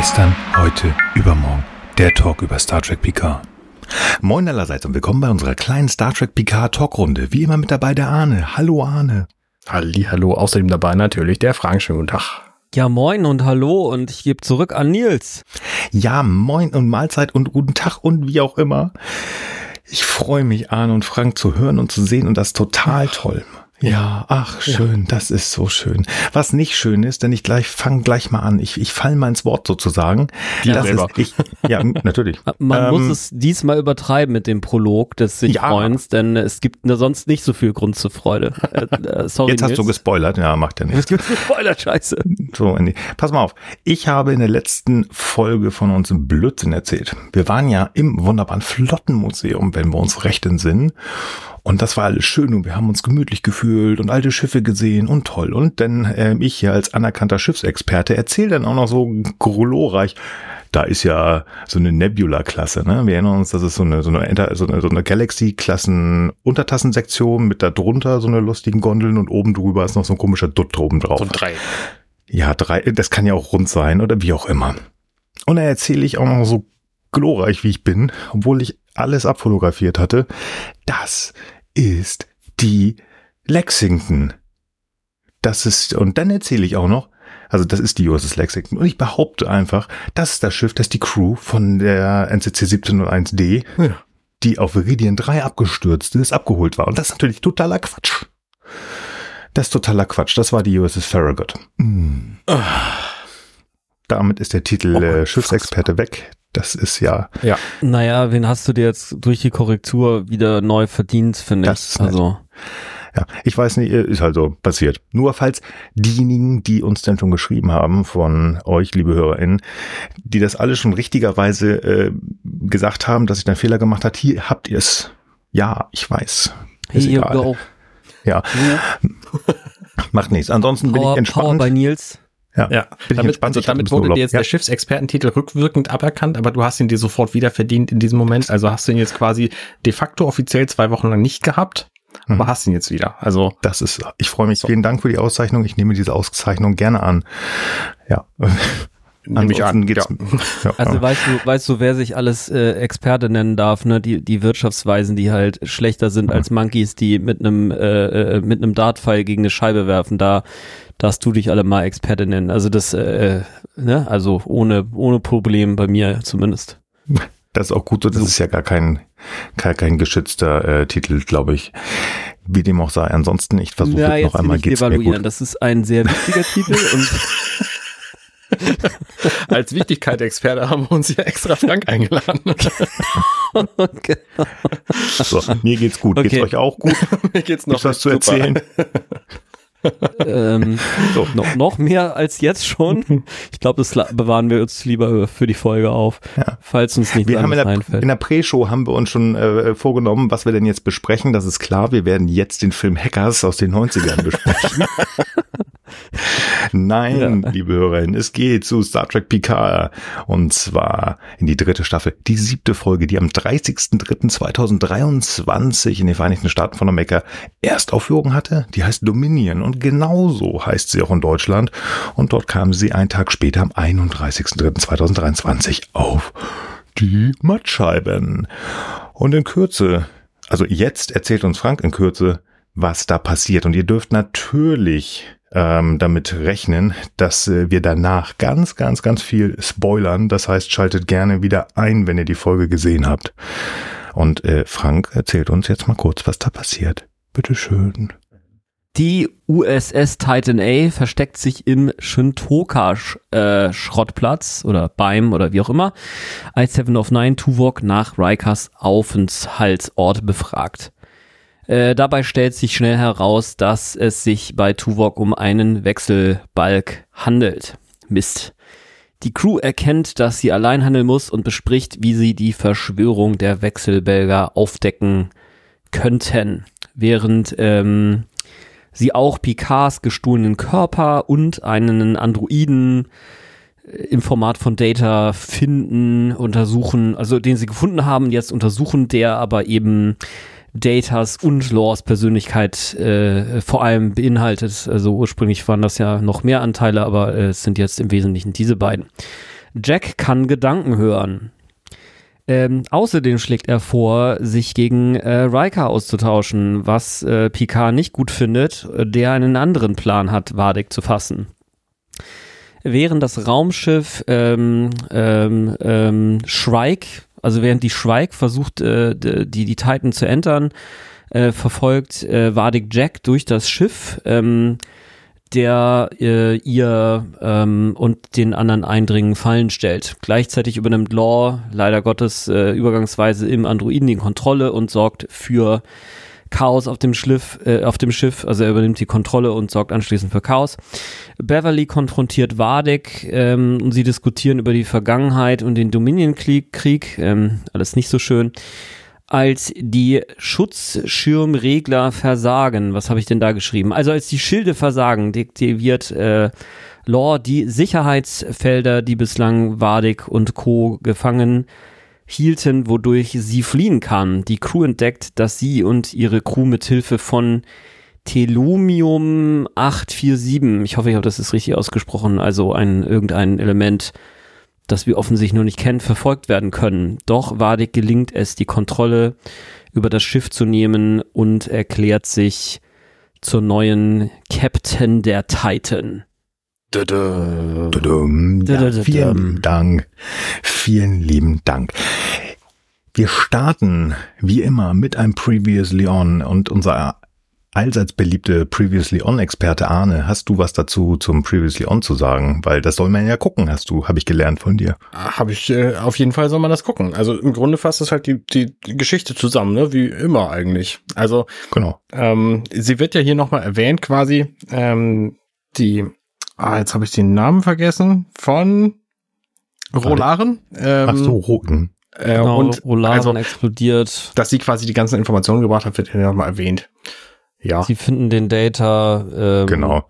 Gestern, heute, übermorgen. Der Talk über Star Trek Picard. Moin allerseits und willkommen bei unserer kleinen Star Trek Picard Talkrunde. Wie immer mit dabei der Arne. Hallo Arne. Halli, hallo. Außerdem dabei natürlich der Frank. Schönen guten Tag. Ja, moin und hallo und ich gebe zurück an Nils. Ja, moin und Mahlzeit und guten Tag und wie auch immer. Ich freue mich, Arne und Frank zu hören und zu sehen und das total toll. Ja, ach, schön, ja. das ist so schön. Was nicht schön ist, denn ich gleich fange gleich mal an. Ich, ich fall mal ins Wort sozusagen. Ja, das selber. Ist, ich, ja natürlich. Man ähm, muss es diesmal übertreiben mit dem Prolog des sich ja. denn es gibt sonst nicht so viel Grund zur Freude. Äh, äh, sorry, Jetzt hast du gespoilert, ja, macht ja nichts. Es gibt gespoilert, scheiße. So, Andy. Pass mal auf. Ich habe in der letzten Folge von uns Blödsinn erzählt. Wir waren ja im wunderbaren Flottenmuseum, wenn wir uns recht entsinnen. Und das war alles schön und wir haben uns gemütlich gefühlt und alte Schiffe gesehen und toll. Und dann äh, ich hier als anerkannter Schiffsexperte erzähle dann auch noch so glorreich, da ist ja so eine Nebula-Klasse, ne? Wir erinnern uns, das ist so eine, so eine, so eine, so eine Galaxy-Klassen-Untertassensektion mit da drunter so eine lustigen Gondeln und oben drüber ist noch so ein komischer Dutt oben drauf. So drei. Ja, drei, das kann ja auch rund sein oder wie auch immer. Und da erzähle ich auch noch so glorreich, wie ich bin, obwohl ich alles abfotografiert hatte. Das ist die Lexington. Das ist, und dann erzähle ich auch noch, also das ist die USS Lexington. Und ich behaupte einfach, das ist das Schiff, das die Crew von der NCC 1701D, ja. die auf Viridian 3 abgestürzt ist, abgeholt war. Und das ist natürlich totaler Quatsch. Das ist totaler Quatsch. Das war die USS Farragut. Mm. Damit ist der Titel oh, äh, Schiffsexperte weg. Das ist ja. Ja. Naja, wen hast du dir jetzt durch die Korrektur wieder neu verdient, finde ich. Also. Ja, ich weiß nicht, ist halt so passiert. Nur falls diejenigen, die uns denn schon geschrieben haben, von euch, liebe HörerInnen, die das alle schon richtigerweise äh, gesagt haben, dass ich einen Fehler gemacht habe, hier habt ihr es. Ja, ich weiß. Ist Here egal. Go. Ja. ja. Macht nichts. Ansonsten bin Power, ich entspannt. Power bei Nils. Ja, ja. damit, also, damit wurde dir jetzt ja. der Schiffsexpertentitel rückwirkend aberkannt, aber du hast ihn dir sofort wieder verdient in diesem Moment. Also hast du ihn jetzt quasi de facto offiziell zwei Wochen lang nicht gehabt, mhm. aber hast ihn jetzt wieder. Also das ist, ich freue mich. So. Vielen Dank für die Auszeichnung. Ich nehme diese Auszeichnung gerne an. Ja. Nämlich an, geht's. Ja. Also weißt du, weißt du, wer sich alles äh, Experte nennen darf, ne? Die, die Wirtschaftsweisen, die halt schlechter sind als Monkeys, die mit einem äh, äh, mit einem Dartpfeil gegen eine Scheibe werfen. Da darfst du dich alle mal Experte nennen. Also das, äh, ne, also ohne, ohne Problem bei mir zumindest. Das ist auch gut, das ist ja gar kein, kein, kein geschützter äh, Titel, glaube ich. Wie dem auch sei. Ansonsten, ich versuche ja, noch einmal geht's evaluieren. mir gut. Das ist ein sehr wichtiger Titel und Als Wichtigkeit-Experte haben wir uns ja extra Frank eingeladen. okay. So, mir geht's gut. Okay. Geht's euch auch gut? mir geht's noch was zu erzählen ähm, so, noch, noch mehr als jetzt schon. Ich glaube, das bewahren wir uns lieber für die Folge auf, ja. falls uns nicht wir haben in der, einfällt. In der Pre-Show haben wir uns schon äh, vorgenommen, was wir denn jetzt besprechen. Das ist klar, wir werden jetzt den Film Hackers aus den 90ern besprechen. Nein, ja. liebe Hörerinnen, es geht zu Star Trek Picard und zwar in die dritte Staffel, die siebte Folge, die am 30.03.2023 in den Vereinigten Staaten von Amerika Erstaufführung hatte. Die heißt Dominion und genauso heißt sie auch in Deutschland und dort kam sie einen Tag später am 31.03.2023 auf die Mattscheiben. Und in Kürze, also jetzt erzählt uns Frank in Kürze, was da passiert. Und ihr dürft natürlich ähm, damit rechnen, dass äh, wir danach ganz, ganz, ganz viel spoilern. Das heißt, schaltet gerne wieder ein, wenn ihr die Folge gesehen habt. Und äh, Frank erzählt uns jetzt mal kurz, was da passiert. Bitteschön. Die USS Titan A versteckt sich im Shintoka äh, Schrottplatz oder beim oder wie auch immer, als Seven of Nine Tuvok nach Rikers Aufenthaltsort befragt. Äh, dabei stellt sich schnell heraus, dass es sich bei Tuvok um einen Wechselbalg handelt. Mist. Die Crew erkennt, dass sie allein handeln muss und bespricht, wie sie die Verschwörung der Wechselbälger aufdecken könnten. Während ähm, sie auch Picards gestohlenen Körper und einen Androiden äh, im Format von Data finden, untersuchen, also den sie gefunden haben, jetzt untersuchen, der aber eben Datas und Laws Persönlichkeit äh, vor allem beinhaltet. Also ursprünglich waren das ja noch mehr Anteile, aber äh, es sind jetzt im Wesentlichen diese beiden. Jack kann Gedanken hören. Ähm, außerdem schlägt er vor, sich gegen äh, Riker auszutauschen, was äh, Picard nicht gut findet, der einen anderen Plan hat, Vadek zu fassen. Während das Raumschiff ähm, ähm, ähm, Shrike, also während die Shrike versucht, äh, die, die Titan zu entern, äh, verfolgt äh, Vadik Jack durch das Schiff. Ähm, der äh, ihr ähm, und den anderen Eindringen Fallen stellt. Gleichzeitig übernimmt Law leider Gottes äh, übergangsweise im Androiden die Kontrolle und sorgt für Chaos auf dem Schiff, äh, auf dem Schiff, also er übernimmt die Kontrolle und sorgt anschließend für Chaos. Beverly konfrontiert Vardek ähm, und sie diskutieren über die Vergangenheit und den Dominion-Krieg, ähm, alles nicht so schön als die Schutzschirmregler versagen. Was habe ich denn da geschrieben? Also als die Schilde versagen, deaktiviert äh, Law die Sicherheitsfelder, die bislang Wadik und Co. gefangen hielten, wodurch sie fliehen kann. Die Crew entdeckt, dass sie und ihre Crew mit Hilfe von Telumium 847, ich hoffe, ich habe das ist richtig ausgesprochen, also ein irgendein Element das wir offensichtlich noch nicht kennen, verfolgt werden können. Doch Wadik gelingt es, die Kontrolle über das Schiff zu nehmen und erklärt sich zur neuen Captain der Titan. Ja, vielen Dank. Vielen lieben Dank. Wir starten wie immer mit einem Previously On und unser allseits beliebte Previously On-Experte Arne, hast du was dazu zum Previously On zu sagen? Weil das soll man ja gucken, hast du, habe ich gelernt von dir. Habe ich, äh, auf jeden Fall soll man das gucken. Also im Grunde fasst es halt die, die Geschichte zusammen, ne? wie immer eigentlich. Also genau. Ähm, sie wird ja hier nochmal erwähnt quasi, ähm, die, ah, jetzt habe ich den Namen vergessen, von Rolaren. Ähm, Ach so, Roten. Äh, genau, und Rolaren also, explodiert. Dass sie quasi die ganzen Informationen gebracht hat, wird hier nochmal erwähnt. Ja. Sie finden den Data. Ähm, genau.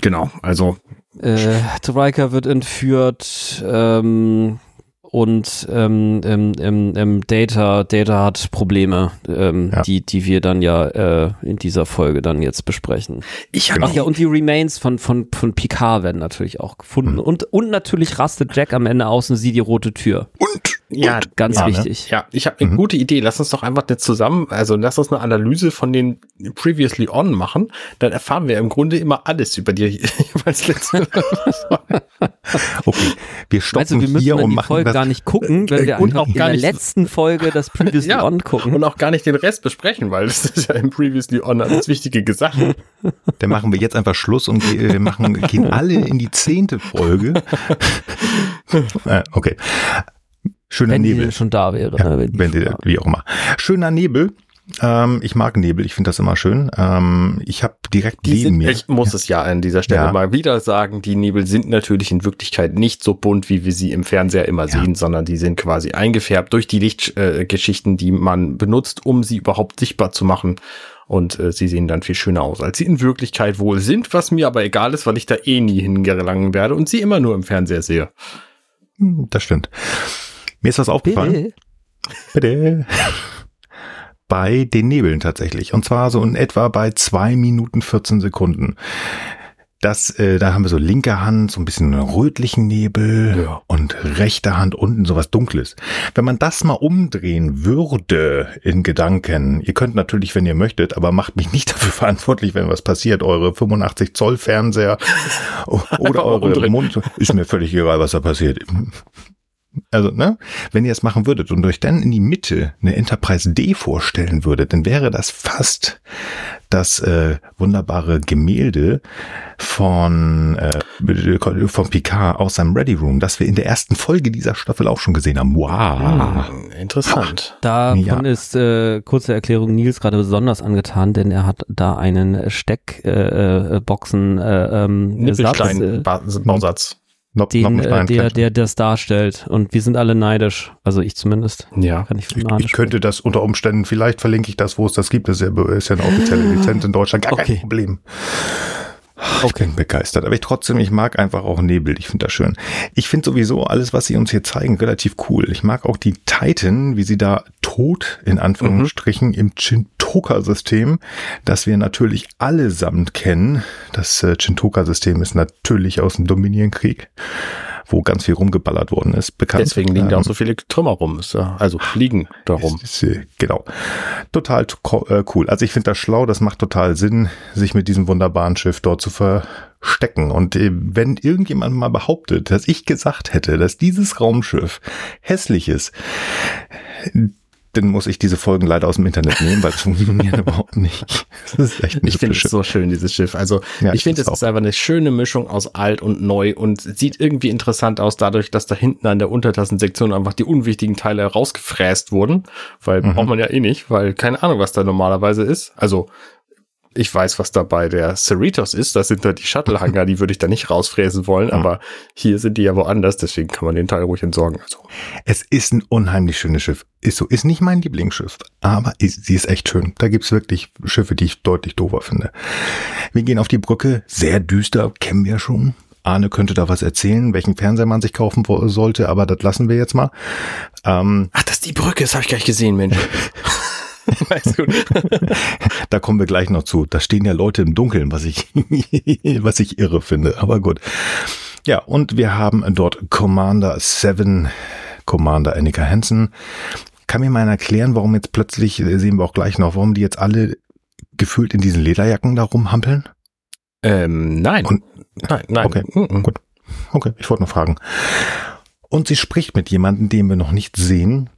Genau. Also. Äh, Riker wird entführt. Ähm, und ähm, ähm, ähm, ähm, Data, Data hat Probleme, ähm, ja. die, die wir dann ja äh, in dieser Folge dann jetzt besprechen. Ich genau. ja und die Remains von von von Picard werden natürlich auch gefunden mhm. und und natürlich rastet Jack am Ende aus und sieht die rote Tür. Und ja, ganz ja, ne? wichtig. Ne? Ja, ich habe eine mhm. gute Idee. Lass uns doch einfach eine zusammen, also lass uns eine Analyse von den Previously On machen. Dann erfahren wir im Grunde immer alles über die jeweils letzte. okay, wir stoppen also, wir hier und machen Folge das gar nicht gucken, wenn wir und auch in der letzten Folge das Previously ja, On gucken und auch gar nicht den Rest besprechen, weil das ist ja im Previously On alles wichtige gesagt. Dann machen wir jetzt einfach Schluss und äh, machen gehen alle in die zehnte Folge. äh, okay. Schöner wenn Nebel. Die schon da wäre. Ja, ne, wenn, die, wie auch immer. Schöner Nebel. Ähm, ich mag Nebel, ich finde das immer schön. Ähm, ich habe direkt die neben sind, mir. Ich muss es ja an dieser Stelle ja. mal wieder sagen, die Nebel sind natürlich in Wirklichkeit nicht so bunt, wie wir sie im Fernseher immer ja. sehen, sondern die sind quasi eingefärbt durch die Lichtgeschichten, äh, die man benutzt, um sie überhaupt sichtbar zu machen. Und äh, sie sehen dann viel schöner aus, als sie in Wirklichkeit wohl sind, was mir aber egal ist, weil ich da eh nie hingelangen werde und sie immer nur im Fernseher sehe. Hm, das stimmt. Mir ist was aufgefallen. Bitte. Bitte. bei den Nebeln tatsächlich. Und zwar so in etwa bei zwei Minuten 14 Sekunden. Das, äh, da haben wir so linke Hand, so ein bisschen rötlichen Nebel ja. und rechte Hand unten sowas Dunkles. Wenn man das mal umdrehen würde in Gedanken, ihr könnt natürlich, wenn ihr möchtet, aber macht mich nicht dafür verantwortlich, wenn was passiert, eure 85 Zoll Fernseher oder eure Mund, ist mir völlig egal, was da passiert. Also, ne, wenn ihr es machen würdet und euch dann in die Mitte eine Enterprise D vorstellen würdet, dann wäre das fast das äh, wunderbare Gemälde von, äh, von Picard aus seinem Ready Room, das wir in der ersten Folge dieser Staffel auch schon gesehen haben. Wow. Hm, interessant. Davon ja. ist, äh, kurze Erklärung, Nils gerade besonders angetan, denn er hat da einen Steckboxen äh, äh, ähm, Satz, äh, Bausatz Nob, den, äh, der, der das darstellt. Und wir sind alle neidisch. Also ich zumindest. Ja. Kann ich, ich, ich könnte das unter Umständen, vielleicht verlinke ich das, wo es das gibt. Das ist ja, ist ja eine offizielle Lizenz in Deutschland. Gar okay. kein Problem. Ich okay. bin begeistert, aber ich trotzdem, ich mag einfach auch Nebel. Ich finde das schön. Ich finde sowieso alles, was sie uns hier zeigen, relativ cool. Ich mag auch die Titan, wie sie da tot in Anführungsstrichen mhm. im Chintoka-System, das wir natürlich allesamt kennen. Das äh, Chintoka-System ist natürlich aus dem Dominion-Krieg wo ganz viel rumgeballert worden ist, bekannt. Deswegen liegen ähm, da auch so viele Trümmer rum, also fliegen darum. Ist, ist, genau. Total äh, cool. Also ich finde das schlau, das macht total Sinn, sich mit diesem wunderbaren Schiff dort zu verstecken. Und äh, wenn irgendjemand mal behauptet, dass ich gesagt hätte, dass dieses Raumschiff hässlich ist, dann muss ich diese Folgen leider aus dem Internet nehmen, weil es funktioniert überhaupt nicht. Das ist echt nicht Ich finde es so schön, dieses Schiff. Also ja, ich, finde, es ist einfach eine schöne Mischung aus alt und neu und sieht irgendwie interessant aus, dadurch, dass da hinten an der Untertassensektion einfach die unwichtigen Teile rausgefräst wurden. Weil mhm. braucht man ja eh nicht, weil keine Ahnung, was da normalerweise ist. Also ich weiß, was da bei der Cerritos ist. Das sind da die Shuttle-Hangar, die würde ich da nicht rausfräsen wollen, mhm. aber hier sind die ja woanders, deswegen kann man den Teil ruhig entsorgen. Also. Es ist ein unheimlich schönes Schiff. Ist so, ist nicht mein Lieblingsschiff, aber ist, sie ist echt schön. Da gibt's wirklich Schiffe, die ich deutlich doofer finde. Wir gehen auf die Brücke, sehr düster, kennen wir schon. Arne könnte da was erzählen, welchen Fernseher man sich kaufen sollte, aber das lassen wir jetzt mal. Ähm, Ach, das ist die Brücke, das habe ich gar nicht gesehen, Mensch. da kommen wir gleich noch zu. Da stehen ja Leute im Dunkeln, was ich, was ich irre finde. Aber gut. Ja, und wir haben dort Commander 7, Commander Annika Hansen. Kann mir mal erklären, warum jetzt plötzlich, äh, sehen wir auch gleich noch, warum die jetzt alle gefühlt in diesen Lederjacken da rumhampeln? Ähm, nein. Und, nein, nein. Okay, mm -mm. gut. Okay, ich wollte nur fragen. Und sie spricht mit jemandem, den wir noch nicht sehen.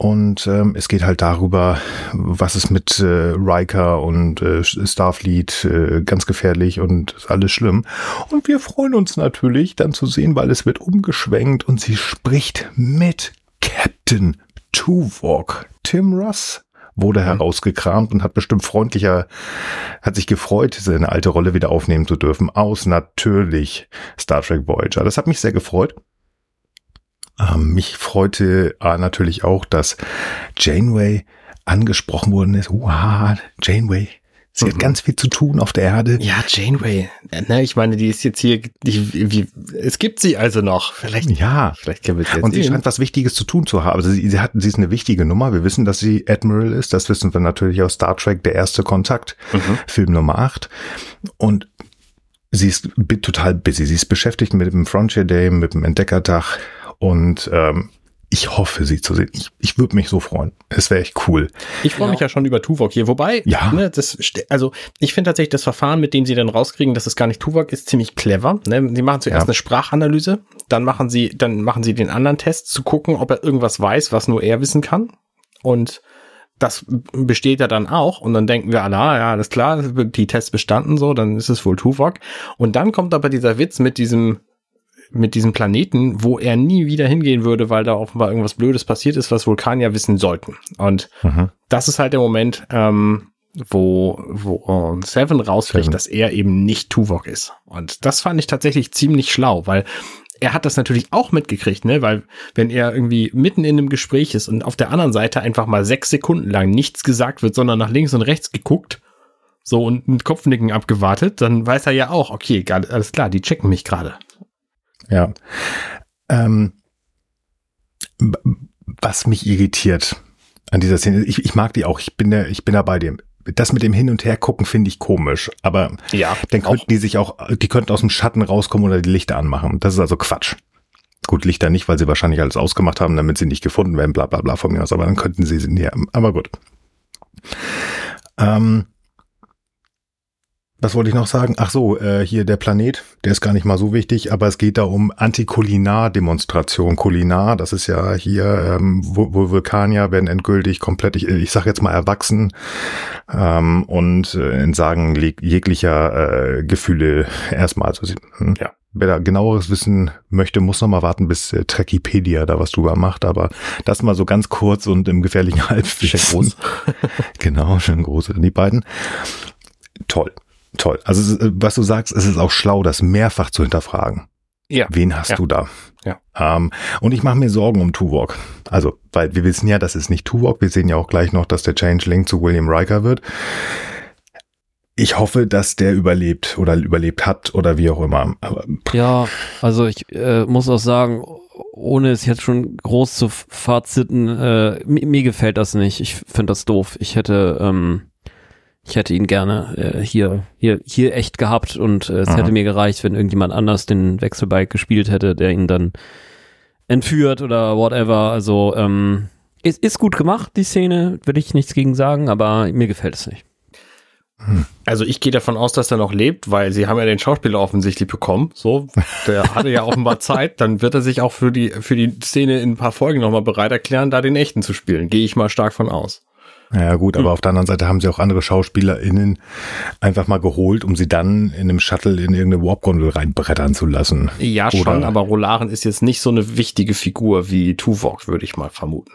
Und ähm, es geht halt darüber, was ist mit äh, Riker und äh, Starfleet äh, ganz gefährlich und alles schlimm. Und wir freuen uns natürlich dann zu sehen, weil es wird umgeschwenkt und sie spricht mit Captain Tuvok. Tim Russ wurde mhm. herausgekramt und hat bestimmt freundlicher, hat sich gefreut, seine alte Rolle wieder aufnehmen zu dürfen, aus natürlich Star Trek Voyager. Das hat mich sehr gefreut. Ähm, mich freute äh, natürlich auch, dass Janeway angesprochen worden ist. Uha, Janeway. Sie mhm. hat ganz viel zu tun auf der Erde. Ja, Janeway. Ne, ich meine, die ist jetzt hier, die, wie, es gibt sie also noch. Vielleicht, ja. Vielleicht können wir jetzt Und sie scheint was Wichtiges zu tun zu haben. Also sie, sie, hat, sie ist eine wichtige Nummer. Wir wissen, dass sie Admiral ist. Das wissen wir natürlich aus Star Trek, der erste Kontakt, mhm. Film Nummer 8. Und sie ist total busy. Sie ist beschäftigt mit dem Frontier Day, mit dem Entdeckerdach und ähm, ich hoffe, sie zu sehen. Ich, ich würde mich so freuen. Es wäre echt cool. Ich freue mich ja schon über Tuvok hier. Wobei, ja. ne, das, also ich finde tatsächlich das Verfahren, mit dem sie dann rauskriegen, dass es gar nicht Tuvok ist, ziemlich clever. Ne? Sie machen zuerst ja. eine Sprachanalyse, dann machen sie, dann machen sie den anderen Test, zu gucken, ob er irgendwas weiß, was nur er wissen kann. Und das besteht ja dann auch und dann denken wir, ah, ja, alles klar, die Tests bestanden so, dann ist es wohl Tuvok. Und dann kommt aber dieser Witz mit diesem mit diesem Planeten, wo er nie wieder hingehen würde, weil da offenbar irgendwas Blödes passiert ist, was Vulkanier wissen sollten. Und mhm. das ist halt der Moment, ähm, wo, wo Seven rauskriegt, Seven. dass er eben nicht Tuvok ist. Und das fand ich tatsächlich ziemlich schlau, weil er hat das natürlich auch mitgekriegt, ne? Weil wenn er irgendwie mitten in einem Gespräch ist und auf der anderen Seite einfach mal sechs Sekunden lang nichts gesagt wird, sondern nach links und rechts geguckt, so und mit Kopfnicken abgewartet, dann weiß er ja auch, okay, alles klar, die checken mich gerade. Ja. Ähm, was mich irritiert an dieser Szene, ich, ich mag die auch, ich bin da, ich bin da bei dem. Das mit dem Hin- und Hergucken finde ich komisch, aber ja, dann könnten auch. die sich auch, die könnten aus dem Schatten rauskommen oder die Lichter anmachen. Das ist also Quatsch. Gut, Lichter nicht, weil sie wahrscheinlich alles ausgemacht haben, damit sie nicht gefunden werden, bla bla bla von mir aus, aber dann könnten sie sie näher. Aber gut. Ähm, was wollte ich noch sagen? Ach so, äh, hier der Planet, der ist gar nicht mal so wichtig, aber es geht da um Antikulinar-Demonstration. Kulinar, das ist ja hier, ähm, wo, wo Vulkanier werden endgültig komplett, ich, ich sag jetzt mal erwachsen ähm, und äh, entsagen jeglicher äh, Gefühle erstmal. Also, hm, ja. Wer da genaueres wissen möchte, muss noch mal warten, bis äh, Trekipedia da was drüber macht. Aber das mal so ganz kurz und im gefährlichen Halbwissen. genau, schön groß. Die beiden. Toll toll. Also äh, was du sagst, es ist auch schlau, das mehrfach zu hinterfragen. Ja. Wen hast ja. du da? Ja. Ähm, und ich mache mir Sorgen um Tuvok. Also, weil wir wissen ja, das ist nicht Tuvok. Wir sehen ja auch gleich noch, dass der Changeling zu William Riker wird. Ich hoffe, dass der überlebt oder überlebt hat oder wie auch immer. Aber, ja, also ich äh, muss auch sagen, ohne es jetzt schon groß zu faziten, äh, mir, mir gefällt das nicht. Ich finde das doof. Ich hätte ähm, Ich hätte ihn gerne äh, hier, hier, hier echt gehabt und äh, es Aha. hätte mir gereicht, wenn irgendjemand anders den Wechselbike gespielt hätte, der ihn dann entführt oder whatever. Also ähm, ist, ist gut gemacht, die Szene, will ich nichts gegen sagen, aber mir gefällt es nicht. Also ich gehe davon aus, dass er noch lebt, weil sie haben ja den Schauspieler offensichtlich bekommen. So, der hatte ja offenbar Zeit. Dann wird er sich auch für die für die Szene in ein paar Folgen nochmal bereit erklären, da den echten zu spielen. Gehe ich mal stark von aus. Ja gut, aber hm. auf der anderen Seite haben sie auch andere SchauspielerInnen einfach mal geholt, um sie dann in einem Shuttle in irgendeine Warp-Gondel reinbrettern zu lassen. Ja, Oder schon, aber Rolaren ist jetzt nicht so eine wichtige Figur wie Tuvok, würde ich mal vermuten.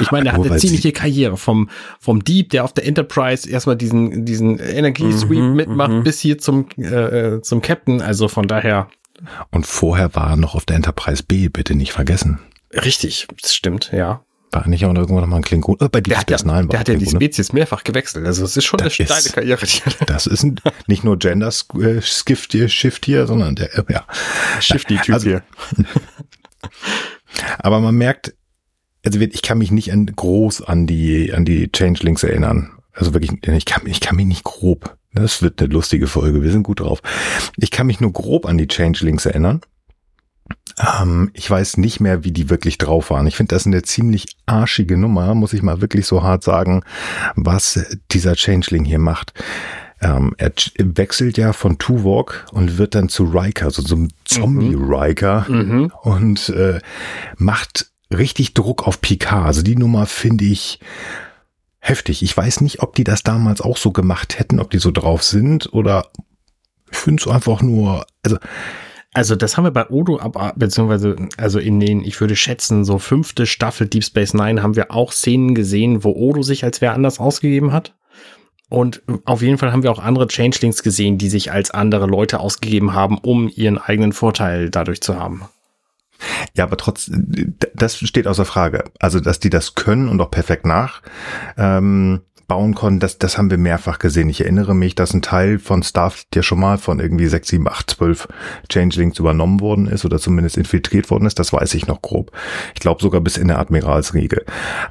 Ich meine, er hat eine ziemliche Karriere vom, vom Dieb, der auf der Enterprise erstmal diesen, diesen Energiesweep mhm, mitmacht, mhm. bis hier zum, äh, äh, zum Captain. Also von daher. Und vorher war er noch auf der Enterprise B, bitte nicht vergessen. Richtig, das stimmt, ja. War nicht auch irgendwo nochmal ein Klingon? Oh, bei Deep der Space Nine Der hat ja die Spezies mehrfach gewechselt. Also es ist schon das eine steile Karriere. Das ist ein, nicht nur Gender äh, Skift hier, Shift hier, sondern der, äh, ja. Shifty-Typ also, hier. aber man merkt, also ich kann mich nicht an, groß an die, an die Changelings erinnern. Also wirklich, ich kann, ich kann mich nicht grob. Das wird eine lustige Folge. Wir sind gut drauf. Ich kann mich nur grob an die Changelings erinnern. Ähm, ich weiß nicht mehr, wie die wirklich drauf waren. Ich finde das eine ziemlich arschige Nummer, muss ich mal wirklich so hart sagen, was dieser Changeling hier macht. Ähm, er wechselt ja von Tuvok und wird dann zu Riker, also zum Zombie-Riker mhm. und äh, macht richtig Druck auf Picard. Also die Nummer finde ich heftig. Ich weiß nicht, ob die das damals auch so gemacht hätten, ob die so drauf sind oder ich finde es einfach nur, also also das haben wir bei Odo, aber beziehungsweise also in den, ich würde schätzen, so fünfte Staffel Deep Space Nine haben wir auch Szenen gesehen, wo Odo sich als wer anders ausgegeben hat. Und auf jeden Fall haben wir auch andere Changelings gesehen, die sich als andere Leute ausgegeben haben, um ihren eigenen Vorteil dadurch zu haben. Ja, aber trotz, das steht außer Frage. Also, dass die das können und auch perfekt nach. Ähm, bauen konnten, das, das haben wir mehrfach gesehen. Ich erinnere mich, dass ein Teil von Starfleet ja schon mal von irgendwie 6, 7, 8, 12 Changelings übernommen worden ist oder zumindest infiltriert worden ist. Das weiß ich noch grob. Ich glaube sogar bis in der Admiralsriege.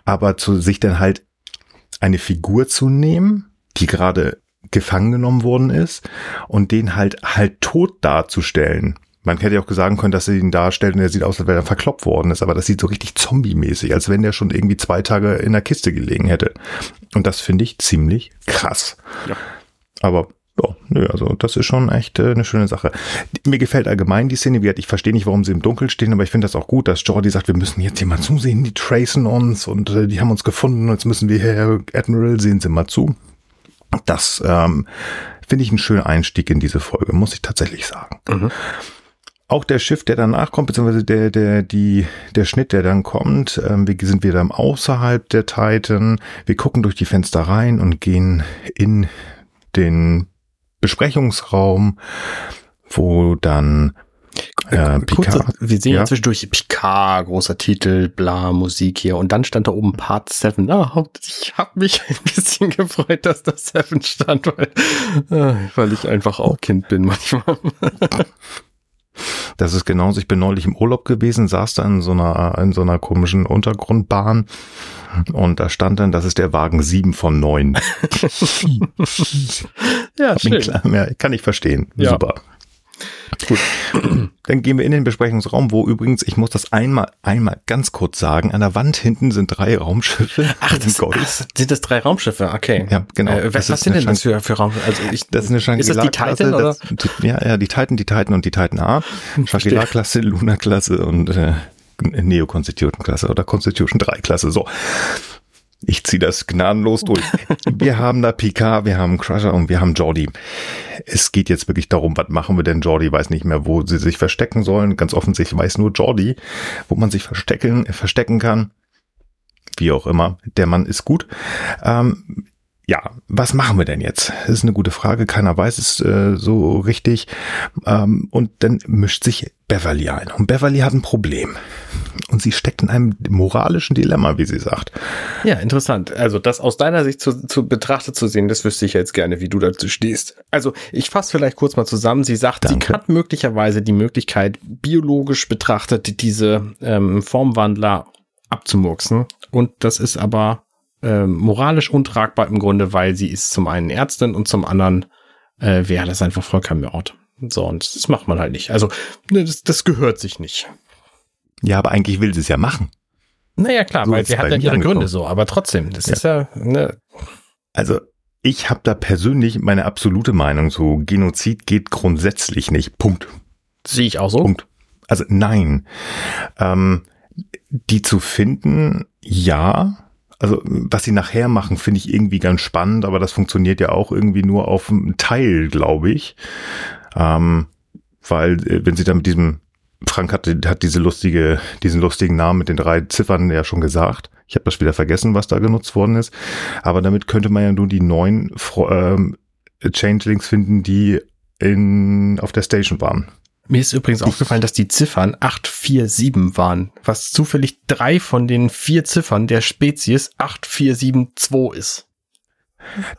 Aber zu sich dann halt eine Figur zu nehmen, die gerade gefangen genommen worden ist und den halt halt tot darzustellen, man hätte ja auch sagen können, dass sie ihn darstellt und er sieht aus, als wäre er verkloppt worden ist, aber das sieht so richtig zombie-mäßig, als wenn der schon irgendwie zwei Tage in der Kiste gelegen hätte. Und das finde ich ziemlich krass. Ja. Aber ja, nö, also das ist schon echt äh, eine schöne Sache. Mir gefällt allgemein die Szene, wie gesagt, ich verstehe nicht, warum sie im Dunkeln stehen, aber ich finde das auch gut, dass Jordi sagt, wir müssen jetzt hier mal zusehen, die tracen uns und äh, die haben uns gefunden und jetzt müssen wir hier, Admiral, sehen Sie mal zu. Das ähm, finde ich einen schönen Einstieg in diese Folge, muss ich tatsächlich sagen. Mhm. Auch der Schiff, der danach kommt, beziehungsweise der, der, die, der Schnitt, der dann kommt, ähm, wir sind wieder außerhalb der Titan. Wir gucken durch die Fenster rein und gehen in den Besprechungsraum, wo dann äh, Kurze, wir sehen ja. zwischendurch Picard, großer Titel, bla, Musik hier. Und dann stand da oben Part 7. Ah, ich habe mich ein bisschen gefreut, dass da 7 stand, weil, äh, weil ich einfach auch Kind bin manchmal. Das ist genauso, ich bin neulich im Urlaub gewesen, saß da in so einer, in so einer komischen Untergrundbahn und da stand dann, das ist der Wagen 7 von 9. ja, schön. Klar, ja, kann ich verstehen. Ja. Super. Gut. Dann gehen wir in den Besprechungsraum, wo übrigens, ich muss das einmal, einmal ganz kurz sagen, an der Wand hinten sind drei Raumschiffe. Ach, das, ach sind das drei Raumschiffe? Okay. Ja, genau. Äh, was, was sind denn das für, für Raumschiffe? Also ich, das ist eine Shangri-La Ist das die Titan oder? Das, ja, ja, die Titan, die Titan und die Titan A. Shangri-La-Klasse, Luna-Klasse und äh, Neo-Constitution-Klasse oder Constitution 3-Klasse. So. Ich ziehe das gnadenlos durch. wir haben da Picard, wir haben Crusher und wir haben Jordi. Es geht jetzt wirklich darum, was machen wir denn? Jordi weiß nicht mehr, wo sie sich verstecken sollen. Ganz offensichtlich weiß nur Jordi, wo man sich verstecken, verstecken kann. Wie auch immer. Der Mann ist gut. Ähm, ja, was machen wir denn jetzt? Das ist eine gute Frage. Keiner weiß es äh, so richtig. Ähm, und dann mischt sich Beverly ein. Und Beverly hat ein Problem. Und sie steckt in einem moralischen Dilemma, wie sie sagt. Ja, interessant. Also das aus deiner Sicht zu, zu betrachtet zu sehen, das wüsste ich jetzt gerne, wie du dazu stehst. Also ich fasse vielleicht kurz mal zusammen. Sie sagt, Danke. sie hat möglicherweise die Möglichkeit, biologisch betrachtet diese ähm, Formwandler abzumurksen. Und das ist aber äh, moralisch untragbar im Grunde, weil sie ist zum einen Ärztin und zum anderen äh, wäre das einfach vollkommen Mord. So, und das macht man halt nicht. Also, ne, das, das gehört sich nicht. Ja, aber eigentlich will sie es ja machen. Naja, klar, so weil sie hat dann ihre angekommen. Gründe so, aber trotzdem, das ja. ist ja, ne. Also, ich habe da persönlich meine absolute Meinung so, Genozid geht grundsätzlich nicht. Punkt. Sehe ich auch so. Punkt. Also nein. Ähm, die zu finden, ja. Also was sie nachher machen, finde ich irgendwie ganz spannend, aber das funktioniert ja auch irgendwie nur auf einem Teil, glaube ich. Ähm, weil äh, wenn sie da mit diesem Frank hat, hat diese lustige, diesen lustigen Namen mit den drei Ziffern ja schon gesagt. Ich habe das wieder vergessen, was da genutzt worden ist. Aber damit könnte man ja nur die neun ähm, Changelings finden, die in, auf der Station waren. Mir ist übrigens aufgefallen, dass die Ziffern 847 waren, was zufällig drei von den vier Ziffern der Spezies 8472 ist.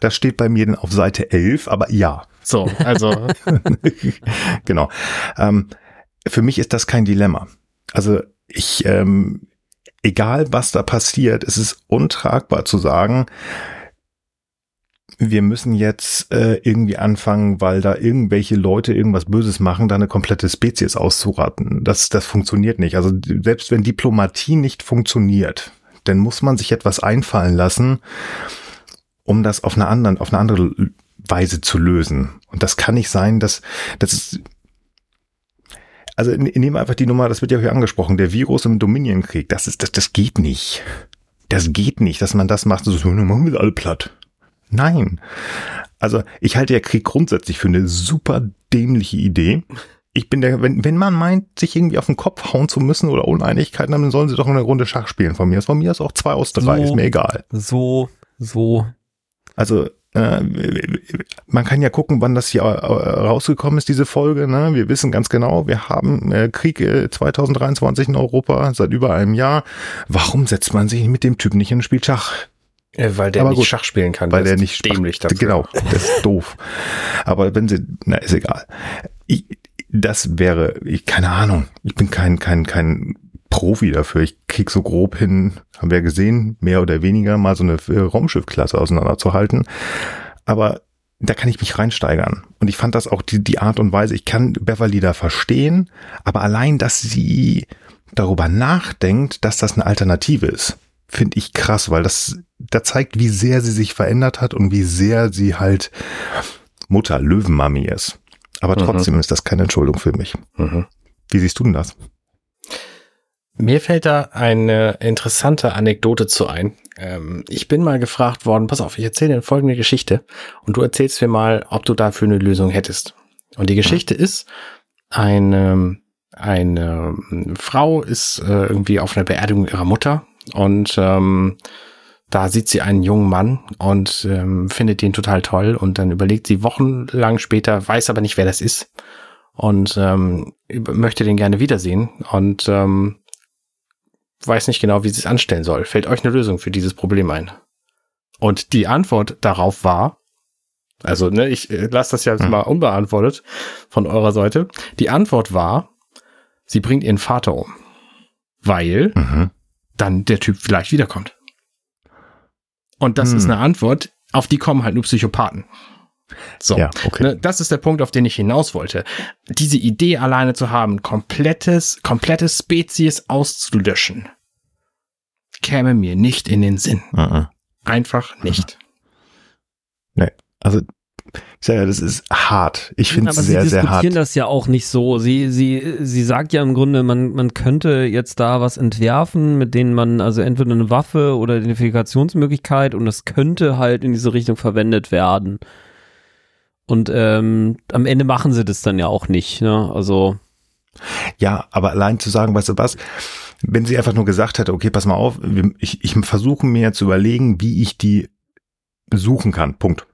Das steht bei mir auf Seite 11, aber ja. So, also. genau. Ähm, für mich ist das kein Dilemma. Also ich, ähm, egal was da passiert, es ist untragbar zu sagen, wir müssen jetzt äh, irgendwie anfangen, weil da irgendwelche Leute irgendwas Böses machen, da eine komplette Spezies auszuraten. Das, das funktioniert nicht. Also selbst wenn Diplomatie nicht funktioniert, dann muss man sich etwas einfallen lassen, um das auf eine andere, auf eine andere Weise zu lösen. Und das kann nicht sein, dass, das ist, also nehmen wir einfach die Nummer, das wird ja hier angesprochen, der Virus im Dominion-Krieg, das ist, das, das geht nicht. Das geht nicht, dass man das macht, so, so machen wir alle platt. Nein. Also ich halte ja Krieg grundsätzlich für eine super dämliche Idee. Ich bin der, wenn, wenn man meint, sich irgendwie auf den Kopf hauen zu müssen oder Uneinigkeiten haben, dann sollen sie doch eine Runde Schach spielen von mir. Von mir ist auch zwei aus drei, so, ist mir egal. So, so. Also äh, man kann ja gucken, wann das hier äh, rausgekommen ist, diese Folge. Ne? Wir wissen ganz genau, wir haben äh, Krieg 2023 in Europa seit über einem Jahr. Warum setzt man sich mit dem Typ nicht in ein Spiel Schach? Weil der Aber nicht gut, Schach spielen kann. Weil der nicht dämlich dafür. Genau, das ist doof. Aber wenn sie, na, ist egal. Ich, das wäre, ich, keine Ahnung. Ich bin kein, kein, kein Profi dafür. Ich krieg so grob hin, haben wir gesehen, mehr oder weniger mal so eine äh, Raumschiffklasse auseinanderzuhalten. Aber da kann ich mich reinsteigern. Und ich fand das auch die, die Art und Weise, ich kann Beverly da verstehen, aber allein, dass sie darüber nachdenkt, dass das eine Alternative ist, finde ich krass, weil das, da zeigt, wie sehr sie sich verändert hat und wie sehr sie halt Mutter Löwenmami ist. Aber mhm. trotzdem mhm. ist das keine Entschuldigung für mich. Mhm. Wie siehst du denn das? Mir fällt da eine interessante Anekdote zu ein. Ähm, ich bin mal gefragt worden, pass auf, ich erzähle dir folgende Geschichte und du erzählst mir mal, ob du dafür eine Lösung hättest. Und die Geschichte ist, eine, eine Frau ist äh, irgendwie auf einer Beerdigung ihrer Mutter und ähm, da sieht sie einen jungen Mann und ähm, findet ihn total toll und dann überlegt sie wochenlang später, weiß aber nicht, wer das ist und ähm, möchte den gerne wiedersehen und ähm, weiß nicht genau, wie sie es anstellen soll. Fällt euch eine Lösung für dieses Problem ein? Und die Antwort darauf war, also ne, ich äh, lasse das ja jetzt hm. mal unbeantwortet von eurer Seite. Die Antwort war, sie bringt ihren Vater um, weil mhm. Dann der Typ vielleicht wiederkommt. Und das hm. ist eine Antwort, auf die kommen halt nur Psychopathen. So, ja, okay. ne, das ist der Punkt, auf den ich hinaus wollte. Diese Idee alleine zu haben, komplettes, komplette Spezies auszulöschen, käme mir nicht in den Sinn. Uh -uh. Einfach nicht. Nee, also ich sage ja, das ist hart. Ich finde es sehr, sehr hart. Sie diskutieren das ja auch nicht so. Sie, sie, sie sagt ja im Grunde, man, man könnte jetzt da was entwerfen, mit denen man also entweder eine Waffe oder Identifikationsmöglichkeit und das könnte halt in diese Richtung verwendet werden. Und ähm, am Ende machen sie das dann ja auch nicht. Ne? Also ja, aber allein zu sagen, weißt du was, wenn sie einfach nur gesagt hätte, okay, pass mal auf, ich, ich versuche mir zu überlegen, wie ich die suchen kann. Punkt.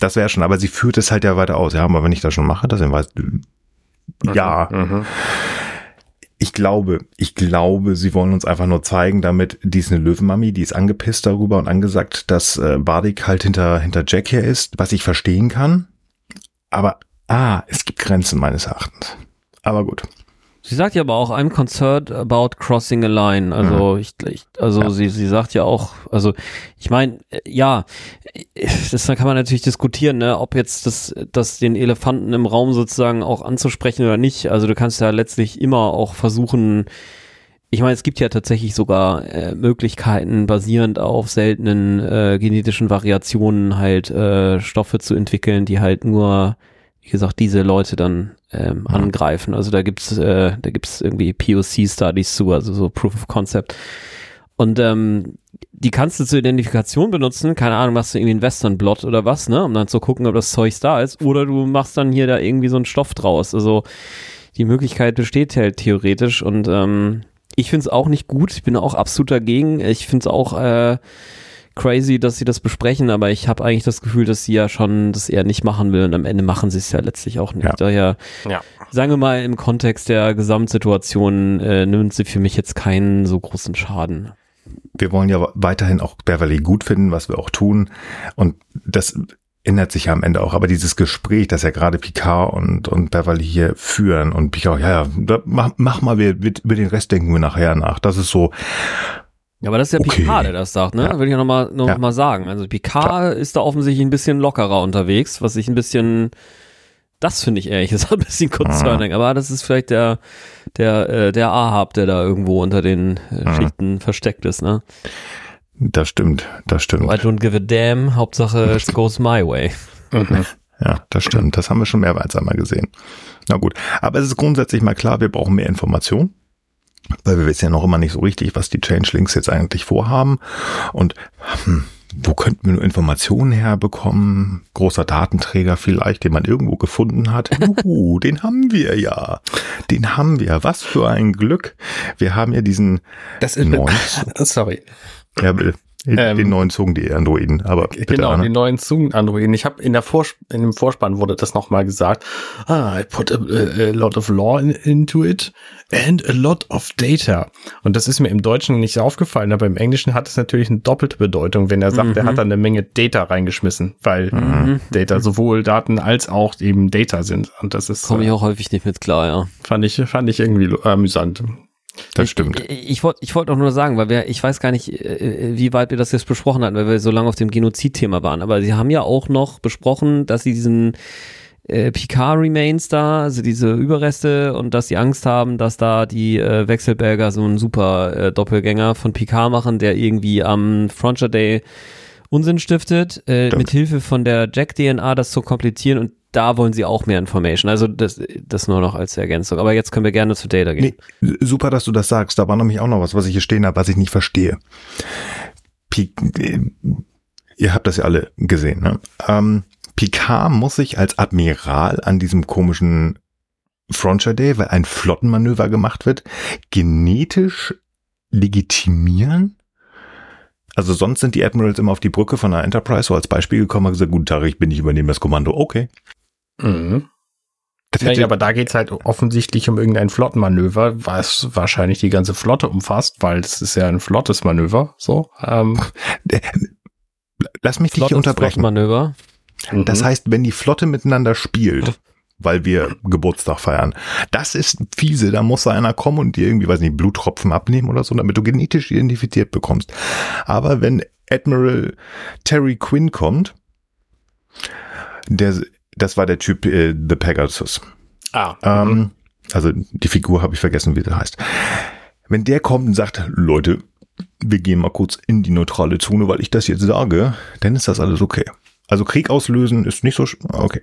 Das wäre schon, aber sie führt es halt ja weiter aus. Ja, aber wenn ich das schon mache, das weiß, ja. Mhm ich glaube, ich glaube, sie wollen uns einfach nur zeigen, damit die ist eine Löwenmami, die ist angepisst darüber und angesagt, dass äh, Bardik halt hinter, hinter Jack her ist, was ich verstehen kann. Aber, ah, es gibt Grenzen meines Erachtens. Aber gut. Sie sagt ja aber auch, I'm concerned about crossing a line. Also mhm. ich, ich, also ja. sie, sie sagt ja auch, also ich meine, ja, das kann man natürlich diskutieren, ne, ob jetzt das, das den Elefanten im Raum sozusagen auch anzusprechen oder nicht. Also du kannst ja letztlich immer auch versuchen, ich meine, es gibt ja tatsächlich sogar äh, Möglichkeiten, basierend auf seltenen äh, genetischen Variationen halt äh, Stoffe zu entwickeln, die halt nur, wie gesagt, diese Leute dann ähm, mhm. angreifen. Also da gibt's, äh, da gibt's irgendwie POC-Studies zu, also so Proof of Concept. Und ähm, die kannst du zur Identifikation benutzen, keine Ahnung, machst du irgendwie einen Western-Blot oder was, ne, um dann zu gucken, ob das Zeug da ist, oder du machst dann hier da irgendwie so einen Stoff draus. Also die Möglichkeit besteht halt theoretisch und ähm, ich finde es auch nicht gut, ich bin auch absolut dagegen. Ich finde es auch äh, crazy, dass sie das besprechen, aber ich habe eigentlich das Gefühl, dass sie ja schon das eher nicht machen will und am Ende machen sie es ja letztlich auch nicht. Ja. Daher, ja. sagen wir mal, im Kontext der Gesamtsituation äh, nimmt sie für mich jetzt keinen so großen Schaden. Wir wollen ja weiterhin auch Beverly gut finden, was wir auch tun. Und das ändert sich ja am Ende auch. Aber dieses Gespräch, das ja gerade Picard und, und Beverly hier führen und Picard, ja, ja, mach, mach mal, wir, über den Rest denken wir nachher nach. Das ist so, ja, aber das ist ja okay. Picard, der das sagt, ne? Ja. Will ich ja nochmal noch ja. mal sagen. Also Picard Klar. ist da offensichtlich ein bisschen lockerer unterwegs, was ich ein bisschen, das finde ich ehrlich gesagt ein bisschen concerning. Mhm. Aber das ist vielleicht der, der, äh, der Ahab, der da irgendwo unter den äh, mhm. Schichten versteckt ist, ne? Das stimmt, das stimmt. I don't give a damn, Hauptsache it goes my way. Mhm. Ja, das stimmt. Das haben wir schon mehrmals einmal gesehen. Na gut. Aber es ist grundsätzlich mal klar, wir brauchen mehr Informationen weil wir wissen ja noch immer nicht so richtig, was die Changelings jetzt eigentlich vorhaben und hm, wo könnten wir nur Informationen herbekommen? Großer Datenträger vielleicht, den man irgendwo gefunden hat. Uh, den haben wir ja. Den haben wir. Was für ein Glück. Wir haben ja diesen. Das ist, neuen, sorry. Ja, bitte. Den ähm, neuen Zungen.de-Androiden, aber Genau, Anna. den neuen Zungen-Androiden. Ich habe in der Vors in dem Vorspann wurde das nochmal gesagt. Ah, I put a, a lot of law in, into it and a lot of data. Und das ist mir im Deutschen nicht aufgefallen, aber im Englischen hat es natürlich eine doppelte Bedeutung, wenn er sagt, mhm. er hat da eine Menge Data reingeschmissen, weil mhm. Data sowohl Daten als auch eben Data sind. Und das ist. Komme ich äh, auch häufig nicht mit klar, ja. Fand ich, fand ich irgendwie amüsant. Das ich, stimmt. Ich, ich wollte ich wollte auch nur sagen, weil wir, ich weiß gar nicht, äh, wie weit wir das jetzt besprochen hatten, weil wir so lange auf dem Genozid-Thema waren, aber sie haben ja auch noch besprochen, dass sie diesen äh, Picard Remains da, also diese Überreste und dass sie Angst haben, dass da die äh, Wechselberger so einen super äh, Doppelgänger von Picard machen, der irgendwie am Frontier Day Unsinn stiftet, äh, mit Hilfe von der Jack-DNA das zu komplizieren und da wollen sie auch mehr Information. Also das, das nur noch als Ergänzung. Aber jetzt können wir gerne zu Data gehen. Nee, super, dass du das sagst. Da war nämlich auch noch was, was ich hier stehen habe, was ich nicht verstehe. P ihr habt das ja alle gesehen. Ne? Ähm, Picard muss sich als Admiral an diesem komischen Frontier Day, weil ein Flottenmanöver gemacht wird, genetisch legitimieren? Also sonst sind die Admirals immer auf die Brücke von der Enterprise so als Beispiel gekommen und gesagt, guten Tag, ich bin, ich übernehme das Kommando. Okay. Mhm. Ja, aber da geht's halt offensichtlich um irgendein Flottenmanöver, was wahrscheinlich die ganze Flotte umfasst, weil es ist ja ein flottes Manöver. So. Ähm. Lass mich dich hier unterbrechen. Manöver. Das mhm. heißt, wenn die Flotte miteinander spielt, weil wir Geburtstag feiern, das ist fiese. Da muss einer kommen und dir irgendwie, weiß nicht, Bluttropfen abnehmen oder so, damit du genetisch identifiziert bekommst. Aber wenn Admiral Terry Quinn kommt, der das war der Typ äh, The Pegasus. Ah. Ähm, also die Figur habe ich vergessen, wie der heißt. Wenn der kommt und sagt, Leute, wir gehen mal kurz in die neutrale Zone, weil ich das jetzt sage, dann ist das alles okay. Also Krieg auslösen ist nicht so, okay.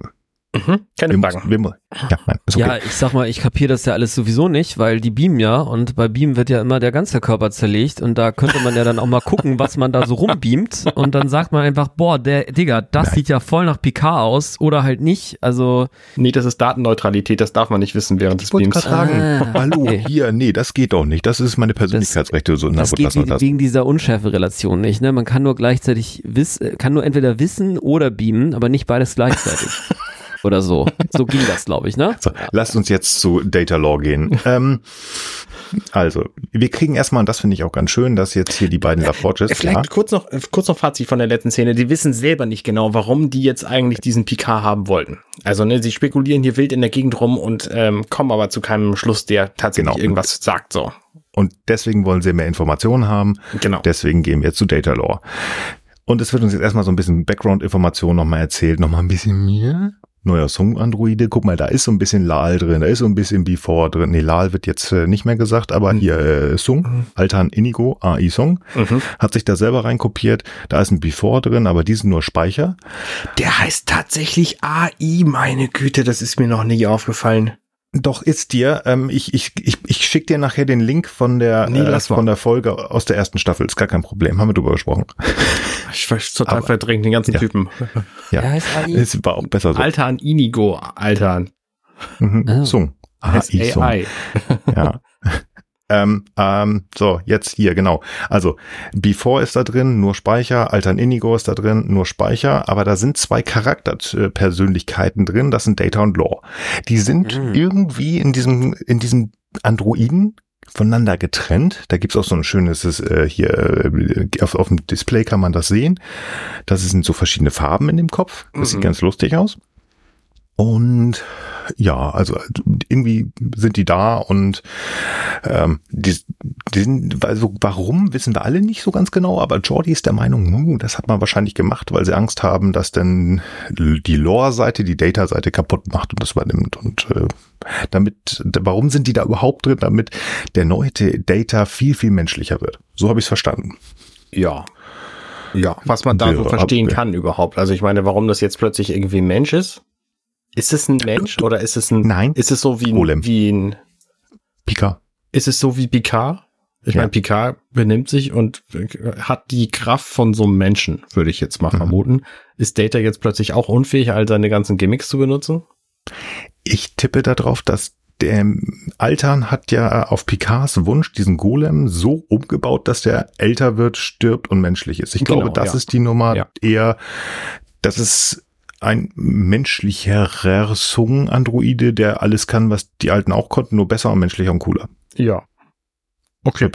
Mhm, keine Fragen. Ja, nein, okay. ja, ich sag mal, ich kapiere das ja alles sowieso nicht, weil die beamen ja und bei Beam wird ja immer der ganze Körper zerlegt und da könnte man ja dann auch mal gucken, was man da so rumbeamt und dann sagt man einfach, boah, der, Digga, das nein. sieht ja voll nach Picard aus oder halt nicht, also. Nee, das ist Datenneutralität, das darf man nicht wissen während des Beams. Sagen, ah, hallo, okay. hier, nee, das geht doch nicht, das ist meine Persönlichkeitsrechte. Das, so, na, das geht wegen, das. wegen dieser Unschärfe-Relation nicht, ne, man kann nur gleichzeitig wissen, kann nur entweder wissen oder beamen, aber nicht beides gleichzeitig. oder so. So ging das, glaube ich, ne? So, lasst uns jetzt zu Data Law gehen. ähm, Also, wir kriegen erstmal, und das finde ich auch ganz schön, dass jetzt hier die beiden LaForges. Vielleicht ja. kurz noch, kurz noch Fazit von der letzten Szene. Die wissen selber nicht genau, warum die jetzt eigentlich diesen Picard haben wollten. Also, ne, sie spekulieren hier wild in der Gegend rum und ähm, kommen aber zu keinem Schluss, der tatsächlich genau. irgendwas sagt, so. Und deswegen wollen sie mehr Informationen haben. Genau. Deswegen gehen wir zu Data Lore. Und es wird uns jetzt erstmal so ein bisschen Background-Information nochmal erzählt, nochmal ein bisschen mehr neuer Song-Androide. Guck mal, da ist so ein bisschen Lal drin, da ist so ein bisschen Before drin. Nee, Lal wird jetzt äh, nicht mehr gesagt, aber mhm. hier äh, Song, mhm. Altan Inigo, AI Song, mhm. hat sich da selber reinkopiert. Da ist ein Before drin, aber die sind nur Speicher. Der heißt tatsächlich AI, meine Güte, das ist mir noch nie aufgefallen. Doch ist dir. Ähm, ich ich, ich, ich schicke dir nachher den Link von der nee, äh, von der Folge aus der ersten Staffel. Ist gar kein Problem. Haben wir drüber gesprochen. Ich war total Aber, verdrängt, den ganzen ja. Typen. Ja, der heißt Ali. Es war auch besser so. Altan Inigo, Altan. Mhm. Oh. Sung. AI. Ja. Ähm, ähm, so, jetzt hier, genau. Also, Before ist da drin, nur Speicher, Altern Inigo ist da drin, nur Speicher, aber da sind zwei Charakterpersönlichkeiten drin, das sind Data und Law. Die sind mhm. irgendwie in diesem, in diesem Androiden voneinander getrennt. Da gibt's auch so ein schönes, äh, hier äh, auf, auf dem Display kann man das sehen. Das sind so verschiedene Farben in dem Kopf. Das mhm. sieht ganz lustig aus. Und ja, also irgendwie sind die da und ähm, die, die sind, also warum wissen wir alle nicht so ganz genau, aber Jordi ist der Meinung, uh, das hat man wahrscheinlich gemacht, weil sie Angst haben, dass dann die Lore-Seite die Data-Seite kaputt macht und das übernimmt. Und äh, damit, warum sind die da überhaupt drin? Damit der neue Data viel, viel menschlicher wird. So habe ich es verstanden. Ja, ja, was man da so verstehen kann überhaupt. Also ich meine, warum das jetzt plötzlich irgendwie ein Mensch ist, ist es ein Mensch oder ist es ein. Nein. Ist es so wie ein. Wie ein Picard. Ist es so wie Picard? Ich ja. meine, Picard benimmt sich und hat die Kraft von so einem Menschen, würde ich jetzt mal mhm. vermuten. Ist Data jetzt plötzlich auch unfähig, all seine ganzen Gimmicks zu benutzen? Ich tippe darauf, dass der Altern hat ja auf Picards Wunsch diesen Golem so umgebaut, dass der älter wird, stirbt und menschlich ist. Ich genau, glaube, das ja. ist die Nummer ja. eher, dass es ein menschlicherer Sung-Androide, der alles kann, was die Alten auch konnten, nur besser und menschlicher und cooler. Ja. Okay.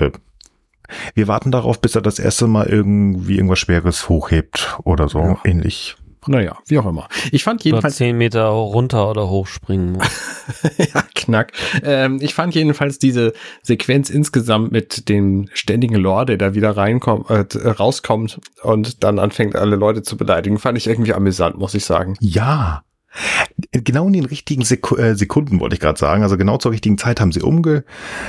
Wir warten darauf, bis er das erste Mal irgendwie irgendwas Schweres hochhebt oder so. Ja. Ähnlich naja, wie auch immer. Ich fand jedenfalls. zehn Meter runter oder hochspringen. ja, knack. Ähm, ich fand jedenfalls diese Sequenz insgesamt mit dem ständigen Lore, der da wieder reinkommt, äh, rauskommt und dann anfängt, alle Leute zu beleidigen, fand ich irgendwie amüsant, muss ich sagen. Ja, Genau in den richtigen Sek äh, Sekunden wollte ich gerade sagen. Also genau zur richtigen Zeit haben sie umge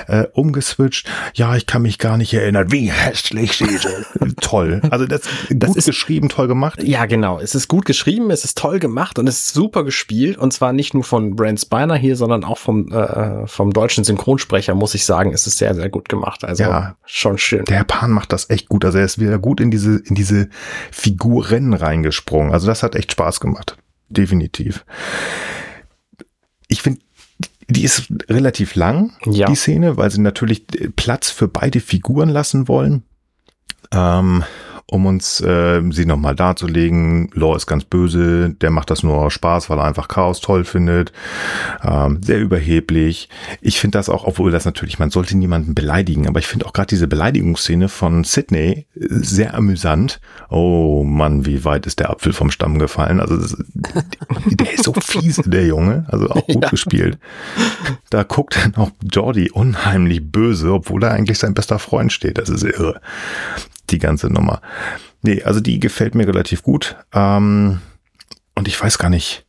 äh, umgeswitcht. Ja, ich kann mich gar nicht erinnern, wie hässlich sie sind. toll. Also das, das gut ist geschrieben, toll gemacht. Ja, genau. Es ist gut geschrieben, es ist toll gemacht und es ist super gespielt. Und zwar nicht nur von Brent Spiner hier, sondern auch vom, äh, vom deutschen Synchronsprecher, muss ich sagen. Es ist sehr, sehr gut gemacht. Also ja, schon schön. Der Pan macht das echt gut. Also er ist wieder gut in diese, in diese Figuren reingesprungen. Also das hat echt Spaß gemacht definitiv. Ich finde, die ist relativ lang, ja. die Szene, weil sie natürlich Platz für beide Figuren lassen wollen. Ähm, um uns äh, sie nochmal darzulegen. Law ist ganz böse, der macht das nur Spaß, weil er einfach Chaos toll findet. Ähm, sehr überheblich. Ich finde das auch, obwohl das natürlich, man sollte niemanden beleidigen, aber ich finde auch gerade diese Beleidigungsszene von Sydney äh, sehr amüsant. Oh Mann, wie weit ist der Apfel vom Stamm gefallen? Also das, der ist so fies, der Junge. Also auch gut ja. gespielt. Da guckt dann auch Jordi unheimlich böse, obwohl er eigentlich sein bester Freund steht. Das ist irre die ganze Nummer. Nee, also die gefällt mir relativ gut. Ähm, und ich weiß gar nicht,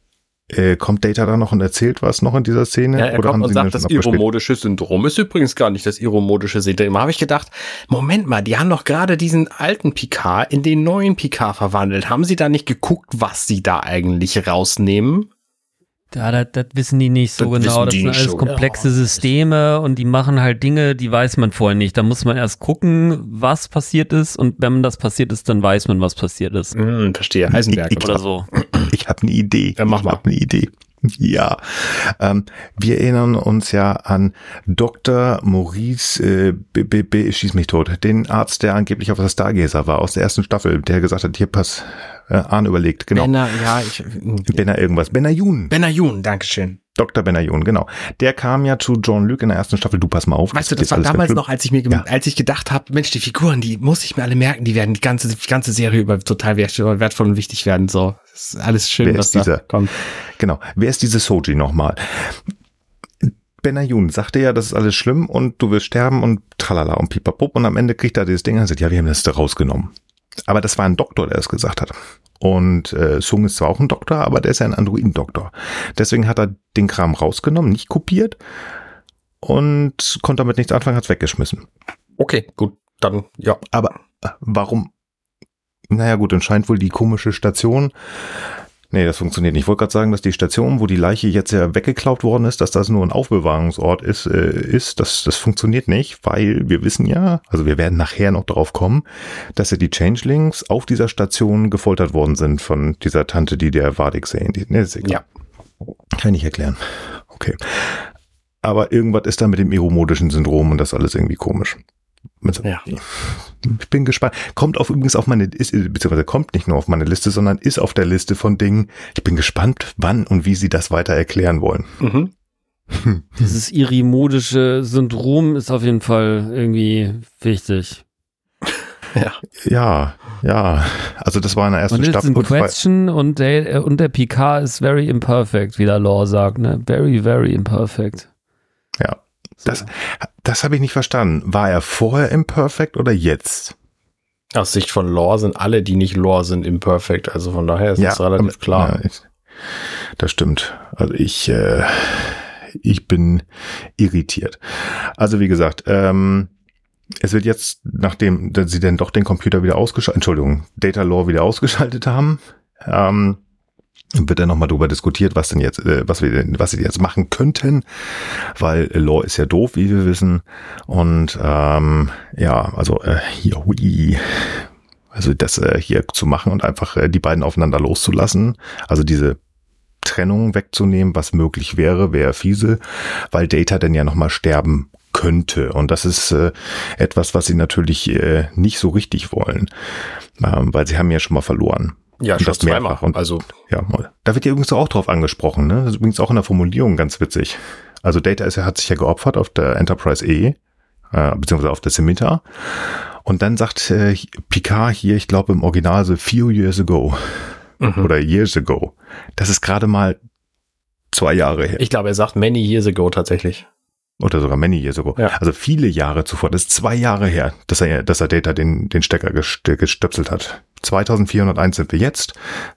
äh, kommt Data da noch und erzählt was noch in dieser Szene? Ja, er oder kommt und sagt, das iromodische Syndrom ist übrigens gar nicht das iromodische Syndrom. Habe ich gedacht, Moment mal, die haben doch gerade diesen alten Picard in den neuen Picard verwandelt. Haben sie da nicht geguckt, was sie da eigentlich rausnehmen? Ja, das, das wissen die nicht so das genau. Das sind alles so, komplexe ja. Systeme und die machen halt Dinge, die weiß man vorher nicht. Da muss man erst gucken, was passiert ist und wenn das passiert ist, dann weiß man, was passiert ist. Hm, verstehe, Heisenberg ich, ich, oder so. Ich habe eine Idee. Ja, mach ich mal. eine Idee. Ja, ähm, wir erinnern uns ja an Dr. Maurice, äh, B, B, B, schieß mich tot, den Arzt, der angeblich auf der Stargazer war, aus der ersten Staffel, der gesagt hat, hier pass, Äh, Arne überlegt, genau. Benner, ja, ich. Benner irgendwas. Benayun. Benayun, Dankeschön. Dr. Benayun, genau. Der kam ja zu John Luke in der ersten Staffel. Du pass mal auf. Weißt du, das war damals noch, als ich mir, ja. als ich gedacht habe, Mensch, die Figuren, die muss ich mir alle merken, die werden die ganze, die ganze Serie über total wertvoll und wichtig werden. So, ist alles schön, Wer was da dieser? kommt. Genau. Wer ist diese Soji nochmal? Benayun sagte ja, das ist alles schlimm und du wirst sterben und tralala und pipapup und am Ende kriegt er dieses Ding und sagt, ja, wir haben das da rausgenommen. Aber das war ein Doktor, der das gesagt hat. Und äh, Sung ist zwar auch ein Doktor, aber der ist ja ein Androiden-Doktor. Deswegen hat er den Kram rausgenommen, nicht kopiert und konnte damit nichts anfangen, hat es weggeschmissen. Okay, gut, dann ja. Aber äh, warum? Naja gut, dann scheint wohl die komische Station Nee, das funktioniert nicht. Ich wollte gerade sagen, dass die Station, wo die Leiche jetzt ja weggeklaut worden ist, dass das nur ein Aufbewahrungsort ist, äh, ist das, das funktioniert nicht, weil wir wissen ja, also wir werden nachher noch darauf kommen, dass ja die Changelings auf dieser Station gefoltert worden sind von dieser Tante, die der Vadik sehen. Nee, ja. Kann ich erklären. Okay. Aber irgendwas ist da mit dem iromodischen Syndrom und das alles irgendwie komisch. Ja. Ich bin gespannt. Kommt auf übrigens auf meine, ist, beziehungsweise kommt nicht nur auf meine Liste, sondern ist auf der Liste von Dingen. Ich bin gespannt, wann und wie sie das weiter erklären wollen. Mhm. Dieses irimodische Syndrom ist auf jeden Fall irgendwie wichtig. Ja. Ja, ja. Also das war in der ersten und Staffel. Und Question und der, und der PK ist very imperfect, wie der Law sagt, ne? Very, very imperfect. Ja. Das, das habe ich nicht verstanden. War er vorher imperfect oder jetzt? Aus Sicht von Lore sind alle, die nicht Lore sind, imperfect. Also von daher ist ja, das relativ klar. Ja, ich, das stimmt. Also ich, äh, ich bin irritiert. Also wie gesagt, ähm, es wird jetzt, nachdem sie denn doch den Computer wieder ausgeschaltet, Entschuldigung, Data Lore wieder ausgeschaltet haben, ähm, wird dann nochmal darüber diskutiert, was denn jetzt, äh, was wir denn, was sie jetzt machen könnten, weil Law ist ja doof, wie wir wissen. Und ähm, ja, also äh, hier, hui, also das äh, hier zu machen und einfach äh, die beiden aufeinander loszulassen, also diese Trennung wegzunehmen, was möglich wäre, wäre fiese, weil Data dann ja nochmal sterben könnte. Und das ist äh, etwas, was sie natürlich äh, nicht so richtig wollen, ähm, weil sie haben ja schon mal verloren. Ja, schon zweimal. Und, also ja, da wird ja übrigens auch drauf angesprochen. Ne? Das ist übrigens auch in der Formulierung ganz witzig. Also Data ist, hat sich ja geopfert auf der Enterprise E, äh, beziehungsweise auf der Scimitar. Und dann sagt äh, Picard hier, ich glaube im Original so few years ago mhm. oder years ago. Das ist gerade mal zwei Jahre her. Ich glaube, er sagt many years ago tatsächlich. Oder sogar many years ago. Ja. Also viele Jahre zuvor. Das ist zwei Jahre her, dass er, dass er Data den, den Stecker gestöpselt hat. 2401 sind wir jetzt.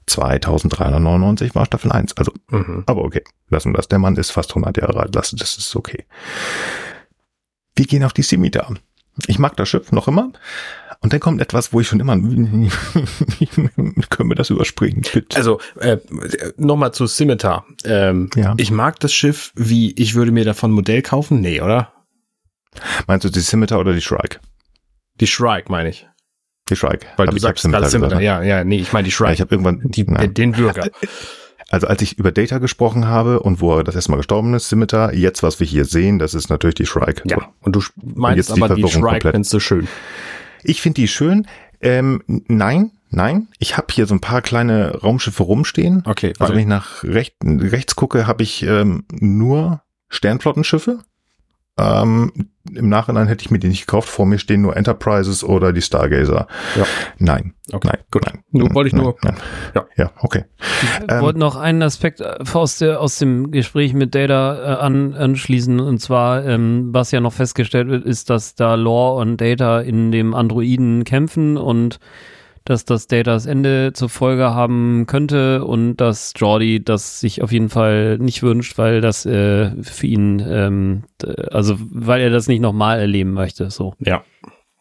2399 war Staffel 1. Also, mhm. aber okay. Lassen wir das. Der Mann ist fast 100 Jahre alt. Lassen, das ist okay. Wir gehen auf die Scimitar. Ich mag das Schiff noch immer. Und dann kommt etwas, wo ich schon immer, können wir das überspringen, bitte. Also, äh, nochmal zu Scimitar. Ähm, ja. Ich mag das Schiff, wie, ich würde mir davon ein Modell kaufen? Nee, oder? Meinst du die Scimitar oder die Shrike? Die Shrike, meine ich. Die Shrike. Weil du sagst gerade Scimitar. Ne? Ja, ja, nee, ich meine die Shrike. Ja, ich habe irgendwann die, den Bürger. Also als ich über Data gesprochen habe und wo er das erste Mal gestorben ist, Scimitar, jetzt was wir hier sehen, das ist natürlich die Shrike. Ja, und du meinst und aber die, die Shrike findest du schön. Ich finde die schön. Ähm, nein, nein. Ich habe hier so ein paar kleine Raumschiffe rumstehen. Okay. Also wenn ich nach recht, rechts gucke, habe ich ähm, nur Sternflottenschiffe. Ähm, Im Nachhinein hätte ich mir die nicht gekauft. Vor mir stehen nur Enterprises oder die Stargazer. Ja. Nein. Okay. Nein. Gut. Nein. Nur wollte ich nur. Nein. Ja. ja, okay. Ich ähm, wollte noch einen Aspekt äh, aus, der, aus dem Gespräch mit Data äh, an, anschließen. Und zwar, ähm, was ja noch festgestellt wird, ist, dass da Lore und Data in dem Androiden kämpfen und dass das Data das Ende zur Folge haben könnte und dass Jordi das sich auf jeden Fall nicht wünscht, weil das äh, für ihn, ähm, also weil er das nicht nochmal erleben möchte. So. Ja.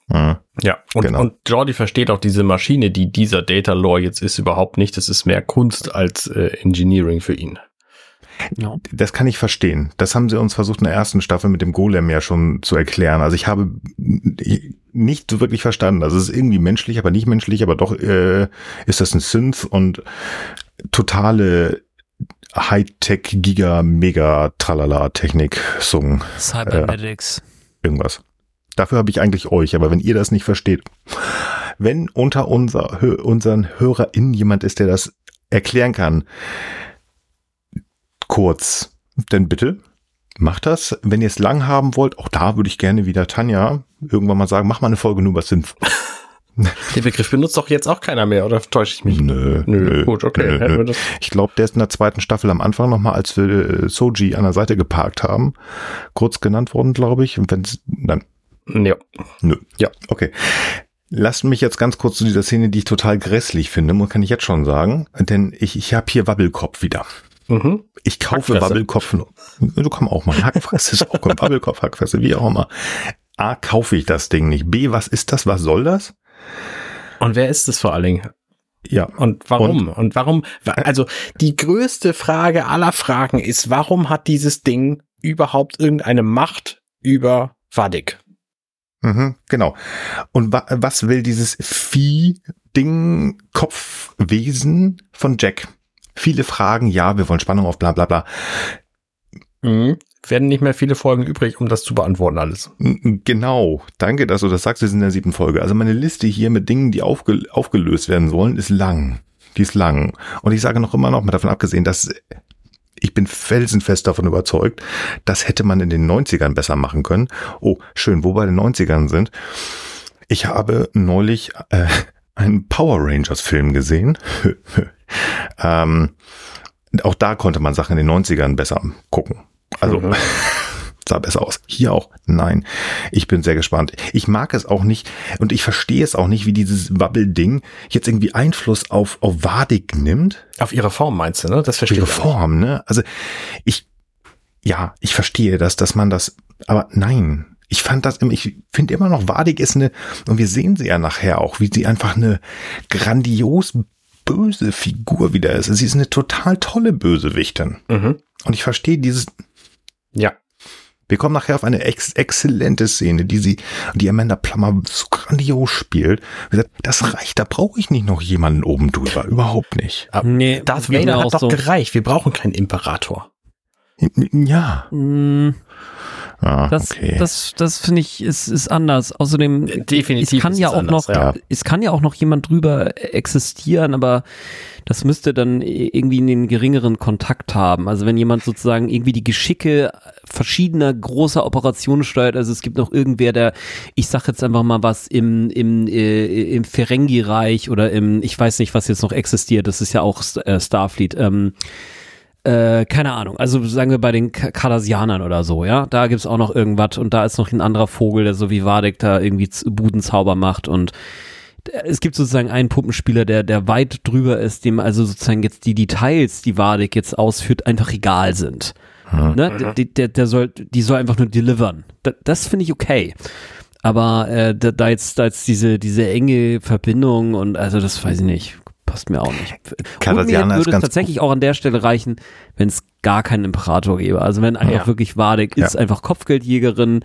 Mhm. Ja, und, genau. und Jordi versteht auch diese Maschine, die dieser Data Lore jetzt ist, überhaupt nicht. Das ist mehr Kunst als äh, Engineering für ihn. Ja. Das kann ich verstehen. Das haben sie uns versucht in der ersten Staffel mit dem Golem ja schon zu erklären. Also ich habe nicht so wirklich verstanden. Also es ist irgendwie menschlich, aber nicht menschlich, aber doch äh, ist das ein Synth und totale Hightech, Giga, Mega, Tralala Technik, Sung. Cybernetics. Äh, irgendwas. Dafür habe ich eigentlich euch, aber wenn ihr das nicht versteht, wenn unter unser, unseren HörerInnen jemand ist, der das erklären kann, kurz, dann bitte macht das. Wenn ihr es lang haben wollt, auch da würde ich gerne wieder Tanja irgendwann mal sagen, mach mal eine Folge nur über Synth. Den Begriff benutzt doch jetzt auch keiner mehr, oder täusche ich mich? Nö, nö, gut, okay. Nö, nö. Ich glaube, der ist in der zweiten Staffel am Anfang nochmal, als wir äh, Soji an der Seite geparkt haben, kurz genannt worden, glaube ich. Und wenn's, dann. Ja. Nö. Ja. Okay. Lasst mich jetzt ganz kurz zu dieser Szene, die ich total grässlich finde, kann ich jetzt schon sagen, denn ich, ich habe hier Wabbelkopf wieder. Mhm. Ich kaufe. Wabbelkopf. Du komm auch mal. Hackfresse ist auch gut. Wabbelkopf, Hackfresse, wie auch immer. A, kaufe ich das Ding nicht. B, was ist das? Was soll das? Und wer ist es vor allen Dingen? Ja. Und warum? Und, und warum? Also die größte Frage aller Fragen ist, warum hat dieses Ding überhaupt irgendeine Macht über Vadik? Mhm, genau. Und wa was will dieses Vieh-Ding, Kopfwesen von Jack? Viele Fragen, ja, wir wollen Spannung auf bla bla bla. Mhm werden nicht mehr viele Folgen übrig, um das zu beantworten alles. Genau. Danke, dass du das sagst. Wir sind in der siebten Folge. Also meine Liste hier mit Dingen, die aufge aufgelöst werden sollen, ist lang. Die ist lang. Und ich sage noch immer noch mal davon abgesehen, dass ich bin felsenfest davon überzeugt, das hätte man in den 90ern besser machen können. Oh, schön, wo bei den 90ern sind. Ich habe neulich äh, einen Power Rangers Film gesehen. ähm, auch da konnte man Sachen in den 90ern besser gucken. Also mhm. sah besser aus. Hier auch. Nein. Ich bin sehr gespannt. Ich mag es auch nicht und ich verstehe es auch nicht, wie dieses Wabbel-Ding jetzt irgendwie Einfluss auf, auf Wadig nimmt. Auf ihre Form meinst du, ne? Das verstehe ich. Ihre Form, ne? Also ich, ja, ich verstehe das, dass man das, aber nein. Ich fand das, ich finde immer noch, Wadig ist eine, und wir sehen sie ja nachher auch, wie sie einfach eine grandios böse Figur wieder ist. Sie ist eine total tolle Bösewichtin. Mhm. Und ich verstehe dieses, ja. Wir kommen nachher auf eine ex exzellente Szene, die sie, die Amanda Plummer so grandios spielt. Gesagt, das reicht, da brauche ich nicht noch jemanden oben drüber, überhaupt nicht. Aber nee, Darth Vader hat doch so. gereicht. Wir brauchen keinen Imperator. Ja. Mm. Ah, das, okay. das, das finde ich ist, ist anders. Außerdem, Definitiv es kann ja auch anders, noch, ja. es kann ja auch noch jemand drüber existieren, aber das müsste dann irgendwie einen geringeren Kontakt haben. Also wenn jemand sozusagen irgendwie die Geschicke verschiedener großer Operationen steuert, also es gibt noch irgendwer, der, ich sag jetzt einfach mal was im, im, äh, im Ferengi-Reich oder im, ich weiß nicht, was jetzt noch existiert, das ist ja auch äh, Starfleet, ähm, äh, keine Ahnung, also sagen wir bei den Kardassianern oder so, ja, da gibt's auch noch irgendwas und da ist noch ein anderer Vogel, der so wie Wadek da irgendwie Budenzauber macht und es gibt sozusagen einen Puppenspieler, der, der weit drüber ist, dem also sozusagen jetzt die Details, die Wadek jetzt ausführt, einfach egal sind. Mhm. Ne? Der, der, der soll, die soll einfach nur delivern. das, das finde ich okay. Aber äh, da, da, jetzt, da jetzt diese, diese enge Verbindung und also das weiß ich nicht passt mir auch nicht. Kardassianer mir würde es tatsächlich auch an der Stelle reichen, wenn es gar keinen Imperator gäbe. Also wenn einfach ja. wirklich Wadek ist ja. einfach Kopfgeldjägerin,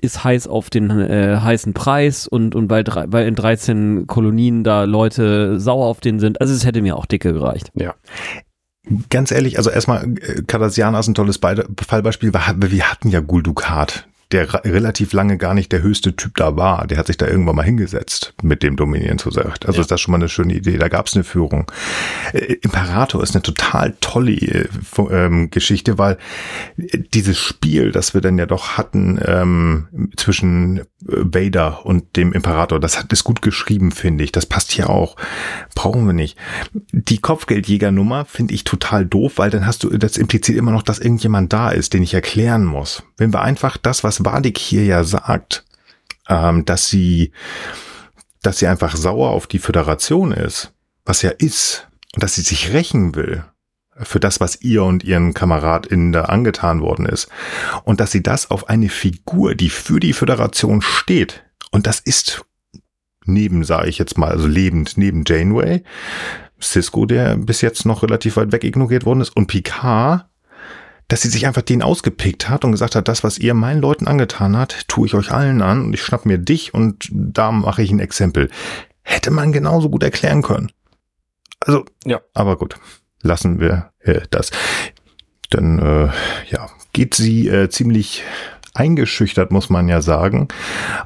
ist heiß auf den äh, heißen Preis und, und weil, weil in 13 Kolonien da Leute sauer auf den sind. Also es hätte mir auch dicke gereicht. Ja. Ganz ehrlich, also erstmal, äh, Cardassianer ist ein tolles Fallbeispiel. Wir hatten ja Gul Dukat der relativ lange gar nicht der höchste Typ da war. Der hat sich da irgendwann mal hingesetzt mit dem Dominieren zu sagt. Also ja. ist das schon mal eine schöne Idee. Da gab es eine Führung. Äh, Imperator ist eine total tolle äh, ähm, Geschichte, weil äh, dieses Spiel, das wir dann ja doch hatten ähm, zwischen äh, Vader und dem Imperator, das hat ist gut geschrieben, finde ich. Das passt hier auch. Brauchen wir nicht. Die Kopfgeldjägernummer finde ich total doof, weil dann hast du, das impliziert immer noch, dass irgendjemand da ist, den ich erklären muss. Wenn wir einfach das, was was Wadik hier ja sagt, ähm, dass sie, dass sie einfach sauer auf die Föderation ist, was ja ist, und dass sie sich rächen will für das, was ihr und ihren KameradInnen da angetan worden ist. Und dass sie das auf eine Figur, die für die Föderation steht, und das ist neben, sage ich jetzt mal, also lebend neben Janeway, Cisco, der bis jetzt noch relativ weit weg ignoriert worden ist, und Picard, dass sie sich einfach den ausgepickt hat und gesagt hat, das, was ihr meinen Leuten angetan hat, tue ich euch allen an und ich schnapp mir dich und da mache ich ein Exempel. Hätte man genauso gut erklären können. Also, ja, aber gut, lassen wir äh, das. Dann, äh, ja, geht sie äh, ziemlich eingeschüchtert, muss man ja sagen,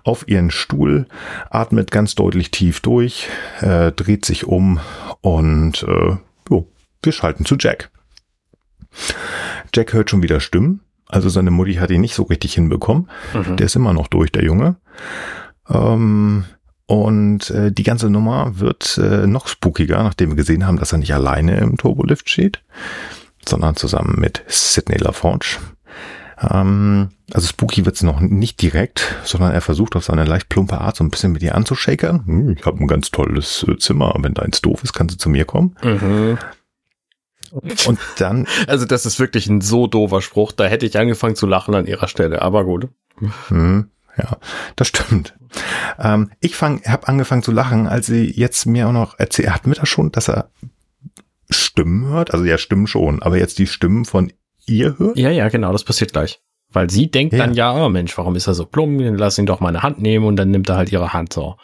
auf ihren Stuhl, atmet ganz deutlich tief durch, äh, dreht sich um und äh, jo, wir schalten zu Jack. Jack hört schon wieder Stimmen. Also seine Mutti hat ihn nicht so richtig hinbekommen. Mhm. Der ist immer noch durch, der Junge. Ähm, und äh, die ganze Nummer wird äh, noch spookiger, nachdem wir gesehen haben, dass er nicht alleine im Turbolift steht, sondern zusammen mit Sidney LaForge. Ähm, also spooky wird's noch nicht direkt, sondern er versucht auf seine leicht plumpe Art so ein bisschen mit ihr anzushakern. Hm, ich habe ein ganz tolles äh, Zimmer, wenn deins doof ist, kannst du zu mir kommen. Mhm. Und dann. Also, das ist wirklich ein so doofer Spruch. Da hätte ich angefangen zu lachen an ihrer Stelle, aber gut. Hm, ja, das stimmt. Ähm, ich fang, habe angefangen zu lachen, als sie jetzt mir auch noch erzählt, hat mir das schon, dass er Stimmen hört? Also ja, Stimmen schon, aber jetzt die Stimmen von ihr hört? Ja, ja, genau, das passiert gleich. Weil sie denkt ja. dann ja, oh Mensch, warum ist er so plump? Lass ihn doch meine Hand nehmen und dann nimmt er halt ihre Hand so.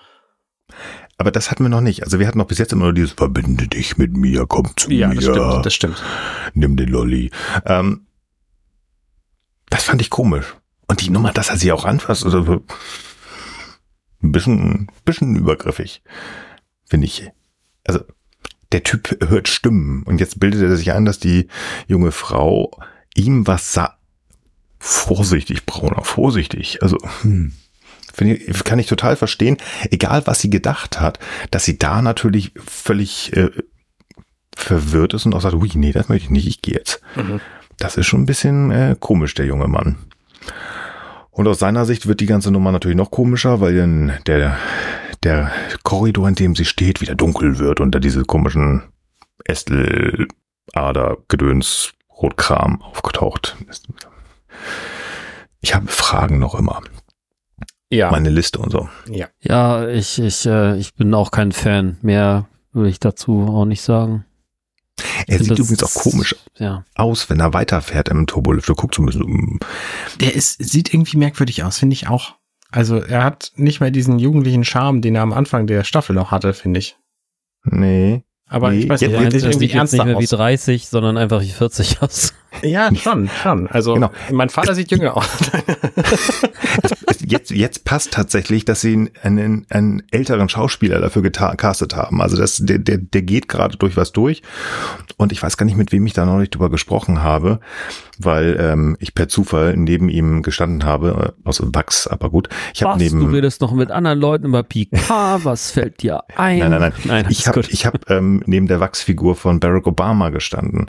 Aber das hatten wir noch nicht. Also wir hatten noch bis jetzt immer nur dieses Verbinde dich mit mir, komm zu ja, mir. Ja, das stimmt, das stimmt. Nimm den Lolli. Ähm, das fand ich komisch. Und die Nummer, dass er sie auch anfasst, also ein bisschen, bisschen übergriffig, finde ich. Also der Typ hört Stimmen und jetzt bildet er sich ein, dass die junge Frau ihm was sagt. Vorsichtig, Brauner, vorsichtig. Also, hm. Ich, kann ich total verstehen, egal was sie gedacht hat, dass sie da natürlich völlig äh, verwirrt ist und auch sagt, ui, nee, das möchte ich nicht, ich gehe jetzt. Mhm. Das ist schon ein bisschen äh, komisch, der junge Mann. Und aus seiner Sicht wird die ganze Nummer natürlich noch komischer, weil dann der, der Korridor, in dem sie steht, wieder dunkel wird unter diese komischen Ästel, Ader, Gedöns, Rotkram aufgetaucht. Ich habe Fragen noch immer ja. meine Liste und so. Ja, ja ich, ich, äh, ich bin auch kein Fan. Mehr würde ich dazu auch nicht sagen. Er sieht übrigens auch komisch ja. aus, wenn er weiterfährt im Turbolift. Du guckst so ein bisschen. Der ist, sieht irgendwie merkwürdig aus, finde ich auch. Also er hat nicht mehr diesen jugendlichen Charme, den er am Anfang der Staffel noch hatte, finde ich. Nee. Aber nee, ich weiß nicht, er sieht irgendwie ernster nicht mehr wie 30, sondern einfach wie 40 aus. Ja, schon, schon. Also genau. mein Vater sieht jünger aus. jetzt, jetzt passt tatsächlich, dass sie einen, einen älteren Schauspieler dafür gecastet haben. Also das, der, der, der geht gerade durch was durch. Und ich weiß gar nicht, mit wem ich da noch nicht drüber gesprochen habe, weil ähm, ich per Zufall neben ihm gestanden habe, äh, aus Wachs, aber gut. Ich habe neben. Du redest noch mit anderen Leuten über PK, was fällt dir ein? Nein, nein, nein. nein ich habe ich hab, ähm, neben der Wachsfigur von Barack Obama gestanden.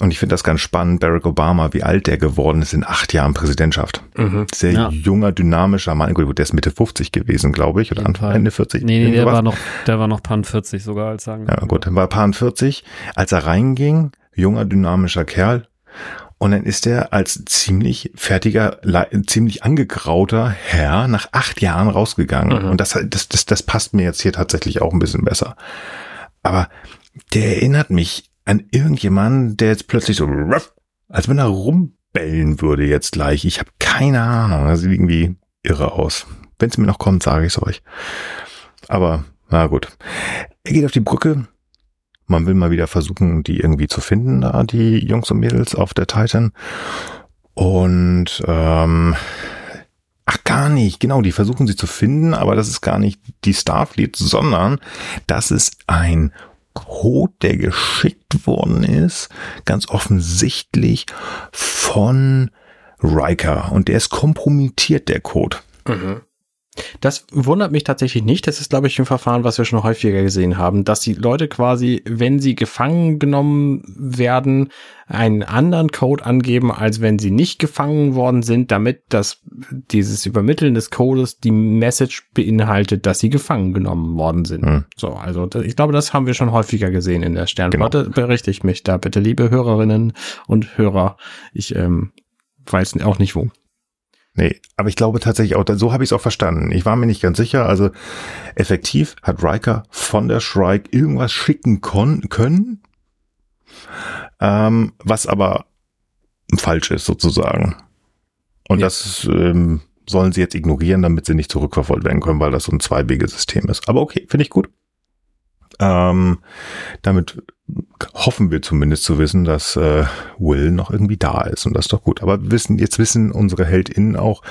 Und ich finde das ganz spannend, Barack Obama, wie alt der geworden ist in acht Jahren Präsidentschaft. Mhm. Sehr ja. junger, dynamischer Mann. Gut, der ist Mitte 50 gewesen, glaube ich, oder Anfang, Ende 40. Nee, nee der war noch, der war noch Pan 40 sogar als sagen. Ja, gut, war Pan 40. Als er reinging, junger, dynamischer Kerl, und dann ist er als ziemlich fertiger, ziemlich angegrauter Herr nach acht Jahren rausgegangen. Mhm. Und das, das, das, das passt mir jetzt hier tatsächlich auch ein bisschen besser. Aber der erinnert mich an irgendjemanden, der jetzt plötzlich so, als wenn er rumbellen würde jetzt gleich. Ich habe keine Ahnung. Das sieht irgendwie irre aus. Wenn es mir noch kommt, sage ich es euch. Aber, na gut. Er geht auf die Brücke. Man will mal wieder versuchen, die irgendwie zu finden, da die Jungs und Mädels auf der Titan. Und ähm, Ach, gar nicht. Genau, die versuchen sie zu finden, aber das ist gar nicht die Starfleet, sondern das ist ein Code, der geschickt worden ist, ganz offensichtlich von Riker. Und der ist kompromittiert, der Code. Mhm. Das wundert mich tatsächlich nicht. Das ist, glaube ich, ein Verfahren, was wir schon häufiger gesehen haben, dass die Leute quasi, wenn sie gefangen genommen werden, einen anderen Code angeben, als wenn sie nicht gefangen worden sind, damit das, dieses Übermitteln des Codes die Message beinhaltet, dass sie gefangen genommen worden sind. Hm. So, also ich glaube, das haben wir schon häufiger gesehen in der Sternflotte. Genau. Berichte ich mich da bitte, liebe Hörerinnen und Hörer. Ich ähm, weiß auch nicht wo. Nee, aber ich glaube tatsächlich auch, so habe ich es auch verstanden. Ich war mir nicht ganz sicher. Also effektiv hat Riker von der Shrike irgendwas schicken können, ähm, was aber falsch ist sozusagen. Und ja. das ähm, sollen sie jetzt ignorieren, damit sie nicht zurückverfolgt werden können, weil das so ein Zweiwegesystem ist. Aber okay, finde ich gut. Ähm, damit hoffen wir zumindest zu wissen, dass äh, Will noch irgendwie da ist und das ist doch gut. Aber wissen, jetzt wissen unsere HeldInnen auch,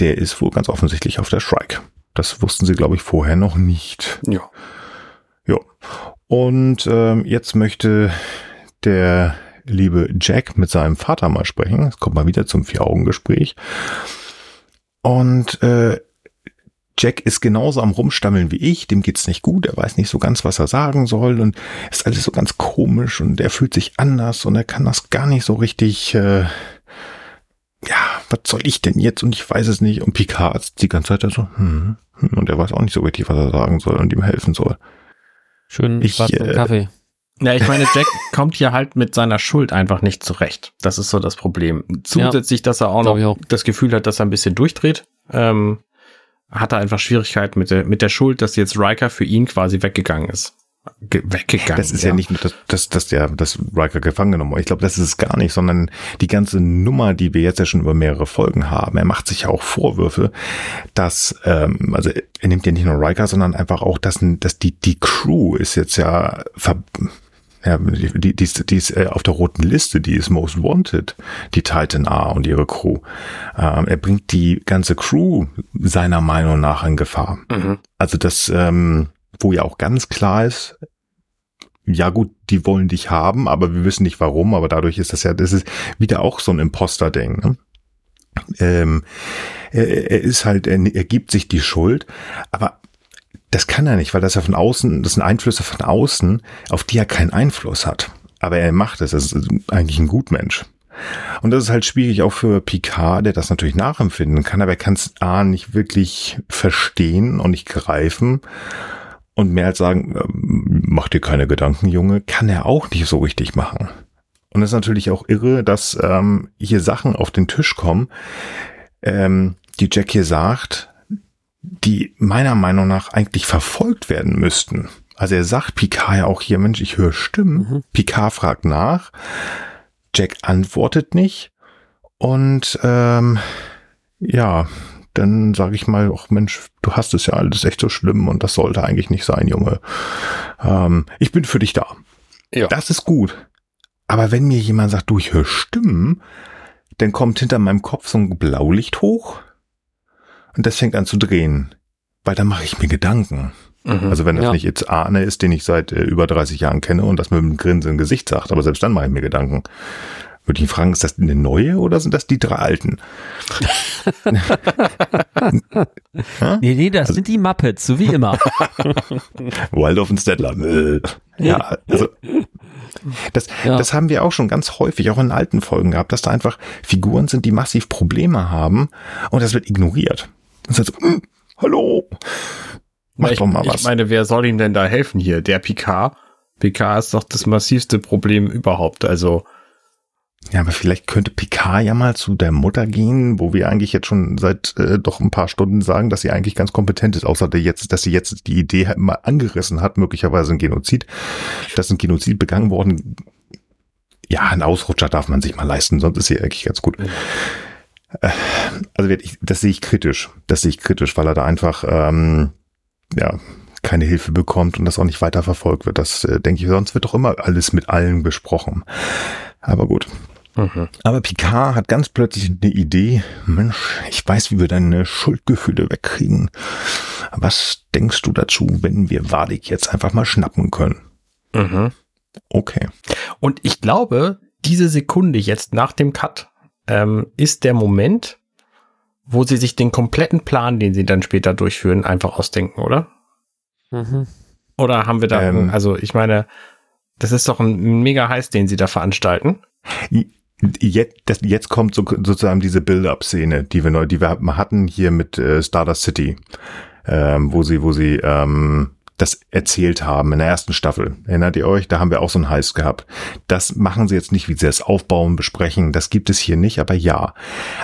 der ist wohl ganz offensichtlich auf der Strike. Das wussten sie, glaube ich, vorher noch nicht. Ja. Ja. Und ähm, jetzt möchte der liebe Jack mit seinem Vater mal sprechen. Es kommt mal wieder zum Vier-Augen-Gespräch. Und äh, Jack ist genauso am Rumstammeln wie ich, dem geht's nicht gut, er weiß nicht so ganz, was er sagen soll und ist alles so ganz komisch und er fühlt sich anders und er kann das gar nicht so richtig, äh, ja, was soll ich denn jetzt und ich weiß es nicht und Picard ist die ganze Zeit so, hm, hm, und er weiß auch nicht so richtig, was er sagen soll und ihm helfen soll. Schön ich, äh, Kaffee. Ja, ich meine, Jack kommt hier halt mit seiner Schuld einfach nicht zurecht. Das ist so das Problem. Zusätzlich, ja, dass er auch noch auch. das Gefühl hat, dass er ein bisschen durchdreht. Ähm, hat er einfach Schwierigkeiten mit der, mit der Schuld, dass jetzt Riker für ihn quasi weggegangen ist. Ge weggegangen. Das ist ja, ja nicht nur, dass, dass, dass der, dass Riker gefangen genommen Ich glaube, das ist es gar nicht, sondern die ganze Nummer, die wir jetzt ja schon über mehrere Folgen haben. Er macht sich ja auch Vorwürfe, dass, ähm, also er nimmt ja nicht nur Riker, sondern einfach auch, dass, dass die, die Crew ist jetzt ja ver ja, die, die, ist, die ist äh, auf der roten Liste, die ist Most Wanted, die Titan A und ihre Crew. Ähm, er bringt die ganze Crew seiner Meinung nach in Gefahr. Mhm. Also das, ähm, wo ja auch ganz klar ist, ja gut, die wollen dich haben, aber wir wissen nicht warum, aber dadurch ist das ja, das ist wieder auch so ein Imposter-Ding. Ne? Ähm, er, er ist halt, er, er gibt sich die Schuld, aber das kann er nicht, weil das ja von außen, das sind Einflüsse von außen, auf die er keinen Einfluss hat. Aber er macht es, er ist eigentlich ein Gutmensch. Und das ist halt schwierig auch für Picard, der das natürlich nachempfinden kann, aber er kann es A nicht wirklich verstehen und nicht greifen. Und mehr als sagen, ähm, mach dir keine Gedanken, Junge, kann er auch nicht so richtig machen. Und es ist natürlich auch irre, dass ähm, hier Sachen auf den Tisch kommen, ähm, die Jack hier sagt, die meiner Meinung nach eigentlich verfolgt werden müssten. Also er sagt Picard ja auch hier, Mensch, ich höre Stimmen. Mhm. Picard fragt nach. Jack antwortet nicht. Und ähm, ja, dann sage ich mal, ach Mensch, du hast es ja alles echt so schlimm und das sollte eigentlich nicht sein, Junge. Ähm, ich bin für dich da. Ja. Das ist gut. Aber wenn mir jemand sagt, du, ich höre Stimmen, dann kommt hinter meinem Kopf so ein Blaulicht hoch und das fängt an zu drehen, weil da mache ich mir Gedanken. Mhm, also wenn das ja. nicht jetzt Arne ist, den ich seit äh, über 30 Jahren kenne und das mit einem Grinsen im Gesicht sagt, aber selbst dann mache ich mir Gedanken. Würde ich ihn fragen, ist das eine neue oder sind das die drei alten? nee, nee, das also, sind die Muppets, so wie immer. Waldorf und Stedler. ja, also das, ja. das haben wir auch schon ganz häufig, auch in alten Folgen gehabt, dass da einfach Figuren sind, die massiv Probleme haben und das wird ignoriert. Ist halt so, hm, hallo, mach ich, doch mal was. Ich meine, wer soll ihm denn da helfen hier? Der Picard? Picard ist doch das massivste Problem überhaupt. Also ja, aber vielleicht könnte Picard ja mal zu der Mutter gehen, wo wir eigentlich jetzt schon seit äh, doch ein paar Stunden sagen, dass sie eigentlich ganz kompetent ist, außer der jetzt, dass sie jetzt die Idee halt mal angerissen hat, möglicherweise ein Genozid. dass ein Genozid begangen worden. Ja, ein Ausrutscher darf man sich mal leisten, sonst ist sie eigentlich ganz gut. Äh, also das sehe ich kritisch. Das sehe ich kritisch, weil er da einfach ähm, ja keine Hilfe bekommt und das auch nicht weiter verfolgt wird. Das äh, denke ich, sonst wird doch immer alles mit allen besprochen. Aber gut. Mhm. Aber Picard hat ganz plötzlich eine Idee. Mensch, ich weiß, wie wir deine Schuldgefühle wegkriegen. Was denkst du dazu, wenn wir Wadik jetzt einfach mal schnappen können? Mhm. Okay. Und ich glaube, diese Sekunde jetzt nach dem Cut ähm, ist der Moment, wo sie sich den kompletten Plan, den sie dann später durchführen, einfach ausdenken, oder? Mhm. Oder haben wir da, ähm, also ich meine, das ist doch ein mega Heiß, den sie da veranstalten. Jetzt, das, jetzt kommt so, sozusagen diese Build-up-Szene, die wir neu, die wir hatten hier mit äh, Stardust City, ähm, wo sie, wo sie ähm, das erzählt haben in der ersten Staffel. Erinnert ihr euch? Da haben wir auch so ein Heiß gehabt. Das machen sie jetzt nicht, wie sie es aufbauen, besprechen. Das gibt es hier nicht, aber ja.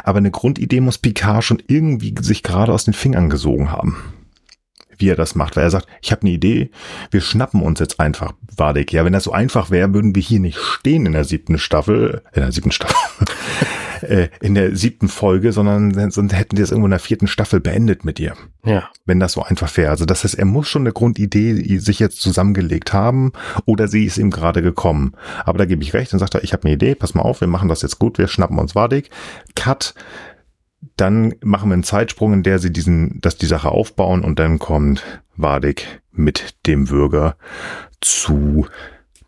Aber eine Grundidee muss Picard schon irgendwie sich gerade aus den Fingern gesogen haben wie er das macht, weil er sagt, ich habe eine Idee, wir schnappen uns jetzt einfach Wadek. Ja, wenn das so einfach wäre, würden wir hier nicht stehen in der siebten Staffel, in der siebten Staffel, äh, in der siebten Folge, sondern sonst hätten die es irgendwo in der vierten Staffel beendet mit ihr. Ja. Wenn das so einfach wäre. Also das heißt, er muss schon eine Grundidee sich jetzt zusammengelegt haben oder sie ist ihm gerade gekommen. Aber da gebe ich recht und sagt er, ich habe eine Idee, pass mal auf, wir machen das jetzt gut, wir schnappen uns Wadig. Cut, dann machen wir einen Zeitsprung, in der sie diesen, dass die Sache aufbauen und dann kommt Wadig mit dem Würger zu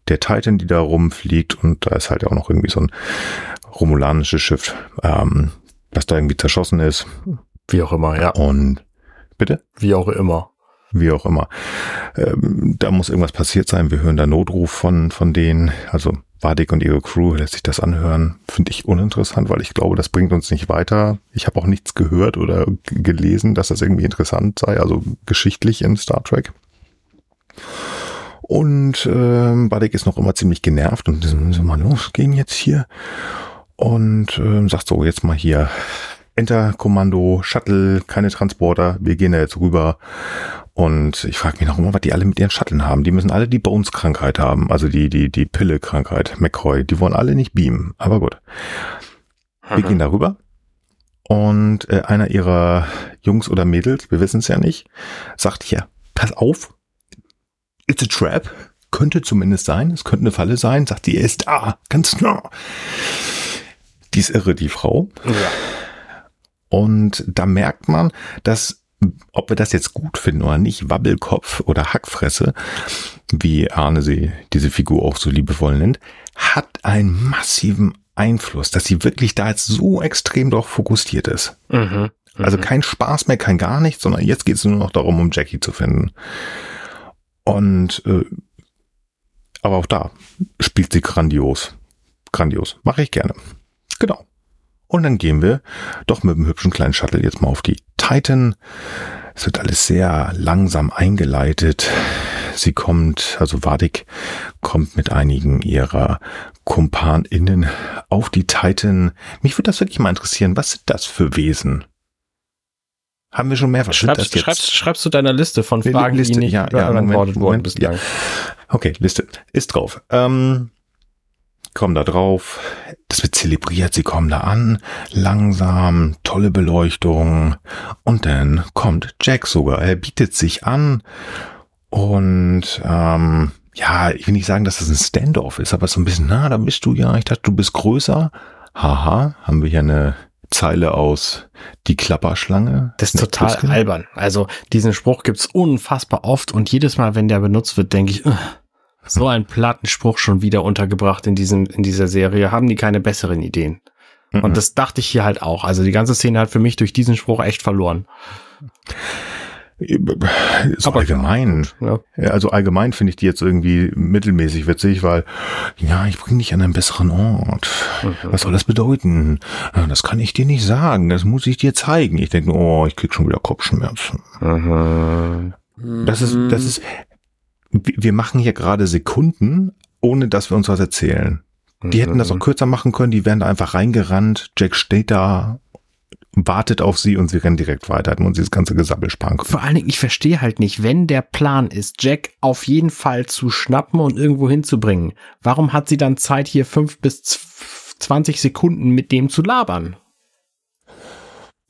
der Titan, die da rumfliegt und da ist halt auch noch irgendwie so ein romulanisches Schiff, ähm, was da irgendwie zerschossen ist. Wie auch immer, ja. Und bitte? Wie auch immer. Wie auch immer. Ähm, da muss irgendwas passiert sein. Wir hören da Notruf von, von denen. Also Vadik und ihre Crew lässt sich das anhören. Finde ich uninteressant, weil ich glaube, das bringt uns nicht weiter. Ich habe auch nichts gehört oder gelesen, dass das irgendwie interessant sei, also geschichtlich in Star Trek. Und äh, Badek ist noch immer ziemlich genervt und so mal losgehen jetzt hier. Und äh, sagt so, jetzt mal hier Enter-Kommando, Shuttle, keine Transporter, wir gehen da jetzt rüber. Und ich frage mich noch immer, was die alle mit ihren Shuttle haben. Die müssen alle die Bones-Krankheit haben, also die, die, die Pille-Krankheit, McCoy. Die wollen alle nicht beamen, aber gut. Wir mhm. gehen da rüber. Und äh, einer ihrer Jungs oder Mädels, wir wissen es ja nicht, sagt hier, pass auf, It's a trap. Könnte zumindest sein. Es könnte eine Falle sein. Sagt die, er ist da. Ganz nah. Die ist irre, die Frau. Ja. Und da merkt man, dass, ob wir das jetzt gut finden oder nicht, Wabbelkopf oder Hackfresse, wie Arne sie diese Figur auch so liebevoll nennt, hat einen massiven Einfluss, dass sie wirklich da jetzt so extrem drauf fokussiert ist. Mhm. Also mhm. kein Spaß mehr, kein gar nichts, sondern jetzt geht es nur noch darum, um Jackie zu finden. Und äh, aber auch da spielt sie grandios. Grandios. Mache ich gerne. Genau. Und dann gehen wir doch mit dem hübschen kleinen Shuttle jetzt mal auf die Titan. Es wird alles sehr langsam eingeleitet. Sie kommt, also Wadik kommt mit einigen ihrer KumpanInnen auf die Titan. Mich würde das wirklich mal interessieren. Was sind das für Wesen? Haben wir schon mehrfach. Schreibst, schreibst, schreibst du deiner Liste von Fragen, Liste, die nicht ja, beantwortet ja, worden bislang. Ja. Okay, Liste ist drauf. Ähm, kommen da drauf. Das wird zelebriert. Sie kommen da an. Langsam, tolle Beleuchtung. Und dann kommt Jack sogar. Er bietet sich an. Und ähm, ja, ich will nicht sagen, dass das ein Standoff ist, aber so ein bisschen, na, da bist du ja. Ich dachte, du bist größer. Haha, haben wir hier eine Zeile aus Die Klapperschlange. Das ist total Tusken. albern. Also diesen Spruch gibt's unfassbar oft und jedes Mal, wenn der benutzt wird, denke ich, uh, so ein Plattenspruch schon wieder untergebracht in diesem, in dieser Serie. Haben die keine besseren Ideen? Mhm. Und das dachte ich hier halt auch. Also die ganze Szene hat für mich durch diesen Spruch echt verloren. So Aber allgemein. Ja. Also allgemein finde ich die jetzt irgendwie mittelmäßig witzig, weil, ja, ich bringe dich an einen besseren Ort. Mhm. Was soll das bedeuten? Das kann ich dir nicht sagen, das muss ich dir zeigen. Ich denke, oh, ich krieg schon wieder Kopfschmerzen. Mhm. Das ist, das ist, wir machen hier gerade Sekunden, ohne dass wir uns was erzählen. Die hätten das auch mhm. kürzer machen können, die wären da einfach reingerannt, Jack steht da wartet auf sie und sie rennen direkt weiter und sie das ganze Gesabbel sparen können. Vor allen Dingen, ich verstehe halt nicht, wenn der Plan ist, Jack auf jeden Fall zu schnappen und irgendwo hinzubringen, warum hat sie dann Zeit, hier fünf bis zwanzig Sekunden mit dem zu labern?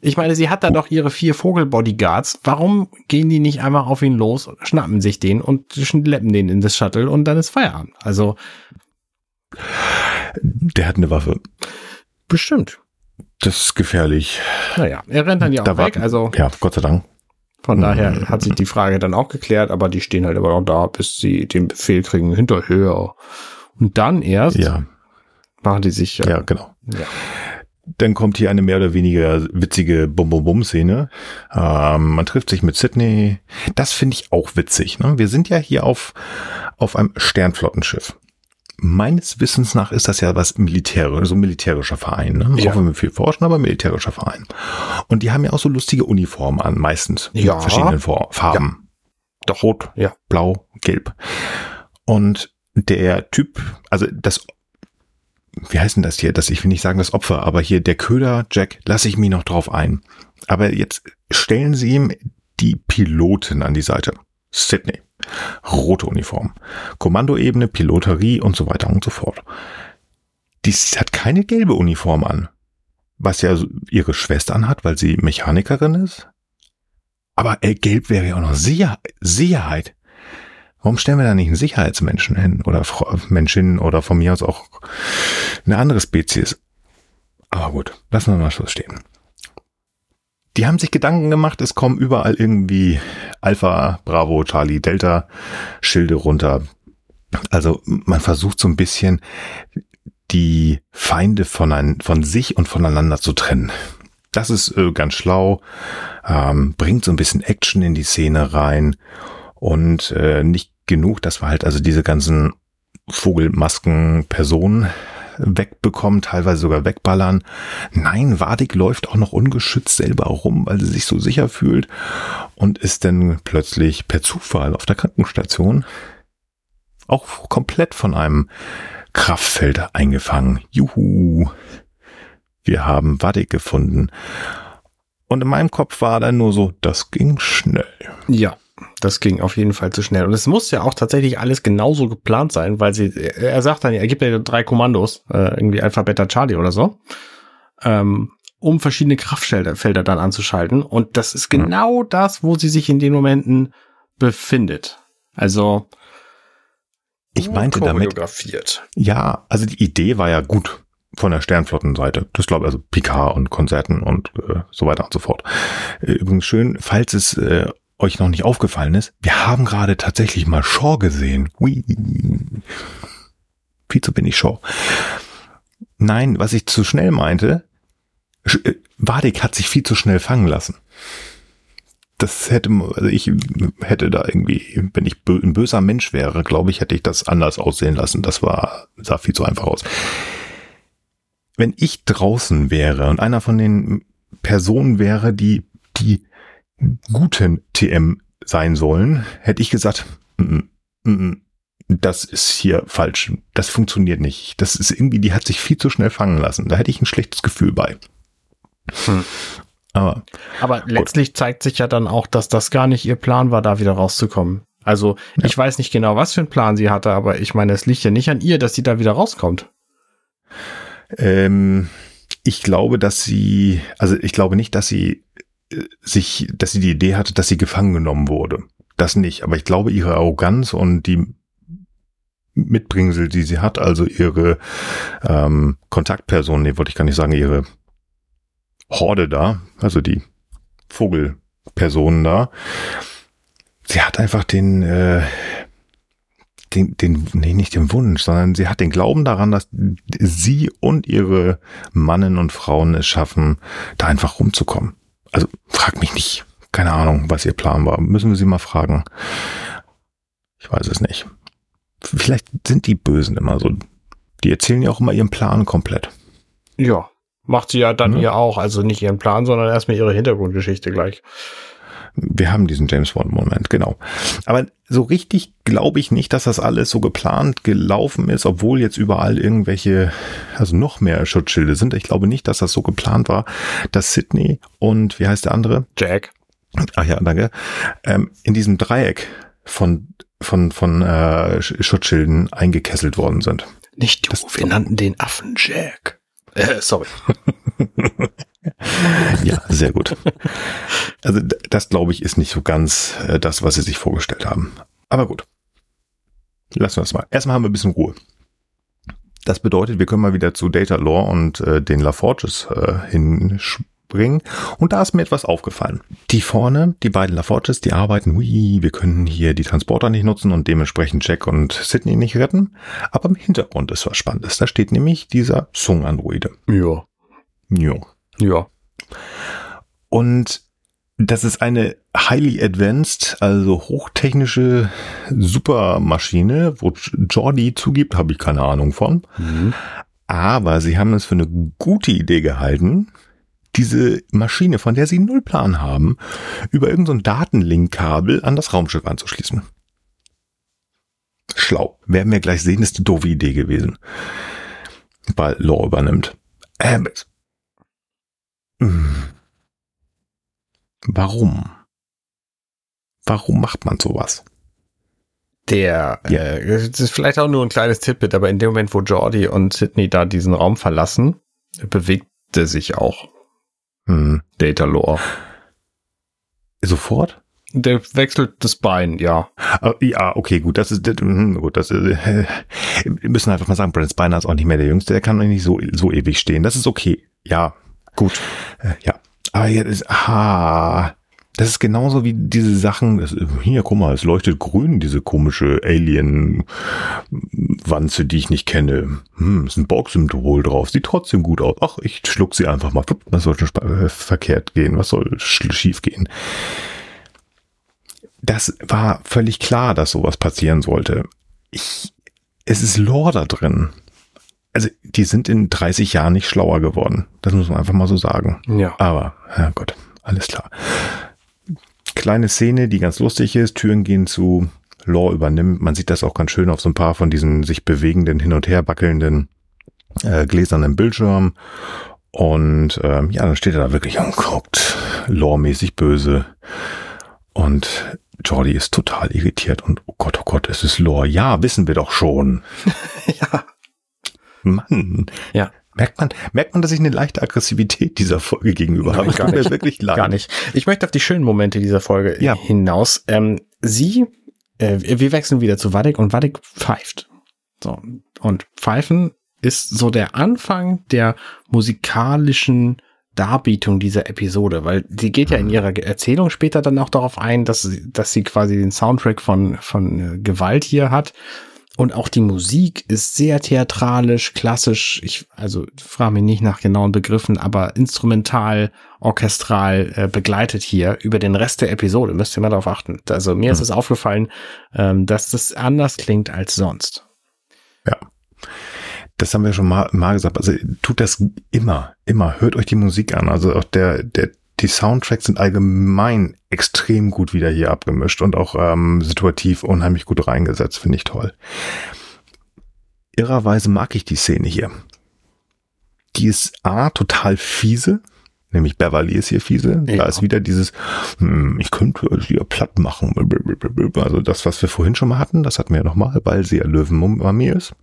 Ich meine, sie hat da doch ihre vier Vogelbodyguards. Warum gehen die nicht einfach auf ihn los, schnappen sich den und schleppen den in das Shuttle und dann ist Feierabend? Also. Der hat eine Waffe. Bestimmt. Das ist gefährlich. Naja, er rennt dann ja auch da weg. Also ja, Gott sei Dank. Von daher hat sich die Frage dann auch geklärt, aber die stehen halt immer noch da, bis sie den Befehl kriegen, hinterher. Und dann erst ja. machen die sich. Ja, genau. Ja. Dann kommt hier eine mehr oder weniger witzige Bum-Bum-Bum-Szene. Ähm, man trifft sich mit Sydney. Das finde ich auch witzig. Ne? Wir sind ja hier auf, auf einem Sternflottenschiff meines Wissens nach ist das ja was militärisches, so ein militärischer Verein. Ne? Ja. Auch wenn wir viel forschen, aber militärischer Verein. Und die haben ja auch so lustige Uniformen an, meistens. Ja. In verschiedenen Farben. Ja. Doch. Rot, ja. blau, gelb. Und der Typ, also das, wie heißt denn das hier? Das, ich will nicht sagen das Opfer, aber hier der Köder, Jack, lasse ich mich noch drauf ein. Aber jetzt stellen sie ihm die Pilotin an die Seite. Sydney. Rote Uniform. Kommandoebene, Piloterie und so weiter und so fort. Die hat keine gelbe Uniform an. was ja ihre Schwester anhat, weil sie Mechanikerin ist. Aber ey, gelb wäre ja auch noch Sicher Sicherheit. Warum stellen wir da nicht einen Sicherheitsmenschen hin oder Menschin oder von mir aus auch eine andere Spezies? Aber gut, lassen wir mal so stehen. Die haben sich Gedanken gemacht, es kommen überall irgendwie Alpha, Bravo, Charlie, Delta Schilde runter. Also man versucht so ein bisschen die Feinde von, ein, von sich und voneinander zu trennen. Das ist äh, ganz schlau, ähm, bringt so ein bisschen Action in die Szene rein und äh, nicht genug, dass wir halt also diese ganzen Vogelmasken Personen wegbekommen, teilweise sogar wegballern. Nein, Wadig läuft auch noch ungeschützt selber rum, weil sie sich so sicher fühlt und ist dann plötzlich per Zufall auf der Krankenstation auch komplett von einem Kraftfeld eingefangen. Juhu. Wir haben Wadig gefunden. Und in meinem Kopf war dann nur so, das ging schnell. Ja, das ging auf jeden Fall zu schnell. Und es muss ja auch tatsächlich alles genauso geplant sein, weil sie, er sagt dann, er gibt ja drei Kommandos, äh, irgendwie Alpha, Beta, Charlie oder so, ähm, um verschiedene Kraftfelder Felder dann anzuschalten. Und das ist genau das, wo sie sich in den Momenten befindet. Also, ich meinte damit, ja, also die Idee war ja gut von der Sternflottenseite. Das glaube ich, also Picard und Konzerten und äh, so weiter und so fort. Äh, übrigens schön, falls es äh, euch noch nicht aufgefallen ist, wir haben gerade tatsächlich mal Shaw gesehen. Hui. Viel zu wenig Shaw. Nein, was ich zu schnell meinte, äh, Wadik hat sich viel zu schnell fangen lassen. Das hätte, also ich hätte da irgendwie, wenn ich ein böser Mensch wäre, glaube ich, hätte ich das anders aussehen lassen. Das war, sah viel zu einfach aus. Wenn ich draußen wäre und einer von den Personen wäre, die, die guten TM sein sollen, hätte ich gesagt, mm, mm, mm, das ist hier falsch. Das funktioniert nicht. Das ist irgendwie, die hat sich viel zu schnell fangen lassen. Da hätte ich ein schlechtes Gefühl bei. Hm. Aber, Aber letztlich zeigt sich ja dann auch, dass das gar nicht ihr Plan war, da wieder rauszukommen. Also ja. ich weiß nicht genau, was für einen Plan sie hatte, aber ich meine, es liegt ja nicht an ihr, dass sie da wieder rauskommt. Ähm, ich glaube, dass sie, also ich glaube nicht, dass sie sich, dass sie die Idee hatte, dass sie gefangen genommen wurde. Das nicht. Aber ich glaube, ihre Arroganz und die Mitbringsel, die sie hat, also ihre ähm, Kontaktperson, nee, wollte ich gar nicht sagen, ihre Horde da, also die Vogelpersonen da, sie hat einfach den, äh, den, den, nee, nicht den Wunsch, sondern sie hat den Glauben daran, dass sie und ihre Mannen und Frauen es schaffen, da einfach rumzukommen. Also frag mich nicht. Keine Ahnung, was ihr Plan war. Müssen wir sie mal fragen. Ich weiß es nicht. Vielleicht sind die Bösen immer so. Die erzählen ja auch immer ihren Plan komplett. Ja, macht sie ja dann mhm. ihr auch. Also nicht ihren Plan, sondern erstmal ihre Hintergrundgeschichte gleich. Wir haben diesen James Bond-Moment, genau. Aber so richtig glaube ich nicht, dass das alles so geplant gelaufen ist, obwohl jetzt überall irgendwelche, also noch mehr Schutzschilde sind. Ich glaube nicht, dass das so geplant war, dass Sydney und wie heißt der andere? Jack. Ach ja, danke. Ähm, in diesem Dreieck von von von äh, Schutzschilden eingekesselt worden sind. Nicht du, das wir nannten den Affen Jack. Äh, sorry. ja, sehr gut. Also das, glaube ich, ist nicht so ganz äh, das, was sie sich vorgestellt haben. Aber gut. Lassen wir das mal. Erstmal haben wir ein bisschen Ruhe. Das bedeutet, wir können mal wieder zu Data Lore und äh, den LaForges äh, hinspringen. Und da ist mir etwas aufgefallen. Die vorne, die beiden LaForges, die arbeiten, hui, wir können hier die Transporter nicht nutzen und dementsprechend Jack und Sydney nicht retten. Aber im Hintergrund ist was Spannendes. Da steht nämlich dieser Sung-Androide. Ja. Ja. Ja. Und das ist eine highly advanced, also hochtechnische Supermaschine, wo Jordi zugibt, habe ich keine Ahnung von. Mhm. Aber sie haben es für eine gute Idee gehalten, diese Maschine, von der sie null Plan haben, über irgendein so Datenlink-Kabel an das Raumschiff anzuschließen. Schlau. Werden wir gleich sehen, ist eine doofe Idee gewesen. Weil Law übernimmt. Ähm, hm. Warum? Warum macht man sowas? Der, ja. äh, das ist vielleicht auch nur ein kleines Tippet, aber in dem Moment, wo Jordi und Sydney da diesen Raum verlassen, bewegt der sich auch. Hm. Data Lore. Sofort? Der wechselt das Bein, ja. Ah, ja, okay, gut, das ist, hm, gut, das ist, äh, wir müssen einfach mal sagen, Brent Spiner ist auch nicht mehr der Jüngste, der kann nicht so, so ewig stehen. Das ist okay, ja. Gut. Äh, ja. Aber jetzt, aha, das ist genauso wie diese Sachen, das, hier, guck mal, es leuchtet grün, diese komische Alien-Wanze, die ich nicht kenne. Hm, ist ein Borg-Symbol drauf, sieht trotzdem gut aus. Ach, ich schluck sie einfach mal. Was soll schon äh, verkehrt gehen? Was soll schief gehen? das war völlig klar, dass sowas passieren sollte. Ich, es ist Lore da drin. Also, die sind in 30 Jahren nicht schlauer geworden. Das muss man einfach mal so sagen. Ja. Aber, ja Gott, alles klar. Kleine Szene, die ganz lustig ist. Türen gehen zu. Lore übernimmt. Man sieht das auch ganz schön auf so ein paar von diesen sich bewegenden, hin und her wackelnden äh, gläsernen Bildschirmen. Und ähm, ja, dann steht er da wirklich und guckt lore-mäßig böse. Und Jordi ist total irritiert und oh Gott, oh Gott, es ist Lore. Ja, wissen wir doch schon. ja. Mann. Ja. Merkt man, merkt man, dass ich eine leichte Aggressivität dieser Folge gegenüber habe? Gar nicht. wirklich leid. Gar nicht. Ich möchte auf die schönen Momente dieser Folge ja. hinaus. Ähm, sie, äh, wir wechseln wieder zu Wadik und Wadik pfeift. So. Und Pfeifen ist so der Anfang der musikalischen Darbietung dieser Episode, weil sie geht ja in mhm. ihrer Erzählung später dann auch darauf ein, dass sie, dass sie quasi den Soundtrack von, von äh, Gewalt hier hat. Und auch die Musik ist sehr theatralisch, klassisch. Ich, also frage mich nicht nach genauen Begriffen, aber instrumental, orchestral äh, begleitet hier über den Rest der Episode. Müsst ihr mal darauf achten. Also mir mhm. ist es aufgefallen, ähm, dass das anders klingt als sonst. Ja das haben wir schon mal, mal gesagt, also tut das immer, immer. Hört euch die Musik an. Also auch der, der, die Soundtracks sind allgemein extrem gut wieder hier abgemischt und auch ähm, situativ unheimlich gut reingesetzt, finde ich toll. Irrerweise mag ich die Szene hier. Die ist A, total fiese, nämlich Beverly ist hier fiese. Ja. Da ist wieder dieses, hm, ich könnte sie ja platt machen. Also das, was wir vorhin schon mal hatten, das hatten wir ja nochmal, weil sie ja Löwenmami ist.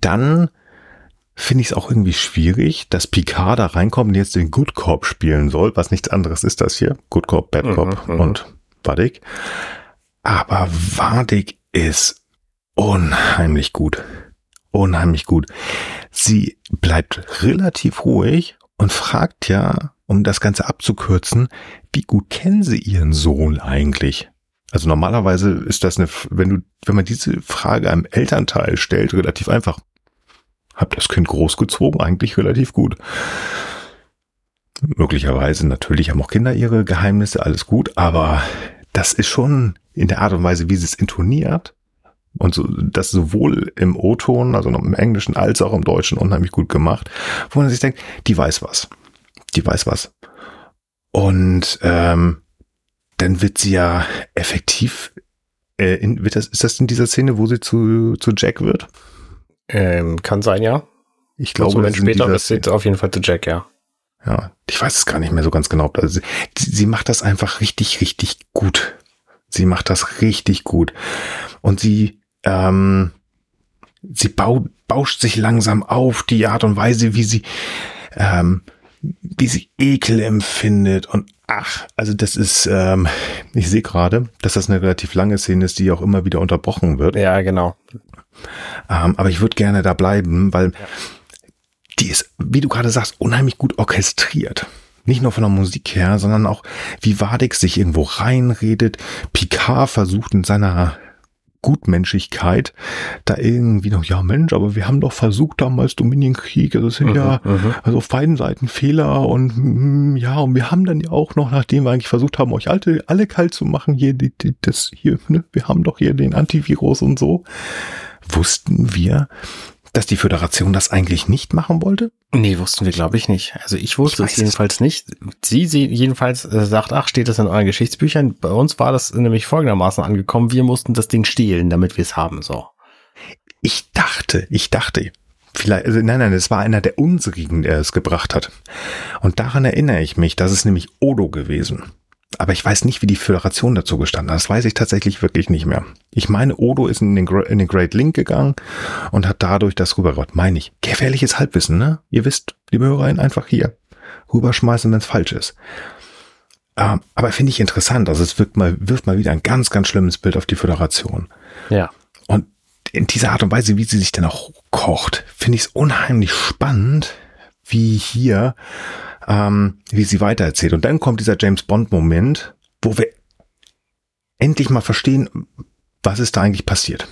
Dann finde ich es auch irgendwie schwierig, dass Picard da reinkommt und jetzt den Good Cop spielen soll, was nichts anderes ist das hier. Good Cop, Bad Cop mhm, mhm. und Vadik. Aber Vadik ist unheimlich gut. Unheimlich gut. Sie bleibt relativ ruhig und fragt ja, um das Ganze abzukürzen, wie gut kennen Sie Ihren Sohn eigentlich? Also normalerweise ist das eine, wenn du, wenn man diese Frage einem Elternteil stellt, relativ einfach. Hab das Kind großgezogen, eigentlich relativ gut. Möglicherweise natürlich haben auch Kinder ihre Geheimnisse, alles gut, aber das ist schon in der Art und Weise, wie sie es intoniert und so, das sowohl im O-Ton, also im Englischen als auch im Deutschen unheimlich gut gemacht, wo man sich denkt, die weiß was. Die weiß was. Und ähm, dann wird sie ja effektiv, äh, in, wird das, ist das in dieser Szene, wo sie zu, zu Jack wird? Ähm, kann sein, ja. Ich glaube, Moment später, das sieht auf jeden Fall zu Jack, ja. Ja, ich weiß es gar nicht mehr so ganz genau. Also sie, sie macht das einfach richtig, richtig gut. Sie macht das richtig gut. Und sie, ähm, sie bau, bauscht sich langsam auf, die Art und Weise, wie sie, ähm, wie sie Ekel empfindet und ach, also das ist, ähm, ich sehe gerade, dass das eine relativ lange Szene ist, die auch immer wieder unterbrochen wird. Ja, genau. Ähm, aber ich würde gerne da bleiben, weil ja. die ist, wie du gerade sagst, unheimlich gut orchestriert. Nicht nur von der Musik her, sondern auch, wie Wadik sich irgendwo reinredet. Picard versucht in seiner Gutmenschigkeit da irgendwie noch, ja Mensch, aber wir haben doch versucht damals Dominienkrieg, also es sind uh ja uh also auf beiden Seiten Fehler und mm, ja, und wir haben dann ja auch noch, nachdem wir eigentlich versucht haben, euch alle, alle kalt zu machen, hier, die, die, das hier, ne, wir haben doch hier den Antivirus und so, wussten wir, dass die Föderation das eigentlich nicht machen wollte? Nee, wussten wir, glaube ich, nicht. Also ich wusste ich es jedenfalls nicht. Sie, sie jedenfalls äh, sagt, ach, steht das in euren Geschichtsbüchern? Bei uns war das nämlich folgendermaßen angekommen. Wir mussten das Ding stehlen, damit wir es haben, so. Ich dachte, ich dachte, vielleicht, also nein, nein, es war einer der unsrigen, der es gebracht hat. Und daran erinnere ich mich, das ist nämlich Odo gewesen. Aber ich weiß nicht, wie die Föderation dazu gestanden hat. Das weiß ich tatsächlich wirklich nicht mehr. Ich meine, Odo ist in den, in den Great Link gegangen und hat dadurch das rübergebracht. Meine ich. Gefährliches Halbwissen, ne? Ihr wisst, liebe Hörerin, einfach hier rüberschmeißen, wenn es falsch ist. Ähm, aber finde ich interessant. Also es wirkt mal, wirft mal wieder ein ganz, ganz schlimmes Bild auf die Föderation. Ja. Und in dieser Art und Weise, wie sie sich dann auch kocht, finde ich es unheimlich spannend, wie hier ähm, wie sie weitererzählt. Und dann kommt dieser James Bond-Moment, wo wir endlich mal verstehen, was ist da eigentlich passiert.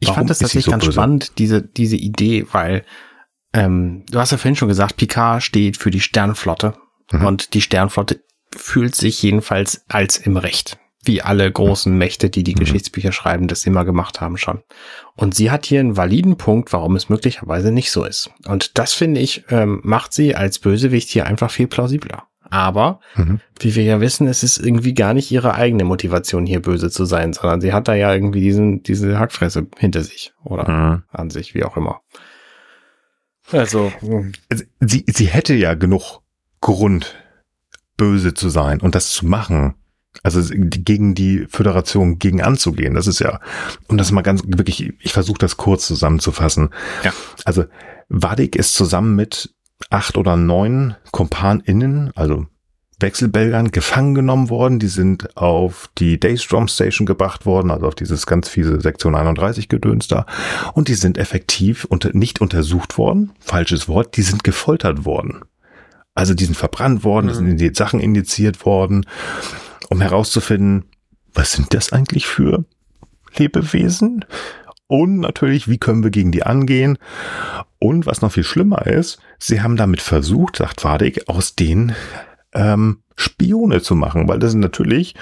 Ich Warum fand das tatsächlich so ganz böse? spannend, diese, diese Idee, weil ähm, du hast ja vorhin schon gesagt, Picard steht für die Sternflotte mhm. und die Sternflotte fühlt sich jedenfalls als im Recht wie alle großen Mächte, die die mhm. Geschichtsbücher schreiben, das immer gemacht haben schon. Und sie hat hier einen validen Punkt, warum es möglicherweise nicht so ist. Und das finde ich, ähm, macht sie als Bösewicht hier einfach viel plausibler. Aber, mhm. wie wir ja wissen, es ist irgendwie gar nicht ihre eigene Motivation, hier böse zu sein, sondern sie hat da ja irgendwie diesen, diese Hackfresse hinter sich oder mhm. an sich, wie auch immer. Also, sie, sie hätte ja genug Grund, böse zu sein und das zu machen. Also gegen die Föderation gegen anzugehen. Das ist ja, um das mal ganz wirklich, ich versuche das kurz zusammenzufassen. Ja. Also Wadig ist zusammen mit acht oder neun KumpanInnen, also Wechselbelgern, gefangen genommen worden. Die sind auf die Daystrom Station gebracht worden, also auf dieses ganz fiese Sektion 31 Gedöns da. Und die sind effektiv unter, nicht untersucht worden, falsches Wort, die sind gefoltert worden. Also die sind verbrannt worden, mhm. sind in die Sachen indiziert worden um herauszufinden, was sind das eigentlich für Lebewesen? Und natürlich, wie können wir gegen die angehen? Und was noch viel schlimmer ist, sie haben damit versucht, sagt Wadig, aus denen ähm, Spione zu machen, weil das ist natürlich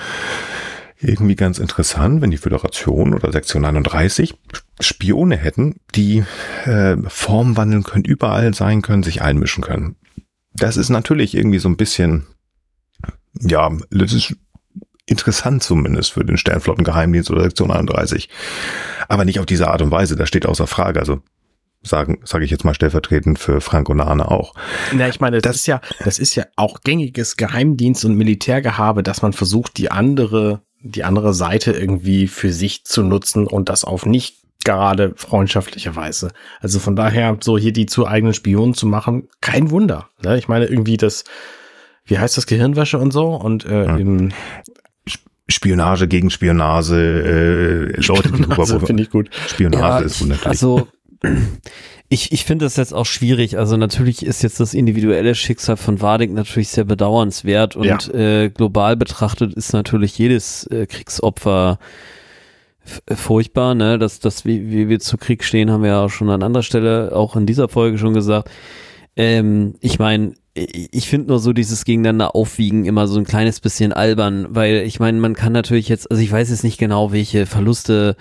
irgendwie ganz interessant, wenn die Föderation oder Sektion 39 Spione hätten, die äh, Form wandeln können, überall sein können, sich einmischen können. Das ist natürlich irgendwie so ein bisschen, ja, das ist interessant zumindest für den Sternflottengeheimdienst oder Sektion 31. Aber nicht auf diese Art und Weise, das steht außer Frage. Also sagen, sage ich jetzt mal stellvertretend für Frank und Arne auch. Na, ich meine, das, das ist ja, das ist ja auch gängiges Geheimdienst und Militärgehabe, dass man versucht, die andere, die andere Seite irgendwie für sich zu nutzen und das auf nicht gerade freundschaftliche Weise. Also von daher, so hier die zu eigenen Spionen zu machen, kein Wunder. Ne? Ich meine, irgendwie das, wie heißt das, Gehirnwäsche und so und äh, ja. im Spionage gegen Spionage, äh, Leute, Spionage finde ich gut. Spionage ja, ist natürlich. Also ich, ich finde das jetzt auch schwierig. Also natürlich ist jetzt das individuelle Schicksal von Wadig natürlich sehr bedauernswert und ja. äh, global betrachtet ist natürlich jedes äh, Kriegsopfer furchtbar, ne? Dass das, wie, wie wir zu Krieg stehen, haben wir ja auch schon an anderer Stelle auch in dieser Folge schon gesagt. Ähm, ich meine, ich finde nur so dieses gegeneinander aufwiegen immer so ein kleines bisschen albern, weil ich meine, man kann natürlich jetzt, also ich weiß jetzt nicht genau, welche Verluste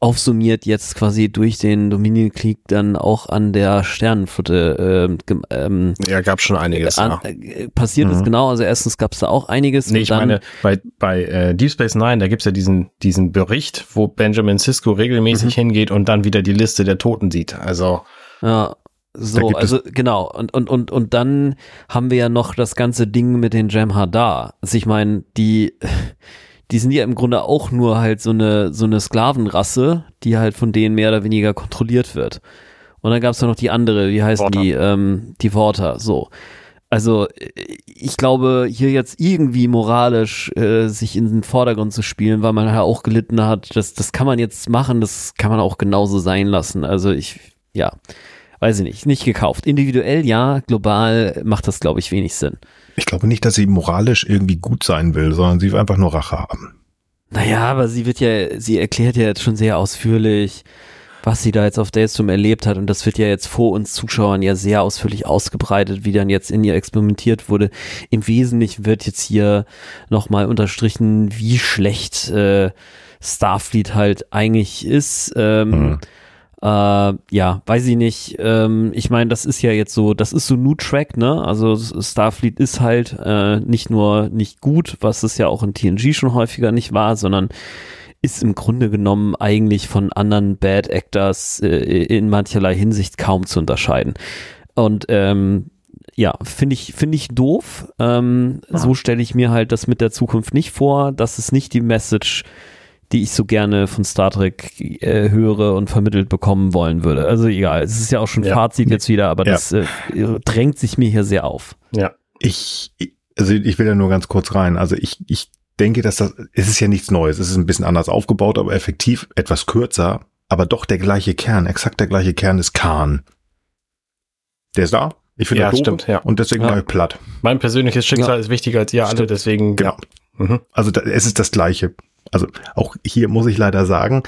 aufsummiert jetzt quasi durch den Dominienkrieg dann auch an der Sternenflotte ähm, ähm, ja gab schon einiges an, ja. Äh, passiert mhm. ist genau also erstens gab es da auch einiges nee, ich dann, meine bei bei äh, Deep Space Nine da gibt's ja diesen diesen Bericht wo Benjamin Sisko regelmäßig mhm. hingeht und dann wieder die Liste der Toten sieht also ja so, also genau. Und, und, und, und dann haben wir ja noch das ganze Ding mit den Jamhadar. Also ich meine, die, die sind ja im Grunde auch nur halt so eine, so eine Sklavenrasse, die halt von denen mehr oder weniger kontrolliert wird. Und dann gab es ja noch die andere, wie heißen Worter. die, ähm, die Worte, so. Also ich glaube, hier jetzt irgendwie moralisch äh, sich in den Vordergrund zu spielen, weil man ja auch gelitten hat, das, das kann man jetzt machen, das kann man auch genauso sein lassen. Also ich, ja weiß ich nicht, nicht gekauft. Individuell ja, global macht das, glaube ich, wenig Sinn. Ich glaube nicht, dass sie moralisch irgendwie gut sein will, sondern sie will einfach nur Rache haben. Naja, aber sie wird ja, sie erklärt ja jetzt schon sehr ausführlich, was sie da jetzt auf Daystrom erlebt hat. Und das wird ja jetzt vor uns Zuschauern ja sehr ausführlich ausgebreitet, wie dann jetzt in ihr experimentiert wurde. Im Wesentlichen wird jetzt hier nochmal unterstrichen, wie schlecht äh, Starfleet halt eigentlich ist. Ähm, mhm äh, ja, weiß ich nicht. Ähm, ich meine, das ist ja jetzt so, das ist so New Track, ne? Also Starfleet ist halt äh, nicht nur nicht gut, was es ja auch in TNG schon häufiger nicht war, sondern ist im Grunde genommen eigentlich von anderen Bad Actors äh, in mancherlei Hinsicht kaum zu unterscheiden. Und ähm, ja, finde ich, finde ich doof. Ähm, ja. So stelle ich mir halt das mit der Zukunft nicht vor. Das ist nicht die Message, die ich so gerne von Star Trek äh, höre und vermittelt bekommen wollen würde. Also egal, es ist ja auch schon ja. Fazit jetzt wieder, aber ja. das äh, drängt sich mir hier sehr auf. Ja. Ich, also ich will da nur ganz kurz rein. Also ich, ich denke, dass das, es ist ja nichts Neues. Es ist ein bisschen anders aufgebaut, aber effektiv etwas kürzer, aber doch der gleiche Kern, exakt der gleiche Kern ist Khan. Der ist da. Ich finde ja, das stimmt, ja. und deswegen ja. mal platt. Mein persönliches Schicksal ja. ist wichtiger als ihr alle, deswegen. Genau. Mhm. Also da, es ist das gleiche. Also auch hier muss ich leider sagen,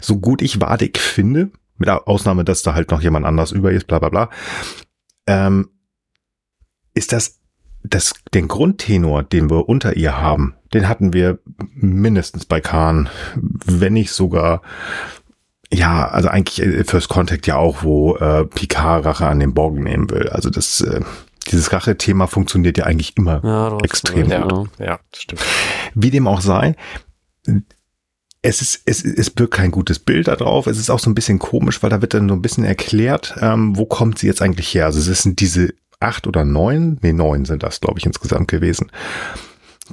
so gut ich Wadig finde, mit Ausnahme, dass da halt noch jemand anders über ist, bla bla bla, ähm, ist das, das den Grundtenor, den wir unter ihr haben, den hatten wir mindestens bei Khan, wenn nicht sogar ja, also eigentlich äh, First Contact ja auch, wo äh, Picard Rache an den Borgen nehmen will. Also das, äh, dieses Rache-Thema funktioniert ja eigentlich immer ja, extrem ja, gut. Ja, das stimmt. Wie dem auch sei, es ist, es, es birgt kein gutes Bild da drauf. Es ist auch so ein bisschen komisch, weil da wird dann so ein bisschen erklärt, ähm, wo kommt sie jetzt eigentlich her? Also es sind diese acht oder neun, nee, neun sind das, glaube ich, insgesamt gewesen.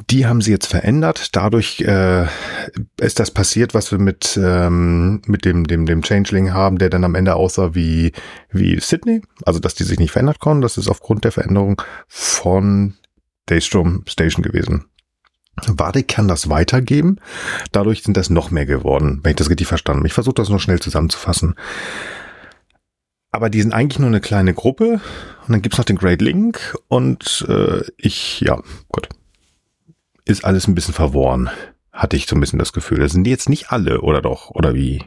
Die haben sie jetzt verändert. Dadurch äh, ist das passiert, was wir mit ähm, mit dem dem dem Changeling haben, der dann am Ende aussah wie wie Sydney. Also dass die sich nicht verändert konnten. Das ist aufgrund der Veränderung von Daystrom Station gewesen. Wadik kann das weitergeben. Dadurch sind das noch mehr geworden, wenn ich das richtig verstanden habe. Ich versuche das noch schnell zusammenzufassen. Aber die sind eigentlich nur eine kleine Gruppe. Und dann gibt's noch den Great Link. Und äh, ich, ja, gut ist alles ein bisschen verworren. Hatte ich so ein bisschen das Gefühl. Das sind jetzt nicht alle, oder doch? Oder wie?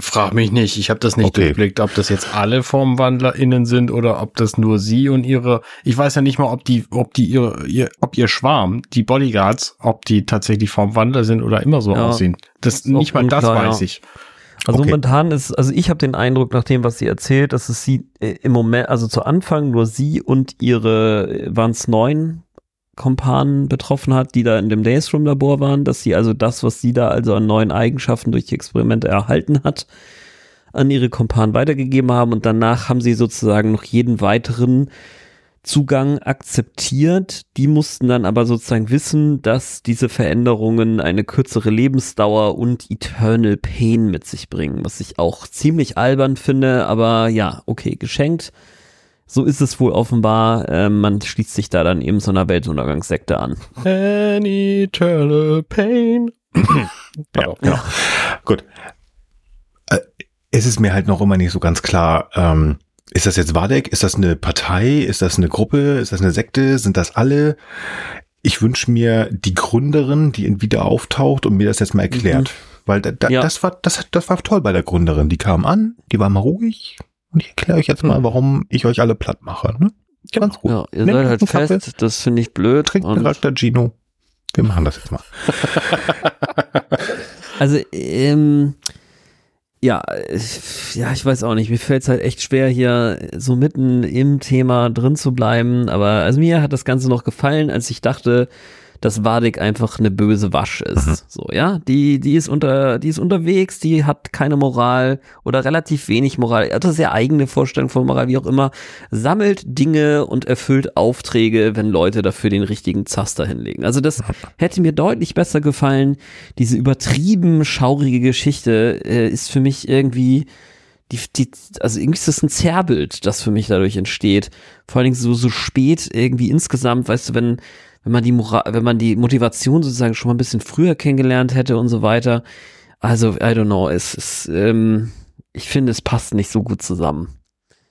Frag mich nicht. Ich habe das nicht okay. durchblickt, ob das jetzt alle FormwandlerInnen sind oder ob das nur sie und ihre. Ich weiß ja nicht mal, ob die, ob die ihre, ihr, ob ihr Schwarm, die Bodyguards, ob die tatsächlich Formwandler sind oder immer so ja, aussehen. Das, nicht mal unklar, das weiß ja. ich. Also okay. momentan ist, also ich habe den Eindruck, nach dem, was sie erzählt, dass es sie äh, im Moment, also zu Anfang nur sie und ihre, waren es neun Kompanen betroffen hat, die da in dem Daysroom Labor waren, dass sie also das, was sie da also an neuen Eigenschaften durch die Experimente erhalten hat, an ihre Kompanen weitergegeben haben. Und danach haben sie sozusagen noch jeden weiteren Zugang akzeptiert. Die mussten dann aber sozusagen wissen, dass diese Veränderungen eine kürzere Lebensdauer und Eternal Pain mit sich bringen, was ich auch ziemlich albern finde, aber ja, okay, geschenkt so ist es wohl offenbar. Äh, man schließt sich da dann eben so einer Weltuntergangssekte an. An eternal pain. ja, genau. Gut. Äh, es ist mir halt noch immer nicht so ganz klar, ähm, ist das jetzt Wadek? Ist das eine Partei? Ist das eine Gruppe? Ist das eine Sekte? Sind das alle? Ich wünsche mir die Gründerin, die wieder auftaucht und mir das jetzt mal erklärt. Mhm. Weil da, da, ja. das, war, das, das war toll bei der Gründerin. Die kam an, die war mal ruhig, und ich erkläre euch jetzt mal, warum ich euch alle platt mache. Ne? Ganz gut. Ja, ihr Nehmt seid halt fest, Kaffee, das finde ich blöd. Trinkt Charakter Gino. Wir machen das jetzt mal. also, ähm, ja, ja, ich weiß auch nicht. Mir fällt es halt echt schwer, hier so mitten im Thema drin zu bleiben. Aber also mir hat das Ganze noch gefallen, als ich dachte, dass Wadik einfach eine böse Wasch ist. Mhm. So, ja, die, die ist unter, die ist unterwegs, die hat keine Moral oder relativ wenig Moral, hat eine sehr eigene Vorstellung von Moral, wie auch immer, sammelt Dinge und erfüllt Aufträge, wenn Leute dafür den richtigen Zaster hinlegen. Also das hätte mir deutlich besser gefallen. Diese übertrieben schaurige Geschichte äh, ist für mich irgendwie die, die, also irgendwie ist das ein Zerrbild, das für mich dadurch entsteht. Vor allen Dingen so, so spät irgendwie insgesamt, weißt du, wenn, wenn man die Moral, wenn man die Motivation sozusagen schon mal ein bisschen früher kennengelernt hätte und so weiter. Also, I don't know, es ist, ähm, ich finde, es passt nicht so gut zusammen.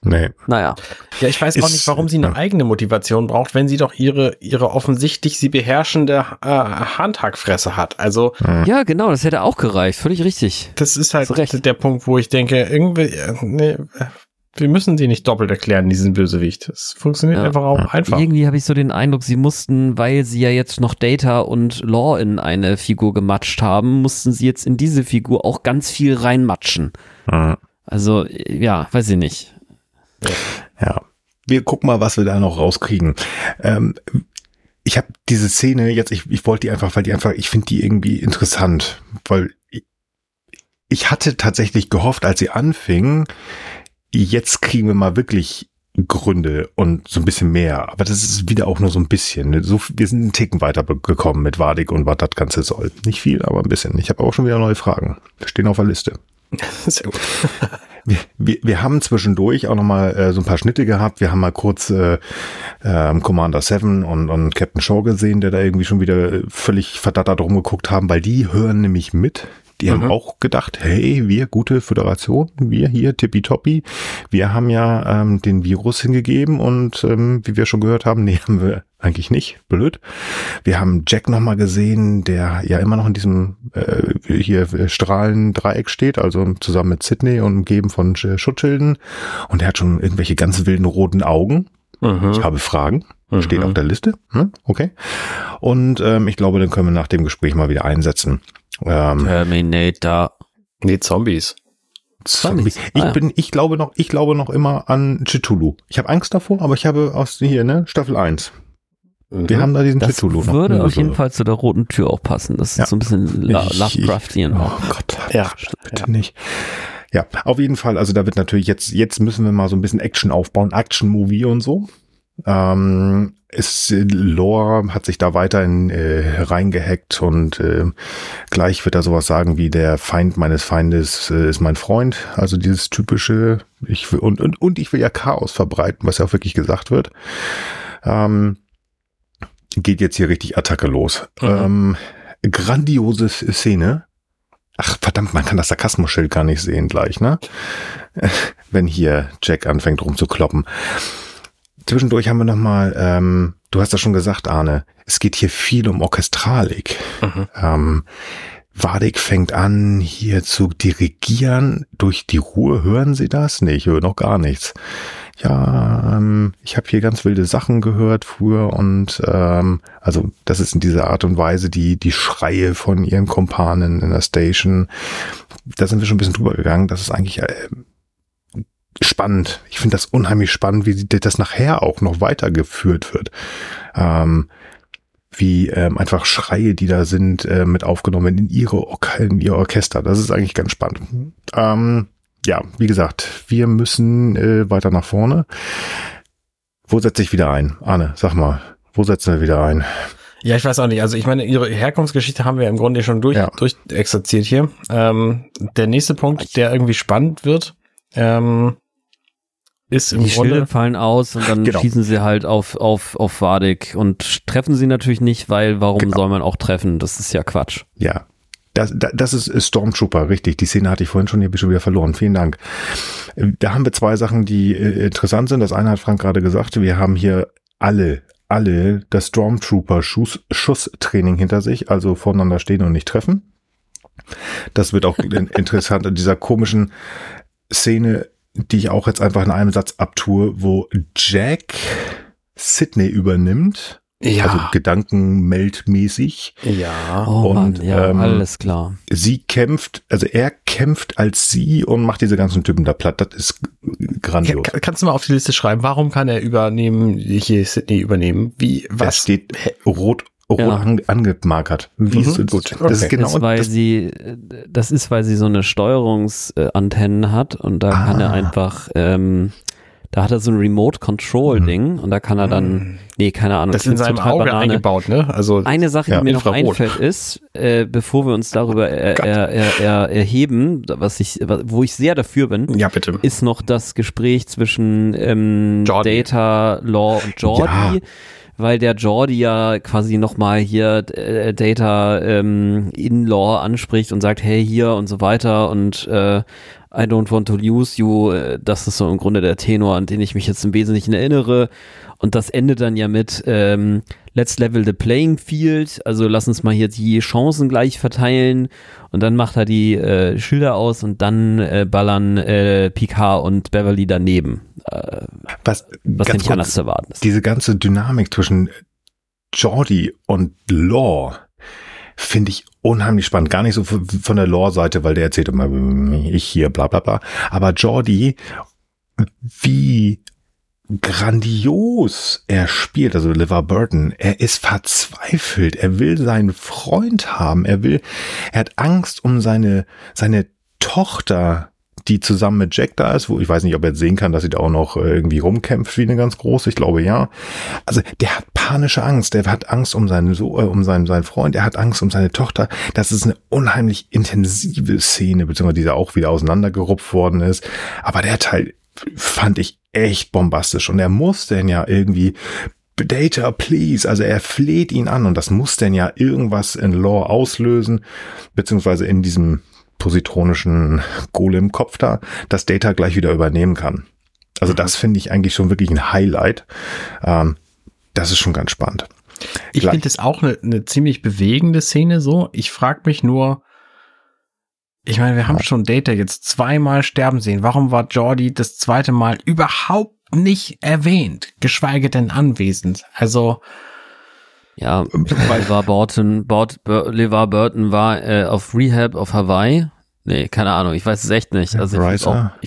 Nee. Naja. Ja, ich weiß ist, auch nicht, warum sie eine ja. eigene Motivation braucht, wenn sie doch ihre, ihre offensichtlich sie beherrschende äh, Handhackfresse hat. Also. Ja, genau, das hätte auch gereicht. Völlig richtig. Das ist halt der Punkt, wo ich denke, irgendwie, äh, nee, wir müssen sie nicht doppelt erklären, diesen Bösewicht. Es funktioniert ja. einfach auch einfach. Irgendwie habe ich so den Eindruck, sie mussten, weil sie ja jetzt noch Data und Law in eine Figur gematscht haben, mussten sie jetzt in diese Figur auch ganz viel reinmatschen. Mhm. Also, ja, weiß ich nicht. Ja. Wir gucken mal, was wir da noch rauskriegen. Ähm, ich habe diese Szene jetzt, ich, ich wollte die einfach, weil die einfach, ich finde die irgendwie interessant, weil ich, ich hatte tatsächlich gehofft, als sie anfing, jetzt kriegen wir mal wirklich Gründe und so ein bisschen mehr. Aber das ist wieder auch nur so ein bisschen. So, wir sind einen Ticken weiter gekommen mit Wadig und was das Ganze soll. Nicht viel, aber ein bisschen. Ich habe auch schon wieder neue Fragen. Wir stehen auf der Liste. Sehr gut. wir, wir, wir haben zwischendurch auch nochmal äh, so ein paar Schnitte gehabt. Wir haben mal kurz äh, äh, Commander 7 und, und Captain Shaw gesehen, der da irgendwie schon wieder völlig verdattert rumgeguckt haben, weil die hören nämlich mit. Die mhm. haben auch gedacht, hey, wir gute Föderation, wir hier tippitoppi, wir haben ja ähm, den Virus hingegeben und ähm, wie wir schon gehört haben, nee, haben wir eigentlich nicht, blöd. Wir haben Jack nochmal gesehen, der ja immer noch in diesem äh, hier äh, Strahlendreieck steht, also zusammen mit Sydney und umgeben von Schutzschilden und er hat schon irgendwelche ganz wilden roten Augen. Mhm. Ich habe Fragen. Mhm. Steht auf der Liste. Hm? Okay. Und ähm, ich glaube, dann können wir nach dem Gespräch mal wieder einsetzen. Ähm, Terminator. Nee, Zombies. Zombies. Ich ah, bin, ich glaube noch, ich glaube noch immer an Chitulu. Ich habe Angst davor, aber ich habe aus hier, ne, Staffel 1. Mhm. Wir haben da diesen das Chitulu noch. würde auf jeden Fall zu der roten Tür auch passen. Das ist ja. so ein bisschen Lovecraftian. Oh Gott. Ja, bitte ja. nicht. Ja, auf jeden Fall. Also da wird natürlich jetzt, jetzt müssen wir mal so ein bisschen Action aufbauen, Action-Movie und so. Ähm, ist Lore hat sich da weiterhin äh, reingehackt und äh, gleich wird er sowas sagen wie der Feind meines Feindes äh, ist mein Freund. Also dieses typische, ich will, und, und, und ich will ja Chaos verbreiten, was ja auch wirklich gesagt wird. Ähm, geht jetzt hier richtig Attacke los. Mhm. Ähm, grandiose Szene. Ach, verdammt, man kann das Sarkasmus-Schild gar nicht sehen gleich, ne? Wenn hier Jack anfängt rumzukloppen. Zwischendurch haben wir nochmal, ähm, du hast ja schon gesagt, Arne, es geht hier viel um Orchestralik. Mhm. Ähm, Wadig fängt an, hier zu dirigieren. Durch die Ruhe hören Sie das? Nee, ich höre noch gar nichts. Ja, ähm, ich habe hier ganz wilde Sachen gehört früher und ähm, also das ist in dieser Art und Weise die die Schreie von ihren Kumpanen in der Station. Da sind wir schon ein bisschen drüber gegangen. Das ist eigentlich äh, spannend. Ich finde das unheimlich spannend, wie das nachher auch noch weitergeführt wird. Ähm, wie ähm, einfach Schreie, die da sind, äh, mit aufgenommen in ihre Or in ihr Orchester. Das ist eigentlich ganz spannend. Ähm, ja, wie gesagt, wir müssen äh, weiter nach vorne. Wo setze ich wieder ein? Arne, sag mal, wo setzen wir wieder ein? Ja, ich weiß auch nicht. Also ich meine, ihre Herkunftsgeschichte haben wir im Grunde schon durch, ja. durchexerziert hier. Ähm, der nächste Punkt, der irgendwie spannend wird, ähm, ist im die Grunde Schilde fallen aus und dann genau. schießen sie halt auf auf auf Wadig und treffen sie natürlich nicht, weil warum genau. soll man auch treffen? Das ist ja Quatsch. Ja. Das, das ist Stormtrooper, richtig. Die Szene hatte ich vorhin schon, die habe ich schon wieder verloren. Vielen Dank. Da haben wir zwei Sachen, die äh, interessant sind. Das eine hat Frank gerade gesagt. Wir haben hier alle, alle das Stormtrooper-Schusstraining hinter sich, also voneinander stehen und nicht treffen. Das wird auch interessant in dieser komischen Szene die ich auch jetzt einfach in einem Satz abtue, wo Jack Sydney übernimmt. Ja. Also gedankenmeldmäßig. Ja. Oh und Mann, ja, ähm, alles klar. Sie kämpft, also er kämpft als sie und macht diese ganzen Typen da platt. Das ist grandios. Kann, kannst du mal auf die Liste schreiben, warum kann er übernehmen, hier Sydney übernehmen? Wie, was? Das steht rot rot ja. angemarkert. Wie mhm, ist gut. Das okay. ist genau, ist, weil das sie, das ist, weil sie so eine Steuerungsantennen hat und da ah. kann er einfach, ähm, da hat er so ein Remote Control Ding mhm. und da kann er dann, mhm. nee, keine Ahnung. Das ist in seinem Auge Banane. eingebaut, ne? Also eine Sache, ja, die mir Infrarot. noch einfällt, ist, äh, bevor wir uns darüber er, er, er, erheben, was ich, wo ich sehr dafür bin, ja, bitte. ist noch das Gespräch zwischen ähm, Data, Law und Jordi. Ja weil der Jordi ja quasi nochmal hier äh, Data ähm, in Law anspricht und sagt, hey, hier und so weiter und äh, I don't want to lose you. Äh, das ist so im Grunde der Tenor, an den ich mich jetzt im Wesentlichen erinnere. Und das endet dann ja mit ähm, Let's level the playing field. Also lass uns mal hier die Chancen gleich verteilen. Und dann macht er die äh, Schilder aus und dann äh, ballern äh, Picard und Beverly daneben. Äh, was was nicht anders zu erwarten ist. Diese ganze Dynamik zwischen Jordi und Law finde ich unheimlich spannend. Gar nicht so von der Lore-Seite, weil der erzählt immer, ich hier, bla bla bla. Aber Jordi, wie grandios er spielt, also Liver Burton, er ist verzweifelt, er will seinen Freund haben, er will, er hat Angst um seine, seine Tochter, die zusammen mit Jack da ist, wo ich weiß nicht, ob er jetzt sehen kann, dass sie da auch noch äh, irgendwie rumkämpft wie eine ganz große. Ich glaube ja. Also der hat panische Angst. Der hat Angst um seinen so äh, um seinen seinen Freund. Er hat Angst um seine Tochter. Das ist eine unheimlich intensive Szene, beziehungsweise die auch wieder auseinandergerupft worden ist. Aber der Teil fand ich echt bombastisch und er muss denn ja irgendwie Data, please. Also er fleht ihn an und das muss denn ja irgendwas in Lore auslösen, beziehungsweise in diesem positronischen Golem-Kopf da, dass Data gleich wieder übernehmen kann. Also das mhm. finde ich eigentlich schon wirklich ein Highlight. Ähm, das ist schon ganz spannend. Ich finde es auch eine, eine ziemlich bewegende Szene so. Ich frage mich nur, ich meine, wir haben schon Data jetzt zweimal sterben sehen. Warum war Jordi das zweite Mal überhaupt nicht erwähnt, geschweige denn anwesend? Also, ja, weil war Burton, Bort, LeVar Burton war äh, auf Rehab auf Hawaii. Nee, keine Ahnung, ich weiß es echt nicht. Also ich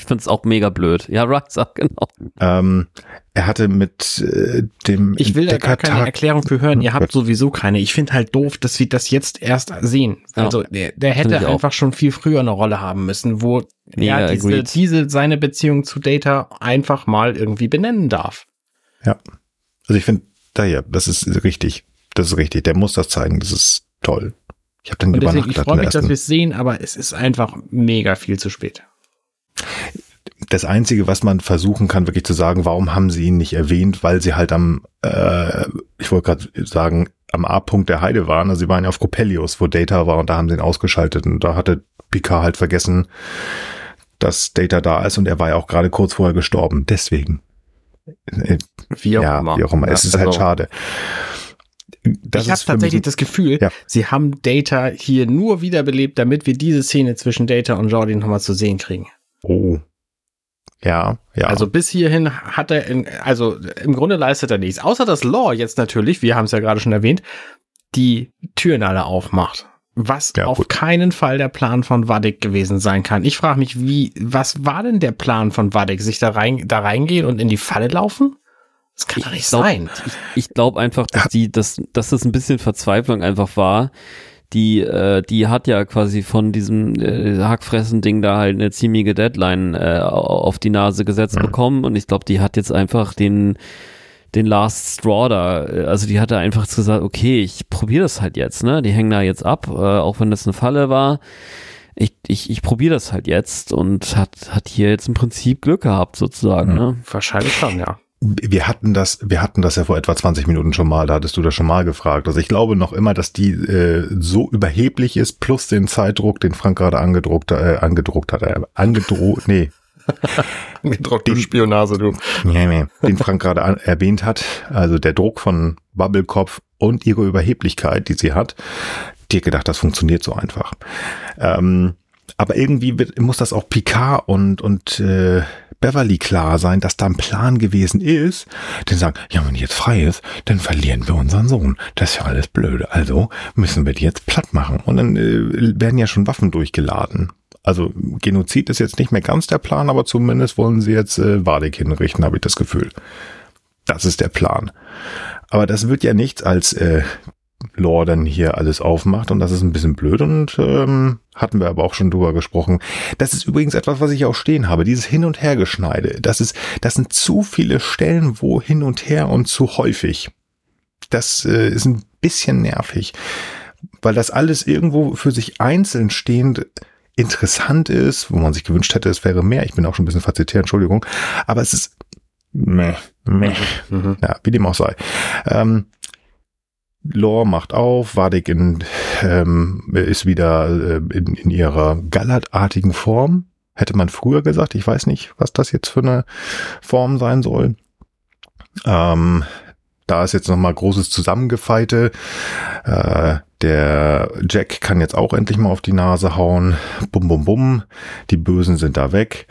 finde es auch, auch, mega blöd. Ja, Riser, genau. Ähm, er hatte mit äh, dem Ich will da gar keine Erklärung für hören. Ihr habt sowieso keine. Ich finde halt doof, dass wir das jetzt erst sehen. Also der, der hätte einfach auch. schon viel früher eine Rolle haben müssen, wo ja, er diese, diese seine Beziehung zu Data einfach mal irgendwie benennen darf. Ja. Also ich finde, da ja, das ist richtig. Das ist richtig. Der muss das zeigen. Das ist toll. Ich habe dann deswegen, ich freue mich, dass wir es sehen, aber es ist einfach mega viel zu spät. Das Einzige, was man versuchen kann, wirklich zu sagen, warum haben sie ihn nicht erwähnt, weil sie halt am, äh, ich wollte gerade sagen, am A-Punkt der Heide waren. Also sie waren ja auf Copellius, wo Data war und da haben sie ihn ausgeschaltet und da hatte Picard halt vergessen, dass Data da ist und er war ja auch gerade kurz vorher gestorben. Deswegen. Wie auch ja, immer. Wie auch immer. es ist halt also, halt schade das ich habe tatsächlich das Gefühl, ja. sie haben Data hier nur wiederbelebt, damit wir diese Szene zwischen Data und Jordi nochmal zu sehen kriegen. Oh. Ja, ja. Also bis hierhin hat er, in, also im Grunde leistet er nichts. Außer dass Law jetzt natürlich, wir haben es ja gerade schon erwähnt, die Türen alle aufmacht. Was ja, auf gut. keinen Fall der Plan von Wadik gewesen sein kann. Ich frage mich, wie, was war denn der Plan von Wadik? Sich da rein, da reingehen und in die Falle laufen? Das kann doch nicht glaub, sein. Ich, ich glaube einfach, dass die, dass, dass das ein bisschen Verzweiflung einfach war. Die, äh, die hat ja quasi von diesem äh, Hackfressen-Ding da halt eine ziemliche Deadline äh, auf die Nase gesetzt mhm. bekommen und ich glaube, die hat jetzt einfach den den Last Straw da, äh, also die hat da einfach gesagt, okay, ich probiere das halt jetzt, ne? Die hängen da jetzt ab, äh, auch wenn das eine Falle war. Ich, ich, ich probiere das halt jetzt und hat, hat hier jetzt im Prinzip Glück gehabt, sozusagen, mhm. ne? Wahrscheinlich schon, ja wir hatten das, wir hatten das ja vor etwa 20 Minuten schon mal, da hattest du das schon mal gefragt. Also ich glaube noch immer, dass die äh, so überheblich ist, plus den Zeitdruck, den Frank gerade angedruckt, äh, angedruckt hat, äh, angedroht, nee. Angedruckte Spionase, du. Nee, nee, den Frank gerade erwähnt hat, also der Druck von Bubblecopf und ihre Überheblichkeit, die sie hat, dir gedacht, das funktioniert so einfach. Ähm, aber irgendwie wird, muss das auch Picard und, und äh, Beverly klar sein, dass da ein Plan gewesen ist, denn sagen, ja, wenn die jetzt frei ist, dann verlieren wir unseren Sohn. Das ist ja alles blöde. Also müssen wir die jetzt platt machen. Und dann äh, werden ja schon Waffen durchgeladen. Also Genozid ist jetzt nicht mehr ganz der Plan, aber zumindest wollen sie jetzt äh, Wadik hinrichten, habe ich das Gefühl. Das ist der Plan. Aber das wird ja nichts als äh, Lore dann hier alles aufmacht und das ist ein bisschen blöd und ähm, hatten wir aber auch schon drüber gesprochen. Das ist übrigens etwas, was ich auch stehen habe, dieses Hin- und Hergeschneide. Das ist, das sind zu viele Stellen, wo hin und her und zu häufig. Das äh, ist ein bisschen nervig, weil das alles irgendwo für sich einzeln stehend interessant ist, wo man sich gewünscht hätte, es wäre mehr. Ich bin auch schon ein bisschen fazitär, Entschuldigung, aber es ist meh, meh. Mhm. Ja, wie dem auch sei. Ähm, Lore macht auf, Vadik in, ähm, ist wieder äh, in, in ihrer gallertartigen Form. Hätte man früher gesagt. Ich weiß nicht, was das jetzt für eine Form sein soll. Ähm, da ist jetzt nochmal großes Zusammengefeite. Äh, der Jack kann jetzt auch endlich mal auf die Nase hauen. Bum, bum, bum. Die Bösen sind da weg.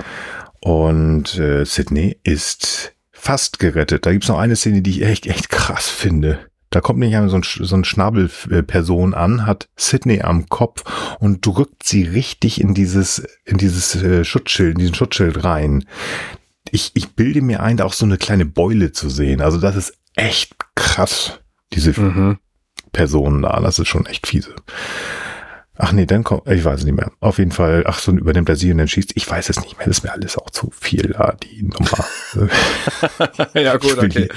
Und äh, Sydney ist fast gerettet. Da gibt's noch eine Szene, die ich echt, echt krass finde. Da kommt nicht so ein, so ein Schnabelperson an, hat Sydney am Kopf und drückt sie richtig in dieses, in dieses äh, Schutzschild, in diesen Schutzschild rein. Ich, ich bilde mir ein, da auch so eine kleine Beule zu sehen. Also das ist echt krass, diese mhm. Personen da. Das ist schon echt fiese. Ach nee, dann kommt, ich weiß es nicht mehr. Auf jeden Fall, ach so, übernimmt er sie und dann schießt. Ich weiß es nicht mehr. Das ist mir alles auch zu viel, da, die Nummer. ja, gut, okay.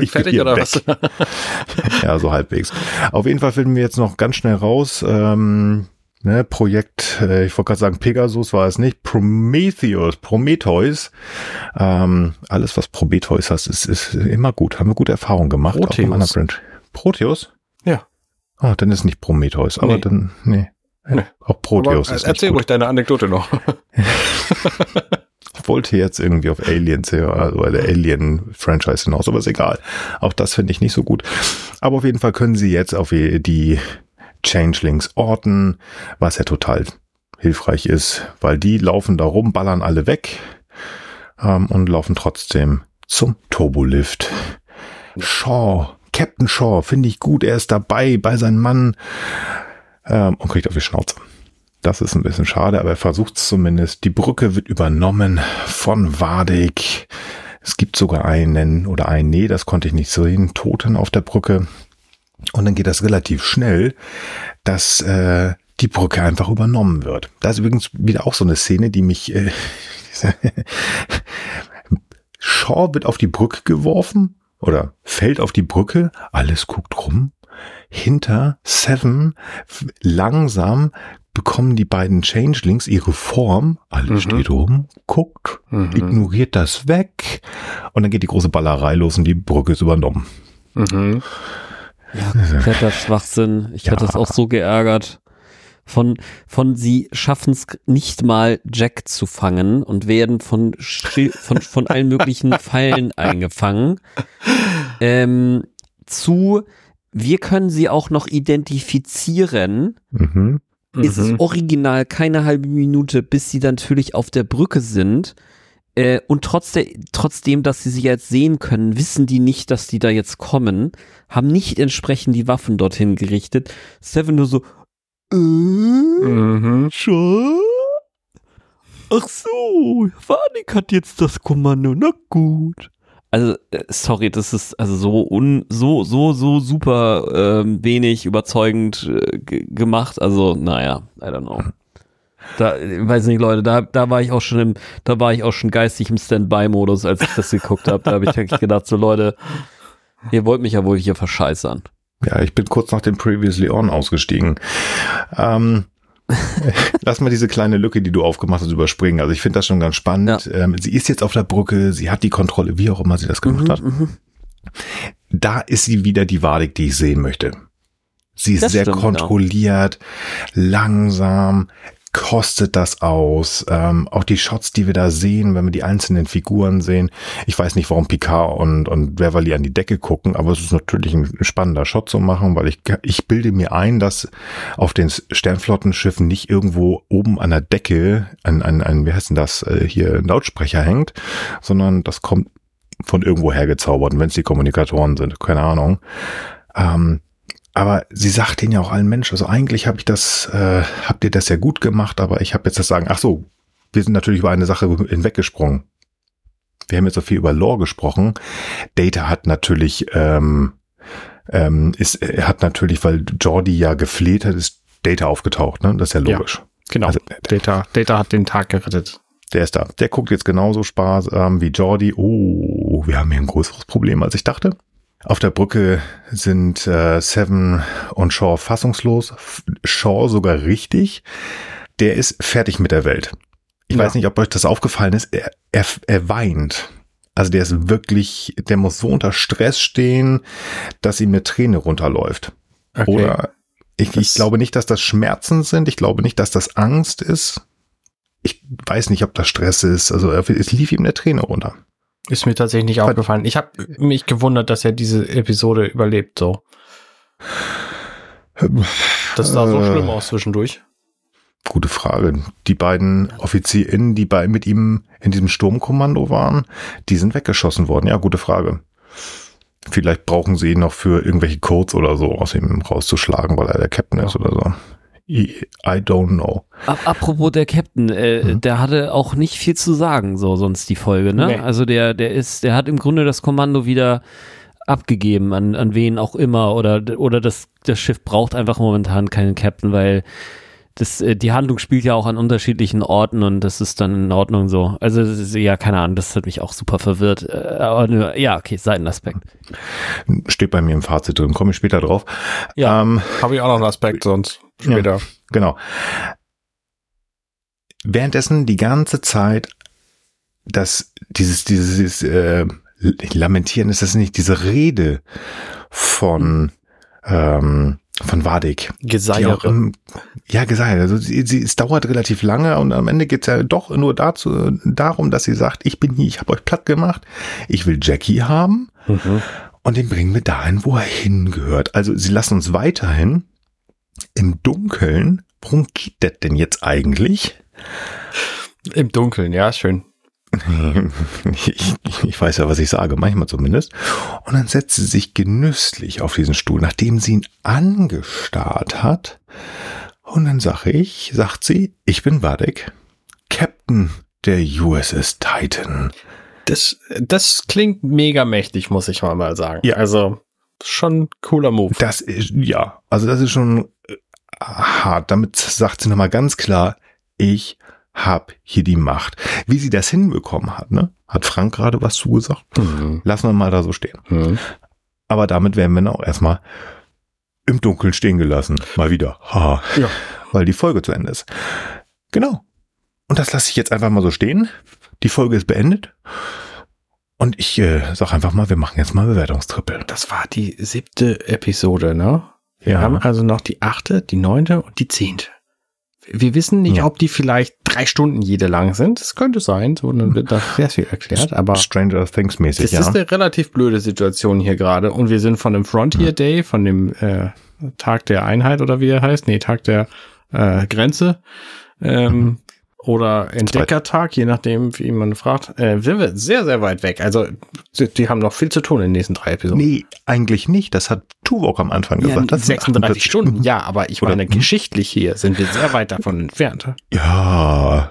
Ich Fertig oder weg. was? ja, so halbwegs. Auf jeden Fall finden wir jetzt noch ganz schnell raus, ähm, ne, Projekt, äh, ich wollte gerade sagen Pegasus war es nicht, Prometheus, Prometheus. Ähm, alles, was Prometheus hast, ist, ist immer gut. Haben wir gute Erfahrungen gemacht. Proteus. Proteus? Ja. Ah, dann ist nicht Prometheus, aber nee. dann, nee. Nee. Auch Proteus. Aber, erzähl ruhig deine Anekdote noch. ich wollte jetzt irgendwie auf Aliens, also der Alien-Franchise hinaus, aber ist egal. Auch das finde ich nicht so gut. Aber auf jeden Fall können sie jetzt auf die Changelings orten, was ja total hilfreich ist, weil die laufen da rum, ballern alle weg ähm, und laufen trotzdem zum Turbolift. Shaw, Captain Shaw, finde ich gut, er ist dabei bei seinem Mann ähm, und kriegt auf die Schnauze. Das ist ein bisschen schade, aber er versucht es zumindest. Die Brücke wird übernommen von Wadig. Es gibt sogar einen oder einen, nee, das konnte ich nicht sehen, Toten auf der Brücke. Und dann geht das relativ schnell, dass äh, die Brücke einfach übernommen wird. Da ist übrigens wieder auch so eine Szene, die mich... Äh, Shaw wird auf die Brücke geworfen oder fällt auf die Brücke, alles guckt rum hinter Seven langsam bekommen die beiden Changelings ihre Form, alles mhm. steht rum, guckt, mhm. ignoriert das weg und dann geht die große Ballerei los und die Brücke ist übernommen. Mhm. Ja, fetter Schwachsinn. Ich ja. hatte es auch so geärgert. Von, von sie schaffen es nicht mal Jack zu fangen und werden von, von, von allen möglichen Pfeilen eingefangen. Ähm, zu wir können sie auch noch identifizieren. Mhm. Ist es mhm. original keine halbe Minute, bis sie dann natürlich auf der Brücke sind. Äh, und trotzdem, trotzdem, dass sie sie jetzt sehen können, wissen die nicht, dass die da jetzt kommen, haben nicht entsprechend die Waffen dorthin gerichtet. Seven nur so, äh, mhm. schon? Ach so, Vanik hat jetzt das Kommando, na gut also äh, sorry, das ist also so un, so so so super ähm, wenig überzeugend äh, gemacht. Also naja, I don't know. Da weiß nicht, Leute, da da war ich auch schon im, da war ich auch schon geistig im Standby-Modus, als ich das geguckt habe. Da habe ich wirklich gedacht, so Leute, ihr wollt mich ja wohl hier verscheißern. Ja, ich bin kurz nach dem Previously On ausgestiegen. Ähm, Lass mal diese kleine Lücke, die du aufgemacht hast, überspringen. Also ich finde das schon ganz spannend. Ja. Ähm, sie ist jetzt auf der Brücke, sie hat die Kontrolle, wie auch immer sie das gemacht mhm, hat. Mhm. Da ist sie wieder die Wadig, die ich sehen möchte. Sie ist das sehr stimmt, kontrolliert, ja. langsam, kostet das aus? Ähm, auch die Shots, die wir da sehen, wenn wir die einzelnen Figuren sehen. Ich weiß nicht, warum Picard und, und Beverly an die Decke gucken, aber es ist natürlich ein spannender Shot zu machen, weil ich, ich bilde mir ein, dass auf den Sternflottenschiffen nicht irgendwo oben an der Decke ein, ein, ein wie heißt denn das, äh, hier ein Lautsprecher hängt, sondern das kommt von irgendwo hergezaubert, wenn es die Kommunikatoren sind, keine Ahnung. Ähm, aber sie sagt denen ja auch allen Menschen, also eigentlich habe ich das, äh, habt ihr das ja gut gemacht, aber ich habe jetzt das sagen, ach so, wir sind natürlich über eine Sache hinweggesprungen. Wir haben jetzt so viel über Lore gesprochen. Data hat natürlich, ähm, ähm, ist, er hat natürlich, weil Jordi ja gefleht hat, ist Data aufgetaucht, ne? Das ist ja logisch. Ja, genau. Also, Data, Data hat den Tag gerettet. Der ist da. Der guckt jetzt genauso Spaß ähm, wie Jordi. Oh, wir haben hier ein größeres Problem, als ich dachte. Auf der Brücke sind äh, Seven und Shaw fassungslos. Shaw sogar richtig. Der ist fertig mit der Welt. Ich ja. weiß nicht, ob euch das aufgefallen ist. Er, er, er weint. Also der ist wirklich, der muss so unter Stress stehen, dass ihm eine Träne runterläuft. Okay. Oder ich, ich glaube nicht, dass das Schmerzen sind. Ich glaube nicht, dass das Angst ist. Ich weiß nicht, ob das Stress ist. Also es lief ihm eine Träne runter. Ist mir tatsächlich nicht aufgefallen. Ich habe mich gewundert, dass er diese Episode überlebt, so. Das sah so äh, schlimm aus zwischendurch. Gute Frage. Die beiden OffizierInnen, die bei mit ihm in diesem Sturmkommando waren, die sind weggeschossen worden. Ja, gute Frage. Vielleicht brauchen sie ihn noch für irgendwelche Codes oder so aus ihm rauszuschlagen, weil er der Captain ja. ist oder so. I don't know. Apropos der Captain, äh, mhm. der hatte auch nicht viel zu sagen, so sonst die Folge, ne? Nee. Also der, der ist, der hat im Grunde das Kommando wieder abgegeben, an, an wen auch immer, oder, oder das, das Schiff braucht einfach momentan keinen Captain, weil das, äh, die Handlung spielt ja auch an unterschiedlichen Orten und das ist dann in Ordnung so. Also ist, ja, keine Ahnung, das hat mich auch super verwirrt. Äh, aber ja, okay, Seitenaspekt. Steht bei mir im Fazit drin, komme ich später drauf. Ja, ähm, habe ich auch noch einen Aspekt sonst später. Ja, genau. Währenddessen die ganze Zeit dass dieses, dieses, äh, Lamentieren ist das nicht, diese Rede von, ähm, von Wadig. Geseiere. Ja, Geseiere. Also sie, sie, es dauert relativ lange und am Ende geht's ja doch nur dazu, darum, dass sie sagt, ich bin hier, ich habe euch platt gemacht, ich will Jackie haben mhm. und den bringen wir dahin, wo er hingehört. Also sie lassen uns weiterhin im Dunkeln. Worum geht das denn jetzt eigentlich? Im Dunkeln, ja, schön. Ich, ich, weiß ja, was ich sage, manchmal zumindest. Und dann setzt sie sich genüsslich auf diesen Stuhl, nachdem sie ihn angestarrt hat. Und dann sage ich, sagt sie, ich bin Wadek, Captain der USS Titan. Das, das klingt mega mächtig, muss ich mal sagen. Ja. Also schon cooler Move. Das ist, ja, also das ist schon äh, hart. Damit sagt sie nochmal ganz klar, ich hab hier die Macht. Wie sie das hinbekommen hat, ne? Hat Frank gerade was zugesagt? Mhm. Lassen wir mal da so stehen. Mhm. Aber damit werden wir auch erstmal im Dunkeln stehen gelassen. Mal wieder. Ha. Ja. Weil die Folge zu Ende ist. Genau. Und das lasse ich jetzt einfach mal so stehen. Die Folge ist beendet. Und ich äh, sag einfach mal, wir machen jetzt mal Bewertungstrippel. Das war die siebte Episode, ne? Wir ja. haben also noch die achte, die neunte und die zehnte. Wir wissen nicht, ja. ob die vielleicht drei Stunden jede lang sind. Das könnte sein, so dann wird da sehr viel erklärt. Aber Stranger Things mäßig. Das ja. ist eine relativ blöde Situation hier gerade. Und wir sind von dem Frontier Day, von dem äh, Tag der Einheit oder wie er heißt, nee, Tag der äh, Grenze, ähm, mhm oder Entdeckertag, je nachdem, wie man fragt, äh, sind wir sehr, sehr weit weg. Also, die, haben noch viel zu tun in den nächsten drei Episoden. Nee, eigentlich nicht. Das hat Tuvok am Anfang ja, gesagt. Das 36 Stunden, ja, aber ich meine, oder, geschichtlich hier sind wir sehr weit davon entfernt. Ja,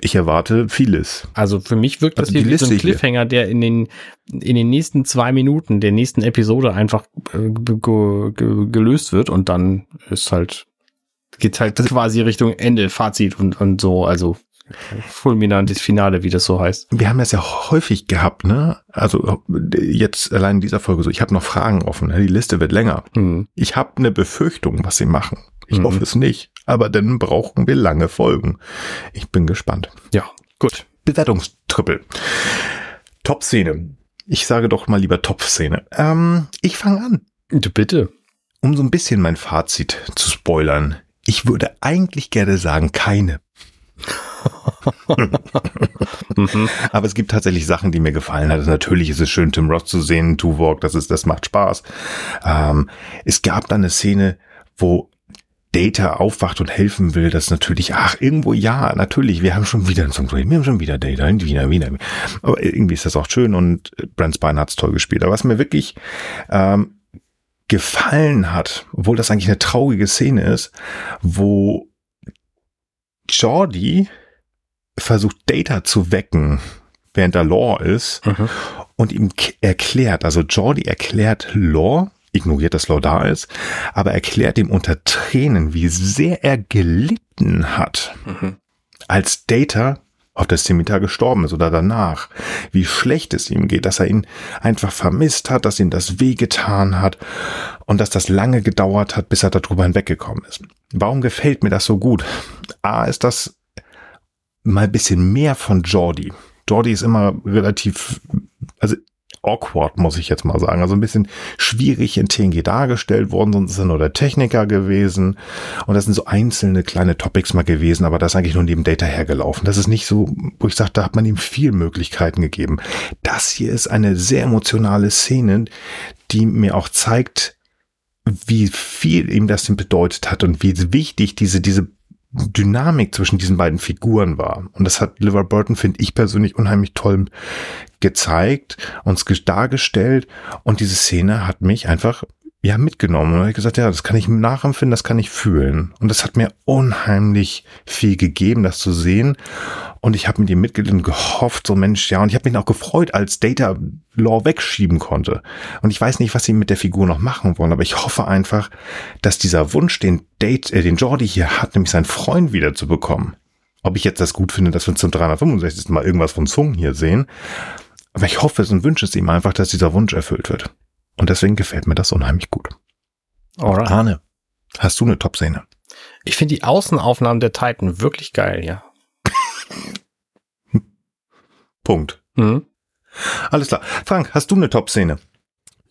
ich erwarte vieles. Also für mich wirkt also das hier wie so ein Cliffhanger, der in den, in den nächsten zwei Minuten der nächsten Episode einfach äh, gelöst wird und dann ist halt geht halt quasi Richtung Ende, Fazit und, und so, also fulminantes Finale, wie das so heißt. Wir haben das ja häufig gehabt, ne? Also jetzt allein in dieser Folge so, ich habe noch Fragen offen, ne? die Liste wird länger. Mhm. Ich habe eine Befürchtung, was sie machen. Ich mhm. hoffe es nicht, aber dann brauchen wir lange Folgen. Ich bin gespannt. Ja, gut. Bewertungstrippel. Top-Szene. Ich sage doch mal lieber Top-Szene. Ähm, ich fange an. Du bitte. Um so ein bisschen mein Fazit zu spoilern. Ich würde eigentlich gerne sagen, keine. Aber es gibt tatsächlich Sachen, die mir gefallen hat. Natürlich ist es schön, Tim Roth zu sehen, Tuvok, das ist, das macht Spaß. Ähm, es gab dann eine Szene, wo Data aufwacht und helfen will, das natürlich, ach, irgendwo, ja, natürlich, wir haben schon wieder ein Song, wir haben schon wieder Data, wieder, wieder. Aber irgendwie ist das auch schön und Brent Spine hat's toll gespielt. Aber was mir wirklich ähm, gefallen hat, obwohl das eigentlich eine traurige Szene ist, wo Jordi versucht Data zu wecken, während er Law ist mhm. und ihm erklärt, also Jordi erklärt Law, ignoriert, dass Law da ist, aber erklärt ihm unter Tränen, wie sehr er gelitten hat, mhm. als Data auf der Scimitar gestorben ist oder danach, wie schlecht es ihm geht, dass er ihn einfach vermisst hat, dass ihm das wehgetan hat und dass das lange gedauert hat, bis er darüber hinweggekommen ist. Warum gefällt mir das so gut? A ist das mal bisschen mehr von Jordi. Jordi ist immer relativ, also awkward, muss ich jetzt mal sagen. Also ein bisschen schwierig in TNG dargestellt worden, sonst ist er nur der Techniker gewesen. Und das sind so einzelne kleine Topics mal gewesen, aber das ist eigentlich nur neben Data hergelaufen. Das ist nicht so, wo ich sage, da hat man ihm viel Möglichkeiten gegeben. Das hier ist eine sehr emotionale Szene, die mir auch zeigt, wie viel ihm das denn bedeutet hat und wie wichtig diese, diese Dynamik zwischen diesen beiden Figuren war. Und das hat Liver Burton, finde ich persönlich, unheimlich toll gezeigt, uns dargestellt. Und diese Szene hat mich einfach ja mitgenommen. Und ich gesagt, ja, das kann ich nachempfinden, das kann ich fühlen. Und das hat mir unheimlich viel gegeben, das zu sehen. Und ich habe mit ihm mitgelitten und gehofft, so Mensch, ja. Und ich habe mich auch gefreut, als Data Law wegschieben konnte. Und ich weiß nicht, was sie mit der Figur noch machen wollen, aber ich hoffe einfach, dass dieser Wunsch, den Date, äh, den Jordi hier hat, nämlich seinen Freund wieder zu bekommen. Ob ich jetzt das gut finde, dass wir zum 365. Mal irgendwas von Zung hier sehen. Aber ich hoffe es und wünsche es ihm einfach, dass dieser Wunsch erfüllt wird. Und deswegen gefällt mir das unheimlich gut. Alright. Arne, hast du eine Top-Szene? Ich finde die Außenaufnahmen der Titan wirklich geil, ja. Punkt. Mhm. Alles klar. Frank, hast du eine Top-Szene?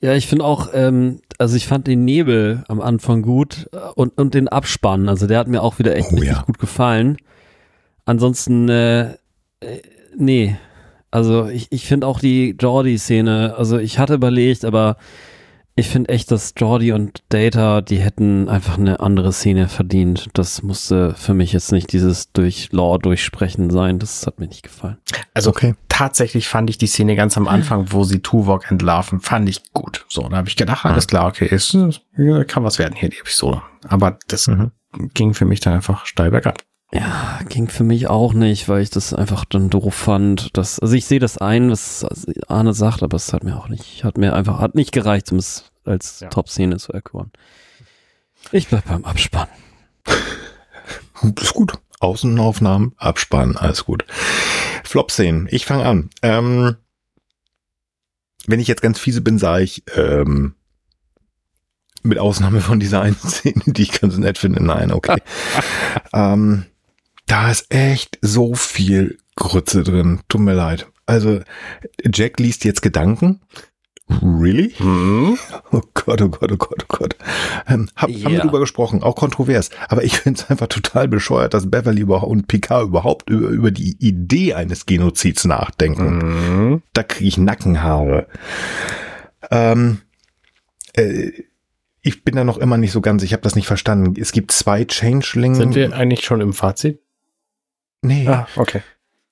Ja, ich finde auch, ähm, also ich fand den Nebel am Anfang gut äh, und, und den Abspann. Also der hat mir auch wieder echt oh, richtig ja. gut gefallen. Ansonsten, äh, äh, nee, also ich, ich finde auch die Jordi-Szene, also ich hatte überlegt, aber ich finde echt, dass Jordi und Data, die hätten einfach eine andere Szene verdient. Das musste für mich jetzt nicht dieses durch Lore durchsprechen sein. Das hat mir nicht gefallen. Also okay. tatsächlich fand ich die Szene ganz am Anfang, wo sie Tuvok entlarven, fand ich gut. So, da habe ich gedacht, alles klar, okay, ist, kann was werden hier, die Episode. Aber das mhm. ging für mich dann einfach steil bergab. Ja, ging für mich auch nicht, weil ich das einfach dann doof fand. Dass, also ich sehe das ein, was Arne sagt, aber es hat mir auch nicht, hat mir einfach, hat nicht gereicht, um es als ja. Top-Szene zu erkoren. Ich bleib beim Abspann. ist gut. Außenaufnahmen, Abspann, alles gut. Flop-Szenen. Ich fange an. Ähm, wenn ich jetzt ganz fiese bin, sage ich, ähm, mit Ausnahme von dieser einen Szene, die ich ganz nett finde, nein, okay. ähm, da ist echt so viel Grütze drin. Tut mir leid. Also, Jack liest jetzt Gedanken. Really? Mhm. Oh Gott, oh Gott, oh Gott, oh Gott. Ähm, hab, yeah. Haben wir drüber gesprochen, auch kontrovers. Aber ich finde es einfach total bescheuert, dass Beverly und Picard überhaupt über, über die Idee eines Genozids nachdenken. Mhm. Da kriege ich Nackenhaare. Ähm, äh, ich bin da noch immer nicht so ganz, ich habe das nicht verstanden. Es gibt zwei Changeling. Sind wir eigentlich schon im Fazit? Nee. Ah, okay.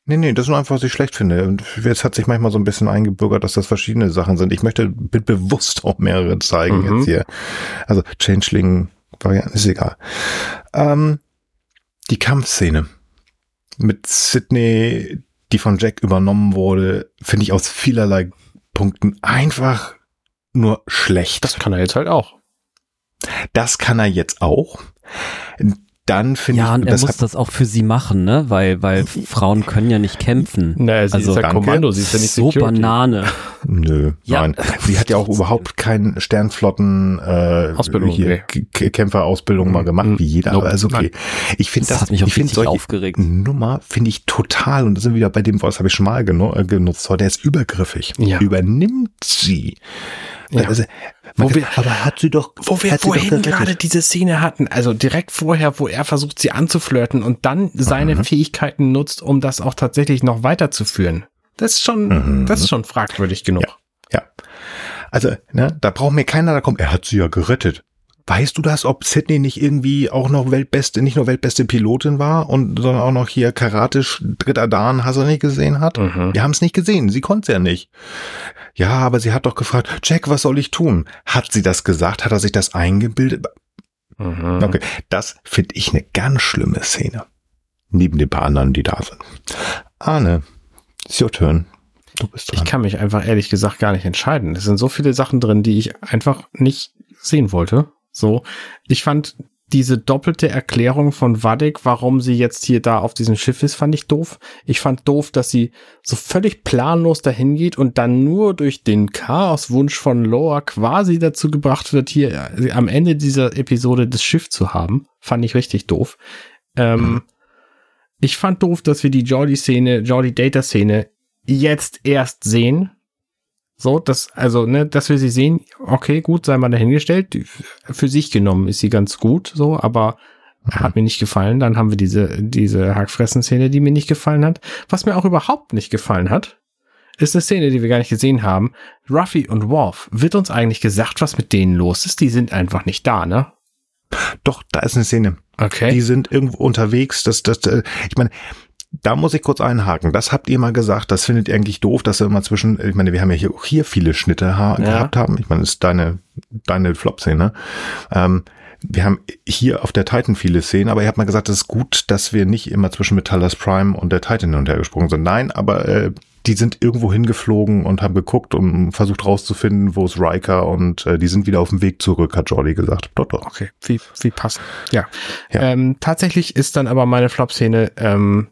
Nee, nee, das ist nur einfach, was ich schlecht finde. Und jetzt hat sich manchmal so ein bisschen eingebürgert, dass das verschiedene Sachen sind. Ich möchte bewusst auch mehrere zeigen mhm. jetzt hier. Also Changeling, Varianten, ist egal. Ähm, die Kampfszene mit Sydney, die von Jack übernommen wurde, finde ich aus vielerlei Punkten einfach nur schlecht. Das kann er jetzt halt auch. Das kann er jetzt auch dann finde ja, ich. Ja, und er muss das auch für sie machen, ne? Weil, weil Frauen können ja nicht kämpfen. Naja, sie also, ist ja Kommando, sie ist ja nicht so Security. Banane. Nö, ja. nein. Sie hat ja auch überhaupt keinen Sternflotten äh, Ausbildung, hier nee. Kämpferausbildung mal gemacht, wie jeder. Nope. Aber also okay. Ich finde das, das hat mich auch ich finde solche aufgeregt. Nummer finde ich total, und da sind wieder bei dem Wort, das habe ich schon mal genu äh, genutzt, der ist übergriffig. Ja. Übernimmt sie. Ja. Also, wo wir, aber hat sie doch, wo wir vorhin gerade diese Szene hatten, also direkt vorher, wo er versucht, sie anzuflirten und dann seine mhm. Fähigkeiten nutzt, um das auch tatsächlich noch weiterzuführen. Das ist schon, mhm. das ist schon fragwürdig genug. Ja. ja. Also, ne, da braucht mir keiner, da kommt, er hat sie ja gerettet. Weißt du das, ob Sydney nicht irgendwie auch noch weltbeste, nicht nur weltbeste Pilotin war und sondern auch noch hier Karate dritter Dan hast du nicht gesehen hat? Mhm. Wir haben es nicht gesehen, sie konnte es ja nicht. Ja, aber sie hat doch gefragt, Jack, was soll ich tun? Hat sie das gesagt? Hat er sich das eingebildet? Mhm. Okay, das finde ich eine ganz schlimme Szene. Neben den paar anderen, die da sind. Arne, it's your turn. Du bist dran. Ich kann mich einfach ehrlich gesagt gar nicht entscheiden. Es sind so viele Sachen drin, die ich einfach nicht sehen wollte. So, ich fand diese doppelte Erklärung von Wadek, warum sie jetzt hier da auf diesem Schiff ist, fand ich doof. Ich fand doof, dass sie so völlig planlos dahin geht und dann nur durch den Chaoswunsch von Loa quasi dazu gebracht wird, hier äh, am Ende dieser Episode das Schiff zu haben. Fand ich richtig doof. Ähm, mhm. Ich fand doof, dass wir die Jordi-Szene, Jordi-Data-Szene jetzt erst sehen, so, das, also, ne, dass wir sie sehen, okay, gut, sei mal dahingestellt. Für sich genommen ist sie ganz gut, so, aber hat mir nicht gefallen. Dann haben wir diese, diese Hackfressen-Szene, die mir nicht gefallen hat. Was mir auch überhaupt nicht gefallen hat, ist eine Szene, die wir gar nicht gesehen haben. Ruffy und Worf, wird uns eigentlich gesagt, was mit denen los ist? Die sind einfach nicht da, ne? Doch, da ist eine Szene. Okay. Die sind irgendwo unterwegs. Das, das, äh, ich meine, da muss ich kurz einhaken. Das habt ihr mal gesagt. Das findet ihr eigentlich doof, dass wir immer zwischen, ich meine, wir haben ja hier, hier viele Schnitte ja. gehabt haben. Ich meine, das ist deine, deine Flop-Szene. Ähm, wir haben hier auf der Titan viele Szenen, aber ihr habt mal gesagt, es ist gut, dass wir nicht immer zwischen Metallas Prime und der Titan hin und her gesprungen sind. Nein, aber äh, die sind irgendwo hingeflogen und haben geguckt und versucht rauszufinden, wo ist Riker und äh, die sind wieder auf dem Weg zurück, hat Jordi gesagt. Doch, doch. Okay, wie, wie passend. Ja. ja. Ähm, tatsächlich ist dann aber meine Flop-Szene ähm,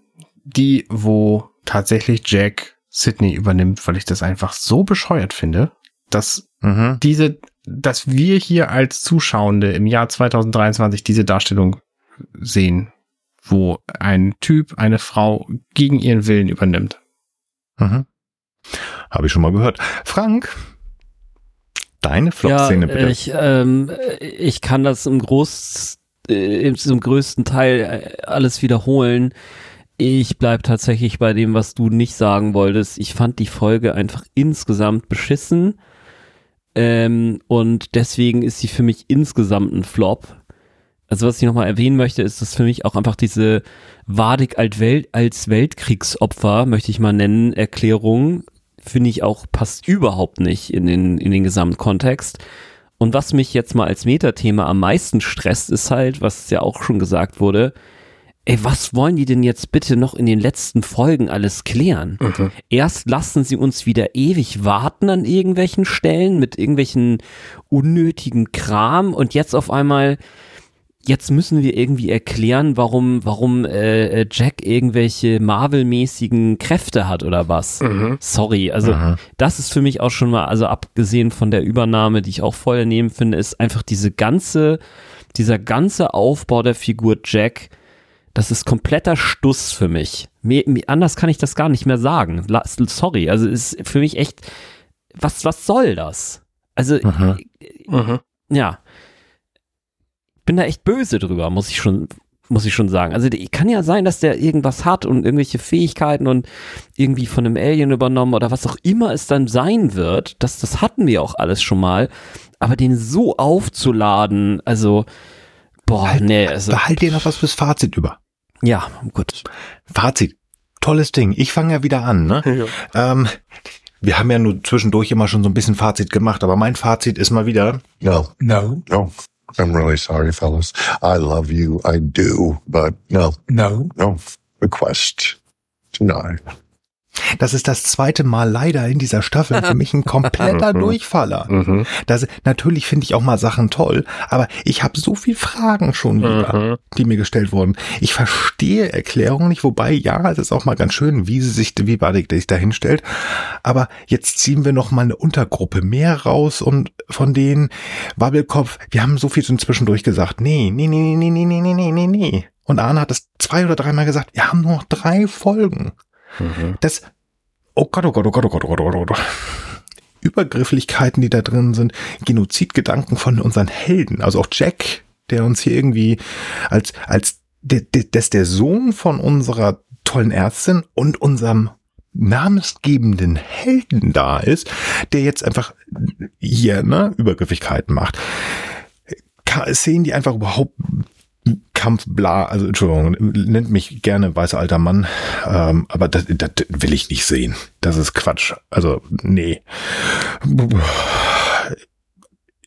die, wo tatsächlich Jack Sydney übernimmt, weil ich das einfach so bescheuert finde, dass mhm. diese dass wir hier als Zuschauende im Jahr 2023 diese Darstellung sehen, wo ein Typ eine Frau gegen ihren Willen übernimmt. Mhm. Habe ich schon mal gehört. Frank, deine Flop-Szene ja, bitte. Ich, ähm, ich kann das im, Groß, äh, im größten Teil äh, alles wiederholen. Ich bleib tatsächlich bei dem, was du nicht sagen wolltest. Ich fand die Folge einfach insgesamt beschissen. Ähm, und deswegen ist sie für mich insgesamt ein Flop. Also was ich nochmal erwähnen möchte, ist, dass für mich auch einfach diese Wadig als, Welt, als Weltkriegsopfer, möchte ich mal nennen, Erklärung, finde ich auch, passt überhaupt nicht in den, in den Gesamtkontext. Und was mich jetzt mal als Metathema am meisten stresst, ist halt, was ja auch schon gesagt wurde, ey, was wollen die denn jetzt bitte noch in den letzten Folgen alles klären? Mhm. Erst lassen sie uns wieder ewig warten an irgendwelchen Stellen mit irgendwelchen unnötigen Kram und jetzt auf einmal jetzt müssen wir irgendwie erklären, warum, warum äh, äh, Jack irgendwelche Marvel-mäßigen Kräfte hat oder was. Mhm. Sorry, also mhm. das ist für mich auch schon mal, also abgesehen von der Übernahme, die ich auch voll daneben finde, ist einfach diese ganze, dieser ganze Aufbau der Figur Jack das ist kompletter Stuss für mich. Mir, mir, anders kann ich das gar nicht mehr sagen. La, sorry, also ist für mich echt, was, was soll das? Also, mhm. Mhm. ja. Bin da echt böse drüber, muss ich schon, muss ich schon sagen. Also, kann ja sein, dass der irgendwas hat und irgendwelche Fähigkeiten und irgendwie von einem Alien übernommen oder was auch immer es dann sein wird. Das, das hatten wir auch alles schon mal. Aber den so aufzuladen, also, boah, halt, nee. Also, behalt dir noch was fürs Fazit über. Ja, gut. Fazit. Tolles Ding. Ich fange ja wieder an. Ne? Ja. Ähm, wir haben ja nur zwischendurch immer schon so ein bisschen Fazit gemacht, aber mein Fazit ist mal wieder. No, no, no. I'm really sorry, fellas. I love you. I do. But no, no, no. Request denied. Das ist das zweite Mal leider in dieser Staffel für mich ein kompletter mhm. Durchfaller. Mhm. Das, natürlich finde ich auch mal Sachen toll, aber ich habe so viel Fragen schon wieder, mhm. die mir gestellt wurden. Ich verstehe Erklärungen nicht, wobei ja, es ist auch mal ganz schön, wie sie sich, wie Badik sich da hinstellt. Aber jetzt ziehen wir noch mal eine Untergruppe mehr raus und von denen Wabbelkopf, wir haben so viel schon zwischendurch gesagt, nee, nee, nee, nee, nee, nee, nee, nee, nee, nee. Und Arne hat es zwei oder dreimal gesagt, wir haben nur noch drei Folgen. Mhm. Das, oh Gott, oh Gott, oh Gott, oh Gott, oh Gott, oh Gott. Übergrifflichkeiten, die da drin sind, Genozidgedanken von unseren Helden, also auch Jack, der uns hier irgendwie als, als, der, der, der, der Sohn von unserer tollen Ärztin und unserem namensgebenden Helden da ist, der jetzt einfach hier, ne, Übergriffigkeiten macht. Szenen, die einfach überhaupt Kampf, bla, also Entschuldigung, nennt mich gerne weißer alter Mann, ähm, aber das, das will ich nicht sehen. Das ist Quatsch. Also, nee.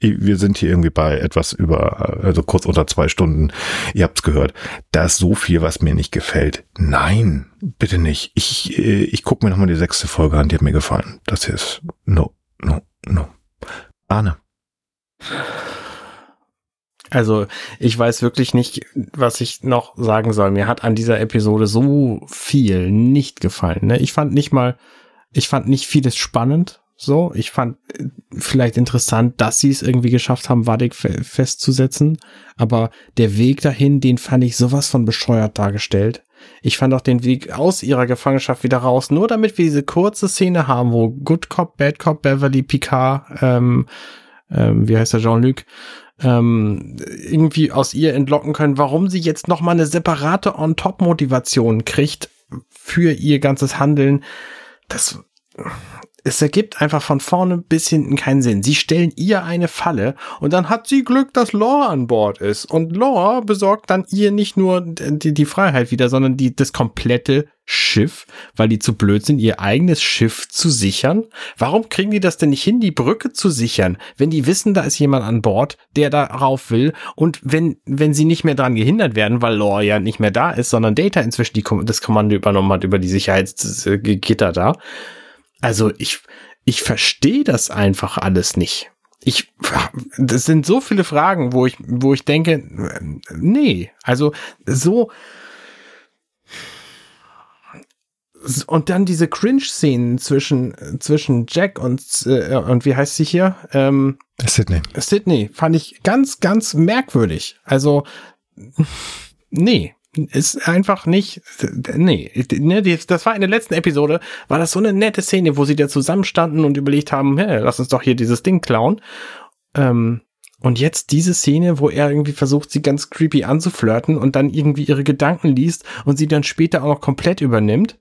Wir sind hier irgendwie bei etwas über, also kurz unter zwei Stunden. Ihr habt's gehört. Da ist so viel, was mir nicht gefällt. Nein, bitte nicht. Ich, äh, ich gucke mir nochmal die sechste Folge an, die hat mir gefallen. Das hier ist no, no, no. Arne. Also ich weiß wirklich nicht, was ich noch sagen soll. Mir hat an dieser Episode so viel nicht gefallen. Ne? Ich fand nicht mal, ich fand nicht vieles spannend. So, ich fand äh, vielleicht interessant, dass sie es irgendwie geschafft haben, Wadik festzusetzen. Aber der Weg dahin, den fand ich sowas von bescheuert dargestellt. Ich fand auch den Weg aus ihrer Gefangenschaft wieder raus, nur damit wir diese kurze Szene haben, wo Good Cop, Bad Cop, Beverly, Picard, ähm, ähm, wie heißt der Jean-Luc, ähm, irgendwie aus ihr entlocken können, warum sie jetzt noch mal eine separate On-Top-Motivation kriegt für ihr ganzes Handeln. Das es ergibt einfach von vorne bis hinten keinen Sinn. Sie stellen ihr eine Falle und dann hat sie Glück, dass Law an Bord ist. Und Law besorgt dann ihr nicht nur die, die Freiheit wieder, sondern die, das komplette Schiff, weil die zu blöd sind, ihr eigenes Schiff zu sichern. Warum kriegen die das denn nicht hin, die Brücke zu sichern, wenn die wissen, da ist jemand an Bord, der darauf will und wenn, wenn sie nicht mehr daran gehindert werden, weil Law ja nicht mehr da ist, sondern Data inzwischen die, das Kommando übernommen hat über die Sicherheitsgitter da, also ich, ich verstehe das einfach alles nicht. Ich, das sind so viele Fragen, wo ich, wo ich denke, nee, also so, und dann diese Cringe-Szenen zwischen, zwischen Jack und, äh, und wie heißt sie hier? Ähm, Sydney. Sydney fand ich ganz, ganz merkwürdig. Also, nee, ist einfach nicht, nee, ne, das war in der letzten Episode, war das so eine nette Szene, wo sie da zusammenstanden und überlegt haben, hey, lass uns doch hier dieses Ding klauen. Ähm, und jetzt diese Szene, wo er irgendwie versucht, sie ganz creepy anzuflirten und dann irgendwie ihre Gedanken liest und sie dann später auch noch komplett übernimmt.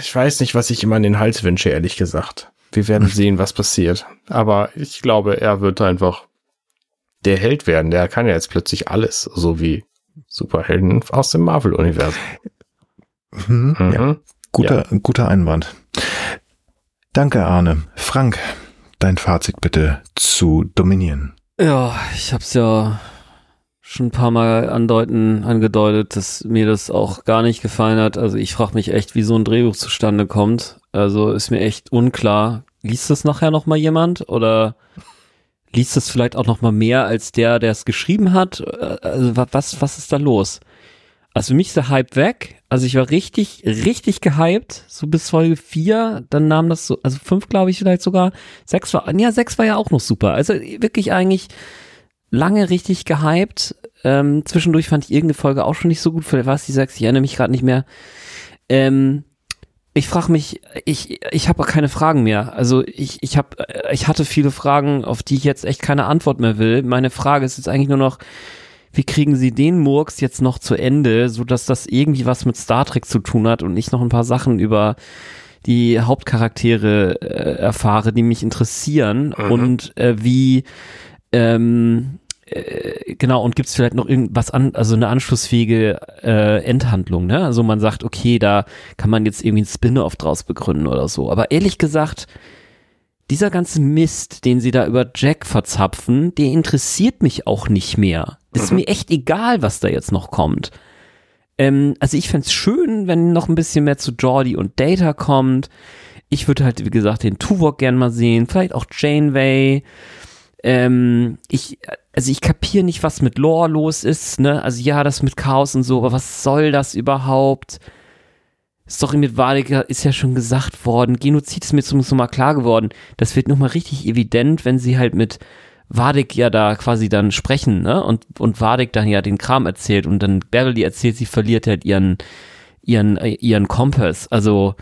Ich weiß nicht, was ich ihm an den Hals wünsche, ehrlich gesagt. Wir werden sehen, was passiert. Aber ich glaube, er wird einfach der Held werden. Der kann ja jetzt plötzlich alles, so wie Superhelden aus dem Marvel-Universum. Mhm, mhm. Ja. Guter, ja. guter Einwand. Danke, Arne. Frank, dein Fazit bitte zu Dominion. Ja, ich hab's ja schon ein paar Mal andeuten, angedeutet, dass mir das auch gar nicht gefallen hat. Also ich frage mich echt, wie so ein Drehbuch zustande kommt. Also ist mir echt unklar. Liest das nachher noch mal jemand oder liest das vielleicht auch noch mal mehr als der, der es geschrieben hat? Äh, also was, was ist da los? Also für mich ist der Hype weg. Also ich war richtig, richtig gehypt, so bis Folge 4, dann nahm das so, also 5 glaube ich vielleicht sogar, 6 war, ja 6 war ja auch noch super. Also wirklich eigentlich lange richtig gehypt. Ähm, zwischendurch fand ich irgendeine Folge auch schon nicht so gut, vielleicht war es die 6, ich erinnere mich gerade nicht mehr. Ähm, ich frage mich, ich, ich habe keine Fragen mehr. Also ich, ich habe, ich hatte viele Fragen, auf die ich jetzt echt keine Antwort mehr will. Meine Frage ist jetzt eigentlich nur noch, wie kriegen sie den Murks jetzt noch zu Ende, so dass das irgendwie was mit Star Trek zu tun hat und ich noch ein paar Sachen über die Hauptcharaktere äh, erfahre, die mich interessieren mhm. und äh, wie ähm, äh, genau, und gibt es vielleicht noch irgendwas an, also eine anschlussfähige äh, Endhandlung, ne? Also man sagt, okay, da kann man jetzt irgendwie ein Spin-off draus begründen oder so. Aber ehrlich gesagt, dieser ganze Mist, den sie da über Jack verzapfen, der interessiert mich auch nicht mehr. Ist mhm. mir echt egal, was da jetzt noch kommt. Ähm, also ich fände schön, wenn noch ein bisschen mehr zu Jordi und Data kommt. Ich würde halt, wie gesagt, den Tuvok gern mal sehen, vielleicht auch Janeway. Ähm, ich, also ich kapiere nicht, was mit Lore los ist, ne? Also ja, das mit Chaos und so, aber was soll das überhaupt? Story mit Vadiker ist ja schon gesagt worden. Genozid ist mir zumindest nochmal klar geworden. Das wird nochmal richtig evident, wenn sie halt mit Vadik ja da quasi dann sprechen, ne? Und, und Vadik dann ja den Kram erzählt und dann Beverly erzählt, sie verliert halt ihren, ihren, ihren Kompass. Also,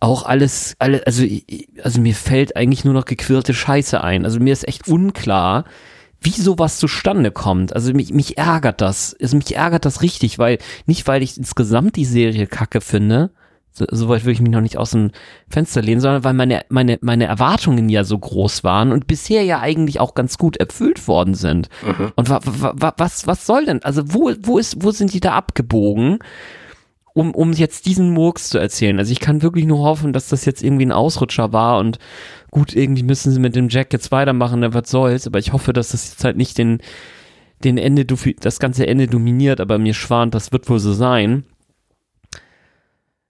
auch alles, alle, also, also mir fällt eigentlich nur noch gequirlte Scheiße ein. Also mir ist echt unklar, wie sowas zustande kommt. Also mich, mich ärgert das. Also mich ärgert das richtig, weil, nicht weil ich insgesamt die Serie kacke finde, so, so weit würde ich mich noch nicht aus dem Fenster lehnen, sondern weil meine, meine, meine Erwartungen ja so groß waren und bisher ja eigentlich auch ganz gut erfüllt worden sind. Mhm. Und wa, wa, wa, was, was soll denn? Also wo, wo ist, wo sind die da abgebogen? Um, um jetzt diesen Murks zu erzählen. Also ich kann wirklich nur hoffen, dass das jetzt irgendwie ein Ausrutscher war und gut, irgendwie müssen sie mit dem Jack jetzt weitermachen, dann was soll's, aber ich hoffe, dass das jetzt halt nicht den, den Ende, das ganze Ende dominiert, aber mir schwant, das wird wohl so sein.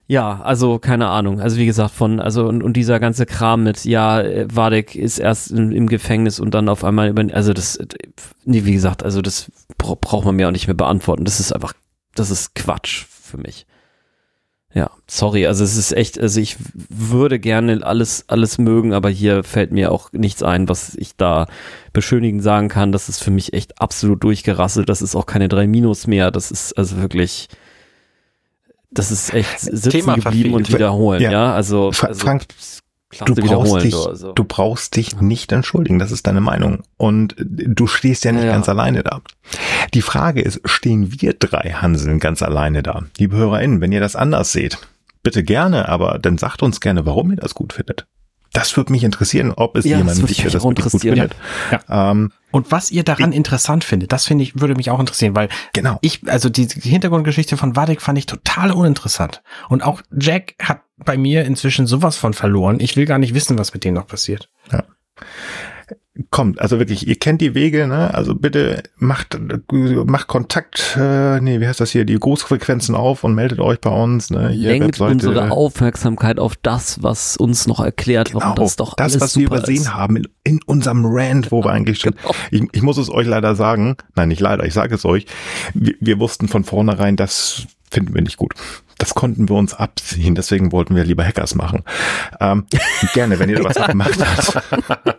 Ja, also keine Ahnung. Also wie gesagt, von, also und, und dieser ganze Kram mit, ja, Wadek ist erst in, im Gefängnis und dann auf einmal über, also das, nee, wie gesagt, also das braucht man mir auch nicht mehr beantworten. Das ist einfach, das ist Quatsch für mich. Ja, sorry, also es ist echt, also ich würde gerne alles, alles mögen, aber hier fällt mir auch nichts ein, was ich da beschönigend sagen kann. Das ist für mich echt absolut durchgerasselt. Das ist auch keine drei Minus mehr. Das ist also wirklich, das ist echt sitzen Thema geblieben und wiederholen. Ja, ja? also, also Frank, du brauchst, dich, so. du brauchst dich nicht entschuldigen, das ist deine Meinung. Und du stehst ja nicht ja. ganz alleine da. Die Frage ist, stehen wir drei Hanseln ganz alleine da? Liebe HörerInnen, wenn ihr das anders seht, bitte gerne, aber dann sagt uns gerne, warum ihr das gut findet. Das würde mich interessieren, ob es ja, jemanden gibt, der das gut findet. Ja. Ähm, und was ihr daran ich, interessant findet, das finde ich, würde mich auch interessieren, weil genau. ich, also die Hintergrundgeschichte von Vadek fand ich total uninteressant. Und auch Jack hat bei mir inzwischen sowas von verloren. Ich will gar nicht wissen, was mit dem noch passiert. Ja kommt. Also wirklich, ihr kennt die Wege, ne? Also bitte macht, macht Kontakt, äh, nee, wie heißt das hier, die Großfrequenzen auf und meldet euch bei uns. Ne? Hier Lenkt unsere Aufmerksamkeit auf das, was uns noch erklärt genau, wird. Das doch das, was wir übersehen ist. haben in, in, unserem Rant, wo wir eigentlich schon. Genau. Ich, ich muss es euch leider sagen, nein, nicht leider, ich sage es euch. Wir, wir wussten von vornherein, das finden wir nicht gut. Das konnten wir uns abziehen, deswegen wollten wir lieber Hackers machen. Ähm, gerne, wenn ihr was gemacht habt.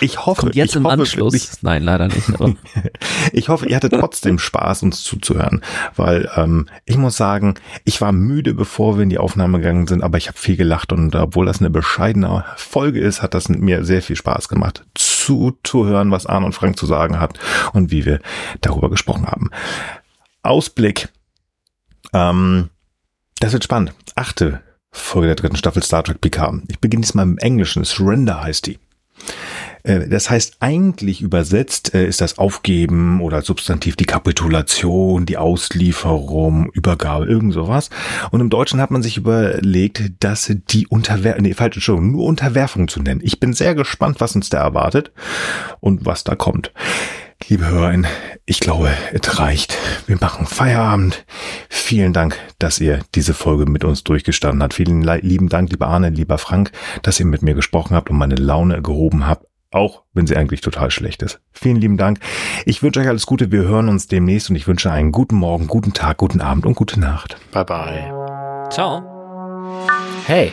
Ich hoffe, Kommt jetzt im hoffe, Anschluss. Ich, Nein, leider nicht. ich hoffe, ihr hattet trotzdem Spaß, uns zuzuhören, weil ähm, ich muss sagen, ich war müde, bevor wir in die Aufnahme gegangen sind, aber ich habe viel gelacht und obwohl das eine bescheidene Folge ist, hat das mir sehr viel Spaß gemacht, zuzuhören, was Arne und Frank zu sagen hat und wie wir darüber gesprochen haben. Ausblick. Ähm, das wird spannend. Achte Folge der dritten Staffel Star Trek Picard. Ich beginne diesmal im Englischen. Surrender heißt die. Äh, das heißt, eigentlich übersetzt äh, ist das Aufgeben oder Substantiv die Kapitulation, die Auslieferung, Übergabe, irgend sowas. Und im Deutschen hat man sich überlegt, dass die Unterwerfung, nee, falsch, Entschuldigung, nur Unterwerfung zu nennen. Ich bin sehr gespannt, was uns da erwartet und was da kommt. Liebe Hörerin, ich glaube, es reicht. Wir machen Feierabend. Vielen Dank, dass ihr diese Folge mit uns durchgestanden habt. Vielen lieben Dank, lieber Arne, lieber Frank, dass ihr mit mir gesprochen habt und meine Laune gehoben habt, auch wenn sie eigentlich total schlecht ist. Vielen lieben Dank. Ich wünsche euch alles Gute. Wir hören uns demnächst und ich wünsche einen guten Morgen, guten Tag, guten Abend und gute Nacht. Bye bye. Ciao. Hey.